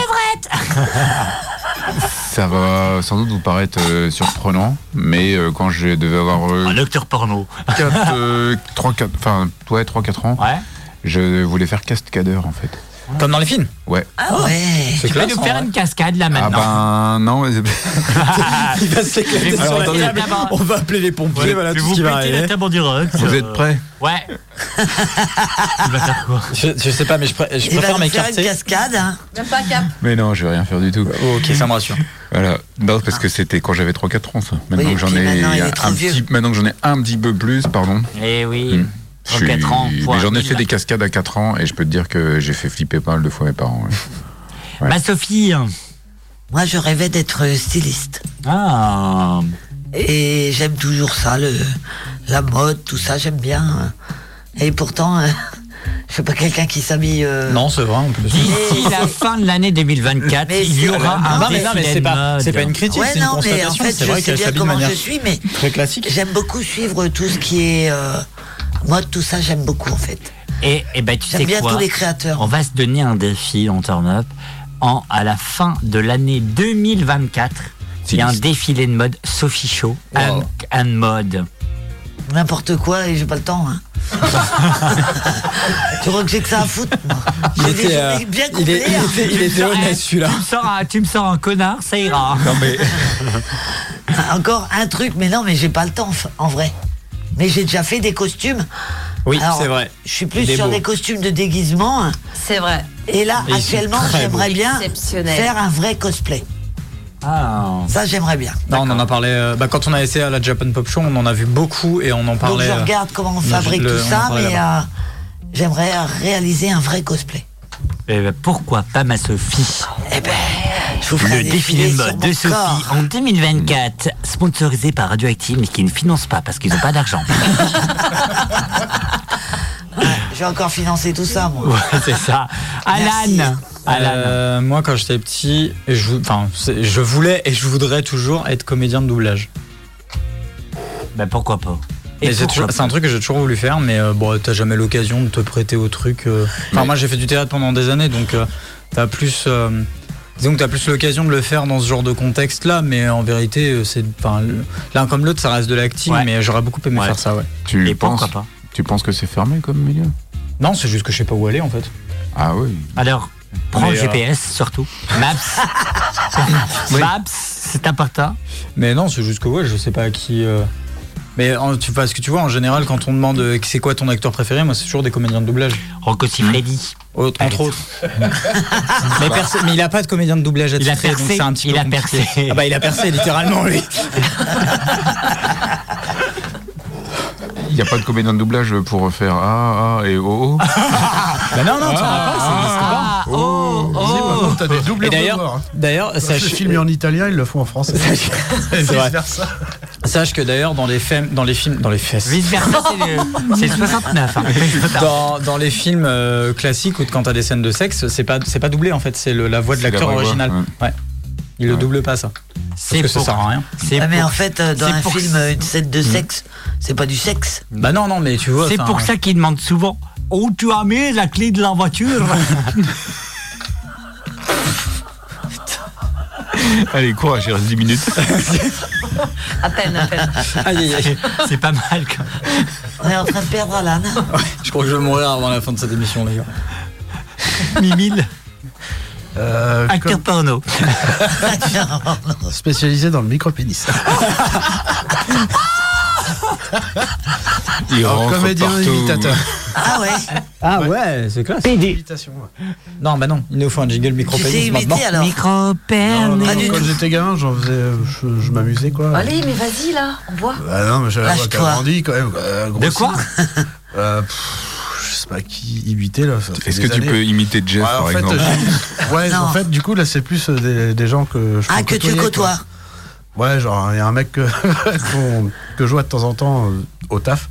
M: ça va sans doute vous paraître euh, surprenant, mais euh, quand je devais avoir euh,
A: Un lecteur porno.
M: 4, 3, 4, enfin, ouais, 3, 4 ans,
A: Ouais.
M: je voulais faire cascadeur en fait.
D: Comme dans les films.
M: Ouais.
B: Ah ouais
D: C'est
A: Tu peux nous faire une cascade là
M: Ah
A: maintenant
M: ben non. mais- (laughs)
D: Il va s'éclater sur la table. On va appeler les pompiers. voilà tout ce qui
A: vous
D: va
A: péter la
D: arriver.
A: table en direct.
M: Vous
A: euh,
M: êtes prêts
A: Ouais. (laughs) tu vas faire quoi?
D: Je, je sais pas, mais je, pré- je
B: Il va
D: préfère
B: nous faire une
D: m'écarter.
B: cascade, hein.
J: Même pas cap.
M: Mais non, je vais rien faire du tout.
D: Oh, ok, ça me rassure.
M: Voilà. Non, parce que c'était quand j'avais 3-4 ans ça. Maintenant
B: Oui,
M: que j'en
B: puis
M: ai
B: maintenant, il est
M: un,
B: trop vieux.
M: petit, maintenant que j'en ai un petit peu plus, pardon.
A: Eh oui.
M: Hmm. Je suis-
A: 4 ans. fois
M: mais j'en ai fait des cascades à 4 ans et je peux te dire que j'ai fait flipper pas mal de fois mes parents. ouais. Ouais.
A: Ma Sophie.
B: Moi, je rêvais d'être styliste.
A: Ah.
B: Et j'aime toujours ça, le, la mode, tout ça, j'aime bien. hein. Et pourtant, euh, je suis pas quelqu'un qui s'habille. euh,
D: Non, c'est vrai en plus.
A: D'ici la fin de l'année 2024,
B: Mais
A: il y aura
B: non,
A: un
D: non, mais, non, mais
A: défilé
D: c'est pas,
A: mode.
D: c'est pas une critique,
B: Ouais,
D: c'est une
B: non, mais en fait,
D: C'est
B: je
D: vrai
B: sais bien comment je suis, mais
D: très classique.
B: j'aime beaucoup suivre tout ce qui est euh, mode, tout ça, j'aime beaucoup en fait.
A: Et, et ben, tu
B: J'aime
A: sais
B: bien
A: quoi
B: tous les créateurs.
A: On va se donner un défi en turn up. En, à la fin de l'année 2024, il y a un défilé de mode Sophie Show
B: Wow.
A: and, and mode.
B: N'importe quoi et j'ai pas le temps. hein. (laughs) tu crois que j'ai que ça à foutre moi
D: Il était, euh,
B: bien
D: il, est- il était, il était honnête celui-là.
A: Tu me, sors un, tu me sors un connard, ça ira.
M: Non mais (laughs)
B: Encore un truc, mais non, mais j'ai pas le temps en vrai. Mais j'ai déjà fait des costumes.
D: Oui, c'est vrai.
B: Je suis plus sur des costumes de déguisement. hein.
J: C'est vrai.
B: Et là, actuellement, j'aimerais bien faire un vrai cosplay.
A: Ah.
B: Ça, j'aimerais bien.
D: Non, on en a parlé. euh, bah, quand on a essayé à la Japan Pop Show, on en a vu beaucoup et on en
B: Donc
D: parlait.
B: je
D: euh,
B: regarde comment on fabrique
D: le-
B: tout ça, mais euh, j'aimerais réaliser un vrai cosplay.
A: Ben, pourquoi pas ma Sophie
B: Eh ben, je vous
A: Le défilé de mode de Sophie
B: corps.
A: en 2024, sponsorisé par Radioactive, mais qui ne finance pas parce qu'ils n'ont pas d'argent. (laughs)
B: Je vais encore financer tout ça, moi.
A: Ouais, c'est ça. Alan. Alan.
D: Euh, moi, quand j'étais petit, je, enfin, je voulais et je voudrais toujours être comédien de doublage.
A: Ben pourquoi pas?
D: C'est
A: pourquoi
D: toujours- c'est un truc que j'ai toujours voulu faire, mais euh, bon, t'as jamais l'occasion de te prêter au truc. euh. Enfin, moi, j'ai fait du théâtre pendant des années, donc euh, t'as plus. euh, Disons que t'as plus l'occasion de le faire dans ce genre de contexte-là, mais en vérité, c'est, l'un comme l'autre, ça reste de l'acting,
A: Ouais.
D: mais j'aurais beaucoup aimé
A: Ouais.
D: faire ça, ouais.
M: tu
A: Et
M: penses,
A: pas?
M: tu penses que c'est fermé comme milieu?
D: Non, c'est juste que je sais pas où aller en fait.
M: Ah oui.
A: Alors, prends
D: Mais,
A: le
D: euh,
A: GPS surtout. Maps. (laughs) Maps, c'est important.
D: Mais non, c'est juste que ouais, je sais pas à qui. Mais en- tu, parce que tu vois, en général, quand on demande euh, c'est quoi ton acteur préféré, moi c'est toujours des comédiens de doublage.
A: Rocco Siffredi.
D: Autre-
A: Allez.
D: entre autres. (laughs) mais, il a pas de comédien de doublage à
A: Il a
D: donc c'est un petit
A: il a
D: compliqué.
A: percé.
D: Ah bah il a percé littéralement lui. (laughs)
M: Il n'y a pas de comédien de doublage pour faire ah, ah et oh, oh. (laughs)
D: bah non, non, tu as pas, ça existe pas.
A: Ah, oh, oh,
N: Maintenant, t'as des doubleurs
D: Et d'ailleurs-
N: hein.
D: d'ailleurs, sache-
N: c'est filmé en italien, ils le font en français. (laughs)
D: C'est vrai. Sache que d'ailleurs dans les films, dans les films, dans les fesses.
A: Vice versa, c'est le, c'est le 69. hein. (laughs)
D: Dans, dans les films euh, classiques ou quand t'as des scènes de sexe, c'est pas c'est pas doublé en fait, c'est le- la voix de
M: C'est la
D: l'acteur
M: vraie voix,
D: original.
M: ouais.
D: Ouais. Il le double pas ça.
A: C'est
D: Parce que ça
A: pour-
D: sert à rien.
B: Ah, mais
A: pour-
B: en fait, euh, dans un
A: pour-
B: film, une scène de sexe, c'est pas du sexe.
D: Bah non non mais tu vois.
A: C'est pour ça qu'ils demandent souvent Où tu as mis la clé de la voiture (laughs)
M: Allez, courage, il reste 10 minutes. (laughs)
J: À peine, à peine.
D: Aïe, aïe, aïe.
A: C'est pas mal quand
B: On est en train de perdre Alan. (laughs)
D: Je crois que je vais mourir avant la fin de cette émission les gars.
A: Mimile,
N: Euh,
A: acteur
N: comme-
A: porno. (laughs)
N: spécialisé dans le micro-pénis.
M: Il
N: Alors,
M: rentre
N: comédien
M: partout.
N: imitateur.
B: Ah ouais
D: Ah ouais, c'est classe.
N: Imitation. ouais.
D: Non bah non, il nous faut un jingle micro
B: Tu sais
D: pénis
B: imiter
D: maintenant.
B: alors
A: Micro
N: Non.
B: Pas du
N: quand
B: tout.
N: j'étais gamin, j'en faisais, je, je m'amusais quoi.
J: Allez, mais vas-y là, on voit.
N: Bah non, mais j'avais la voix qui a
B: Lâche-toi.
N: grandi quand même. euh,
A: De
N: grossi.
A: quoi
N: Euh, pff, pas qui imiter là.
M: Est-ce que tu
N: années.
M: peux imiter Jeff,
N: Ouais,
M: par
N: en fait,
M: exemple
N: j'ai- (laughs) ouais,
B: Non.
N: en fait, du coup, là, c'est plus euh, des, des gens que je
B: Ah, que tu côtoies.
N: quoi. Ouais, genre, il y a un mec que, (laughs) que je vois de temps en temps euh, au taf.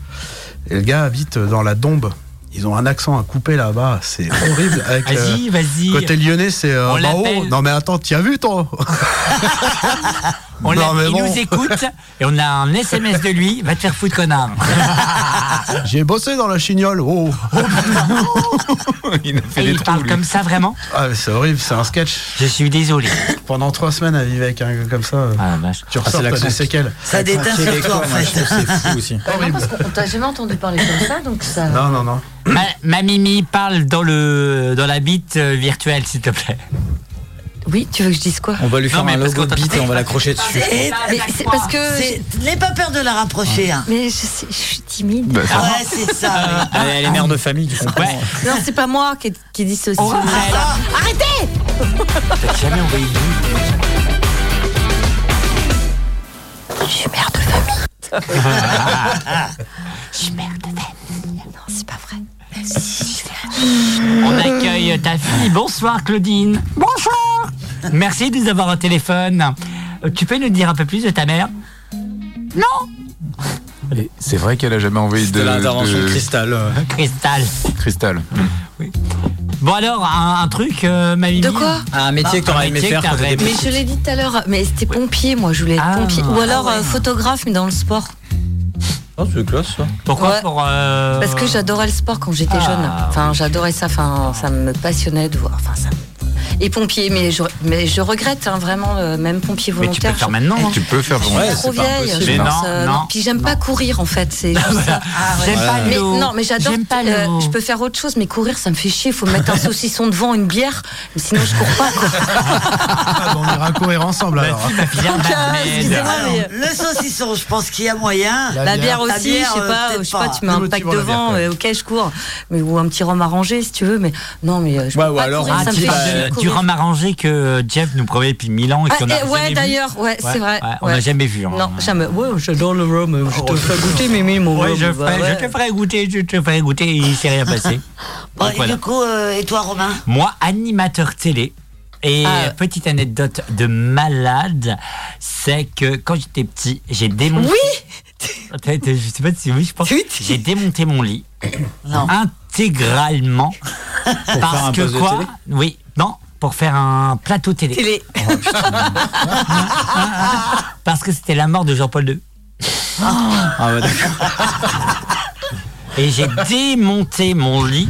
N: Et le gars habite dans la Dombe. Ils ont un accent à couper là-bas. C'est horrible. (laughs) Euh,
A: Vas-y, vas-y.
N: Côté lyonnais, c'est. euh, non, mais attends, t'y as vu, toi?
A: On
N: Non,
A: l'a-
N: mais
A: il
N: bon.
A: nous écoute et on a un SMS de lui. Va te faire foutre, connard. (laughs)
N: J'ai bossé dans la chignole. Oh. (laughs)
M: Il a fait
A: Et
M: des
A: il parle
M: lui.
A: comme ça vraiment
N: Ah, mais c'est horrible, c'est un sketch.
A: Je suis désolé.
N: Pendant trois semaines à vivre avec un gars comme ça,
A: Ah la vache.
N: tu
D: Ah,
N: ressors,
D: l'accent.
N: des séquelles.
B: Ça déteint sur toi en fait.
D: c'est fou aussi.
J: Non, parce qu'on t'a jamais entendu parler comme ça, donc ça.
N: Non, non, non.
A: Ma, ma Mimi parle dans le dans la bite euh, virtuelle, s'il te plaît.
J: Oui, tu veux que je dise quoi
D: On va lui faire
A: Non,
D: un logo de bite et on va l'accrocher dessus.
B: Et-
J: Mais c'est parce que.
B: N'aie pas peur de la rapprocher. hein.
J: Mais je, sais- je suis timide.
M: Bah, ça-
B: Ouais, c'est ça. oui.
D: Elle, elle est mère de famille, tu comprends
A: Ouais.
J: Non, c'est pas moi qui, qui dis ceci.
A: Rappelle.
J: Arrêtez
A: T'as jamais envoyé de
J: Je suis mère de famille. (laughs)
A: Je suis mère de famille.
J: Non, c'est pas vrai.
A: On accueille ta fille. Bonsoir Claudine. Bonsoir. Merci de nous avoir au téléphone. Euh, Tu peux nous dire un peu plus de ta mère? Non.
M: Et C'est vrai qu'elle a jamais envoyé de.
D: C'était l'intervention de
M: de-
D: Cristal. euh. (laughs)
A: Cristal.
M: Cristal.
A: Bon alors, un, un truc, euh, ma Mimi?
J: De quoi?
D: Un métier que t'aurais aimé
A: métier
D: faire
A: que
D: quand
A: t'aurais
D: t'étais
A: aimé.
J: Mais je l'ai dit tout à l'heure, mais c'était pompier, moi, je voulais être
A: Ah.
J: pompier. Ou alors
B: Ah ouais.
J: euh, photographe, mais dans le sport.
D: Oh, c'est classe ça.
A: Pourquoi
J: Ouais.
A: pour euh,
J: Parce que j'adorais le sport quand j'étais
A: Ah,
J: jeune. Enfin, j'adorais ça. Enfin, ça me passionnait de voir. Enfin, ça. me- Et pompier, mais je, mais je regrette hein, vraiment, euh, même pompier
A: Mais tu peux
J: volontaire.
A: le faire maintenant. hein.
M: Tu peux faire
J: Je suis trop vieille. je
A: Mais
J: pense,
A: non,
J: euh,
A: non,
J: Puis j'aime pas courir en fait. C'est (laughs) juste ça.
A: J'aime pas
J: Mais
A: l'eau.
J: non, mais j'adore.
A: J'aime pas
J: euh, je peux faire autre chose, mais courir, ça me fait chier. Il faut mettre un (laughs) saucisson devant, une bière. Mais sinon, je cours pas. Quoi. (laughs)
N: Ah, bon, on ira courir ensemble alors.
J: Euh, excusez-moi,
B: Alors,
J: mais-
B: le saucisson, je pense qu'il y a moyen.
N: La
J: La
N: bière.
J: aussi,
B: bière,
J: je sais
B: euh,
J: pas, je sais pas, tu mets un pack devant, euh, ok, je cours. Mais, ou un petit rhum arrangé si tu veux, mais non, mais euh, je peux
D: ou
J: pas
D: alors
J: courir, ça me fait
D: bah,
J: chier de
A: du
J: courir.
A: rhum arrangé que Jeff nous promet depuis mille ans et
J: Ah,
A: qu'on a
J: ouais,
A: jamais vu.
J: d'ailleurs, ouais,
A: Ouais,
J: c'est vrai.
A: ouais, on n'a jamais vu. hein.
J: Non, jamais. Ouais, j'adore le rhum. Je te
A: Oh,
J: fais goûter, Mimi, mon
A: Ouais,
J: rhum.
A: je,
J: bah,
A: ferai-
J: ouais.
A: je te ferai goûter, je te ferai goûter, il s'est rien passé. (laughs)
B: Bon,
A: Donc,
B: et
A: voilà.
B: du coup, euh, et toi, Romain
A: Moi, animateur télé. Et
J: Ah.
A: petite anecdote de malade, c'est que quand j'étais petit, j'ai démonté.
J: Oui (laughs)
A: Je sais pas si oui, je pense.
J: Oui.
A: J'ai démonté mon lit
B: Non.
A: intégralement (laughs) parce que quoi Oui, non, pour faire un plateau télé.
J: Télé.
A: Parce que c'était la mort de Jean-Paul II.
D: Ah d'accord.
A: Et j'ai démonté mon lit.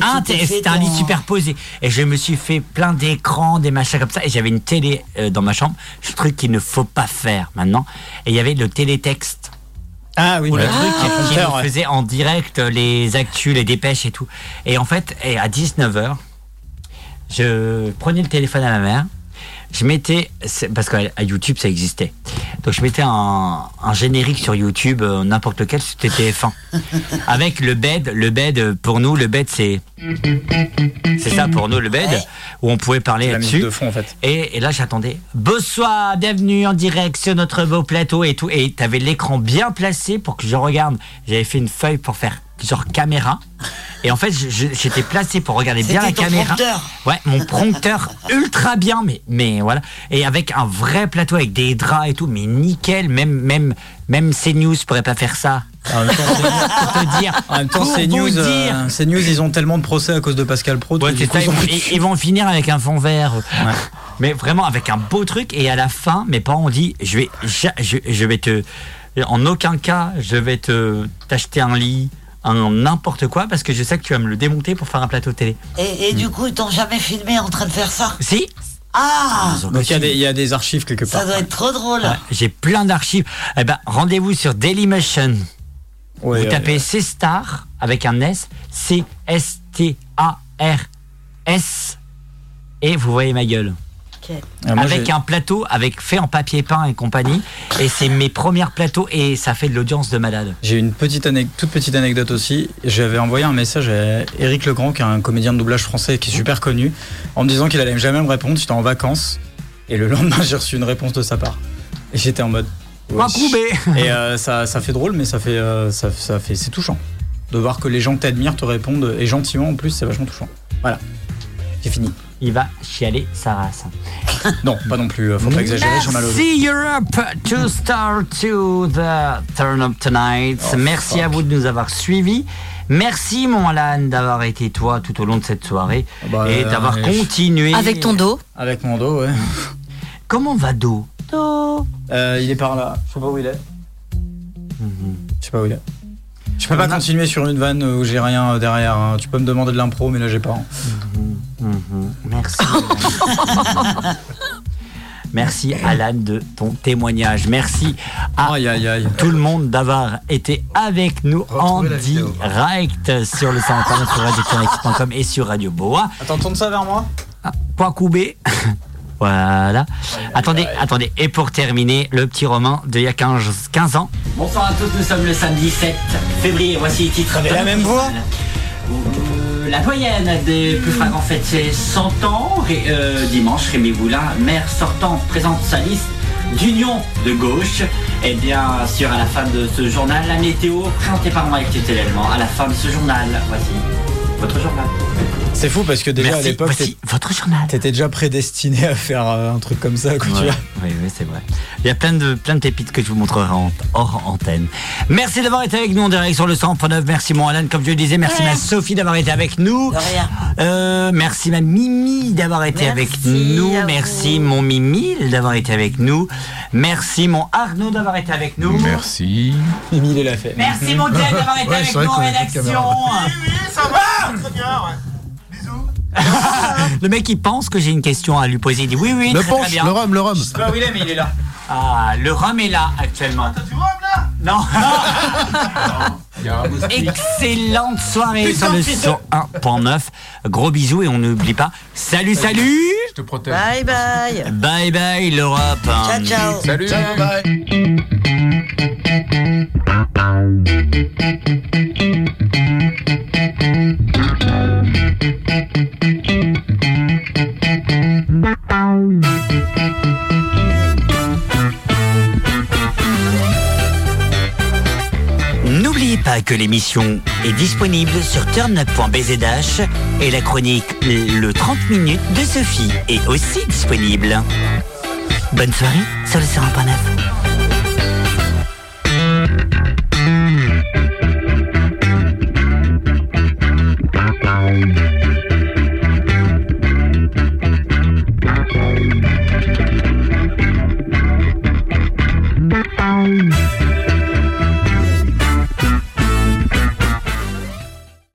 A: Ah, c'était un lit superposé. Et je me suis fait plein d'écrans, des machins comme ça. Et j'avais une télé euh, dans ma chambre. Ce truc qu'il ne faut pas faire maintenant. Et il y avait le télétexte.
D: Ah oui,
A: Ou le
D: ouais.
A: truc qui
D: ouais.
A: faisait en direct euh, les actus, les dépêches et tout. Et en fait, et à 19h, je prenais le téléphone à ma mère. Je mettais, parce qu'à YouTube ça existait, donc je mettais un, un générique sur YouTube, euh, n'importe lequel, c'était TF1. (laughs) Avec le bed, le bed euh, pour nous, le bed c'est. C'est ça pour nous le bed, où on pouvait parler
D: La
A: là-dessus.
D: musique de fond en fait.
A: Et, et là, j'attendais. Bonsoir, bienvenue en direct sur notre beau plateau et tout. Et t'avais l'écran bien placé pour que je regarde. J'avais fait une feuille pour faire genre caméra. Et en fait, j'étais placé pour regarder bien la
B: ton
A: caméra.
B: prompteur.
A: Ouais, mon prompteur ultra bien, mais, mais voilà. Et avec un vrai plateau, avec des draps et tout, mais nickel. Même, même, même CNews pourrait pas faire ça.
D: En même temps,
A: Pour te dire.
D: En même temps,
A: pour
D: c'est
A: vous
D: news,
A: dire.
D: c'est news, ils ont tellement de procès à cause de Pascal Pro.
A: Ouais,
D: ils
A: ils,
D: ont
A: vont,
D: plus de
A: ils- ils vont finir avec un fond vert. Mais vraiment avec un beau truc. Et à la fin, mes parents ont dit je vais, je vais te. En aucun cas, je vais te t'acheter un lit, un n'importe quoi, parce que je sais que tu vas me le démonter pour faire un plateau télé.
B: Et, et du coup, ils t'ont jamais filmé en train de faire ça?
A: Si
B: Ah
D: Donc il y, a des- il y a des archives quelque part.
B: Ça doit être trop drôle.
A: Ouais, J'ai plein d'archives. Eh ben, rendez-vous sur Dailymotion.
D: Ouais,
A: Vous
D: ouais,
A: tapez
D: ouais.
A: C-Star avec un S, C-S-T-A-R-S, et vous voyez ma gueule.
D: Ah, moi,
A: avec un plateau avec fait en papier peint et compagnie. Et c'est mes premiers plateaux et ça fait de l'audience de malade.
D: J'ai une petite anecdote, toute petite anecdote aussi. J'avais envoyé un message à Éric Legrand, qui est un comédien de doublage français qui est super connu, en me disant qu'il allait jamais me répondre. J'étais en vacances et le (laughs) lendemain j'ai reçu une réponse de sa part. Et j'étais en mode.
A: Coubé
D: Et euh, ça, ça fait drôle, mais ça fait, euh, ça, ça fait, c'est touchant de voir que les gens que t'admirent te répondent et gentiment en plus, c'est vachement touchant. Voilà, j'ai fini.
A: Il va chialer sa race. (laughs)
D: Non, pas non plus. euh, Faut pas exagérer, Jean Malo.
A: Merci Europe, two star to the turn up tonight.
D: Oh,
A: Merci à vous de nous avoir suivis. Merci mon Alan d'avoir été toi tout au long de cette soirée
D: bah,
A: et
D: euh,
A: d'avoir
D: je-
A: continué.
J: Avec ton dos.
D: Avec mon dos, ouais. (laughs)
A: Comment va Do?
D: Euh, il est par là. Je sais pas où il est. Je sais pas où il est. Je peux pas continuer sur une vanne où j'ai rien derrière. hein. Tu peux me demander de l'impro, mais là j'ai pas. hein.
A: Merci. (laughs) Merci Alan de ton témoignage. Merci à tout le monde d'avoir été avec nous en direct sur le 149 sur radio et sur Radio Boa.
D: Attends, tourne ça vers moi.
A: Point coubé. Voilà. Attendez, attendez. Et pour terminer, le petit roman d'il y a 15, 15 ans. Bonsoir à tous, nous sommes le samedi 7 février. Voici les titres.
D: Avec la même voix
A: Euh, La doyenne des plus flagrants fête ses 100 ans. Euh, dimanche, Rémi Boulin, maire sortant, présente sa liste d'union de gauche. Et bien sûr, à la fin de ce journal, la météo présentée par Mike Télélement. À la fin de ce journal, voici votre journal.
D: C'est fou parce que déjà
A: Merci,
D: à l'époque,
A: votre journal.
D: t'étais déjà prédestiné à faire euh, un truc comme ça. Quoi, tu vois.
A: oui, oui, c'est vrai. Il y a plein de, plein de pépites que je vous montrerai en- hors antenne. Merci d'avoir été avec nous en direct sur le 100.9. Merci mon Alan, comme je le disais. Merci ma Sophie d'avoir été avec nous. Euh, merci ma Mimi d'avoir été avec nous. Merci mon Mimi d'avoir été avec nous. Merci mon Arnaud d'avoir été avec nous.
M: Merci.
D: Mimi, il l'a fait.
A: Merci mon Jack d'avoir (laughs) été
N: Ouais,
A: avec nous en
N: qu'on a plus de
A: rédaction.
Q: Ça va, très bien, ouais. (laughs)
A: Le mec il pense que j'ai une question à lui poser. Il dit oui, oui,
N: Le
A: très, très
N: punch,
A: bien.
N: le rhum, le rhum.
D: Je sais pas où il est, mais il est là.
A: Ah, le rhum est là actuellement.
Q: Tu vois, là?
A: Non. (laughs) (laughs) Excellente soirée
Q: Putain,
A: sur le
Q: putain.
A: 101.9. Gros bisous et on n'oublie pas. Salut, salut.
M: Je te protège.
B: Bye bye.
A: Bye bye l'Europe.
B: Ciao, ciao.
M: Salut.
N: Ciao, bye.
A: Pas que l'émission est disponible sur turnup.bzh et la chronique Le 30 minutes de Sophie est aussi disponible. Bonne soirée sur le 101.9.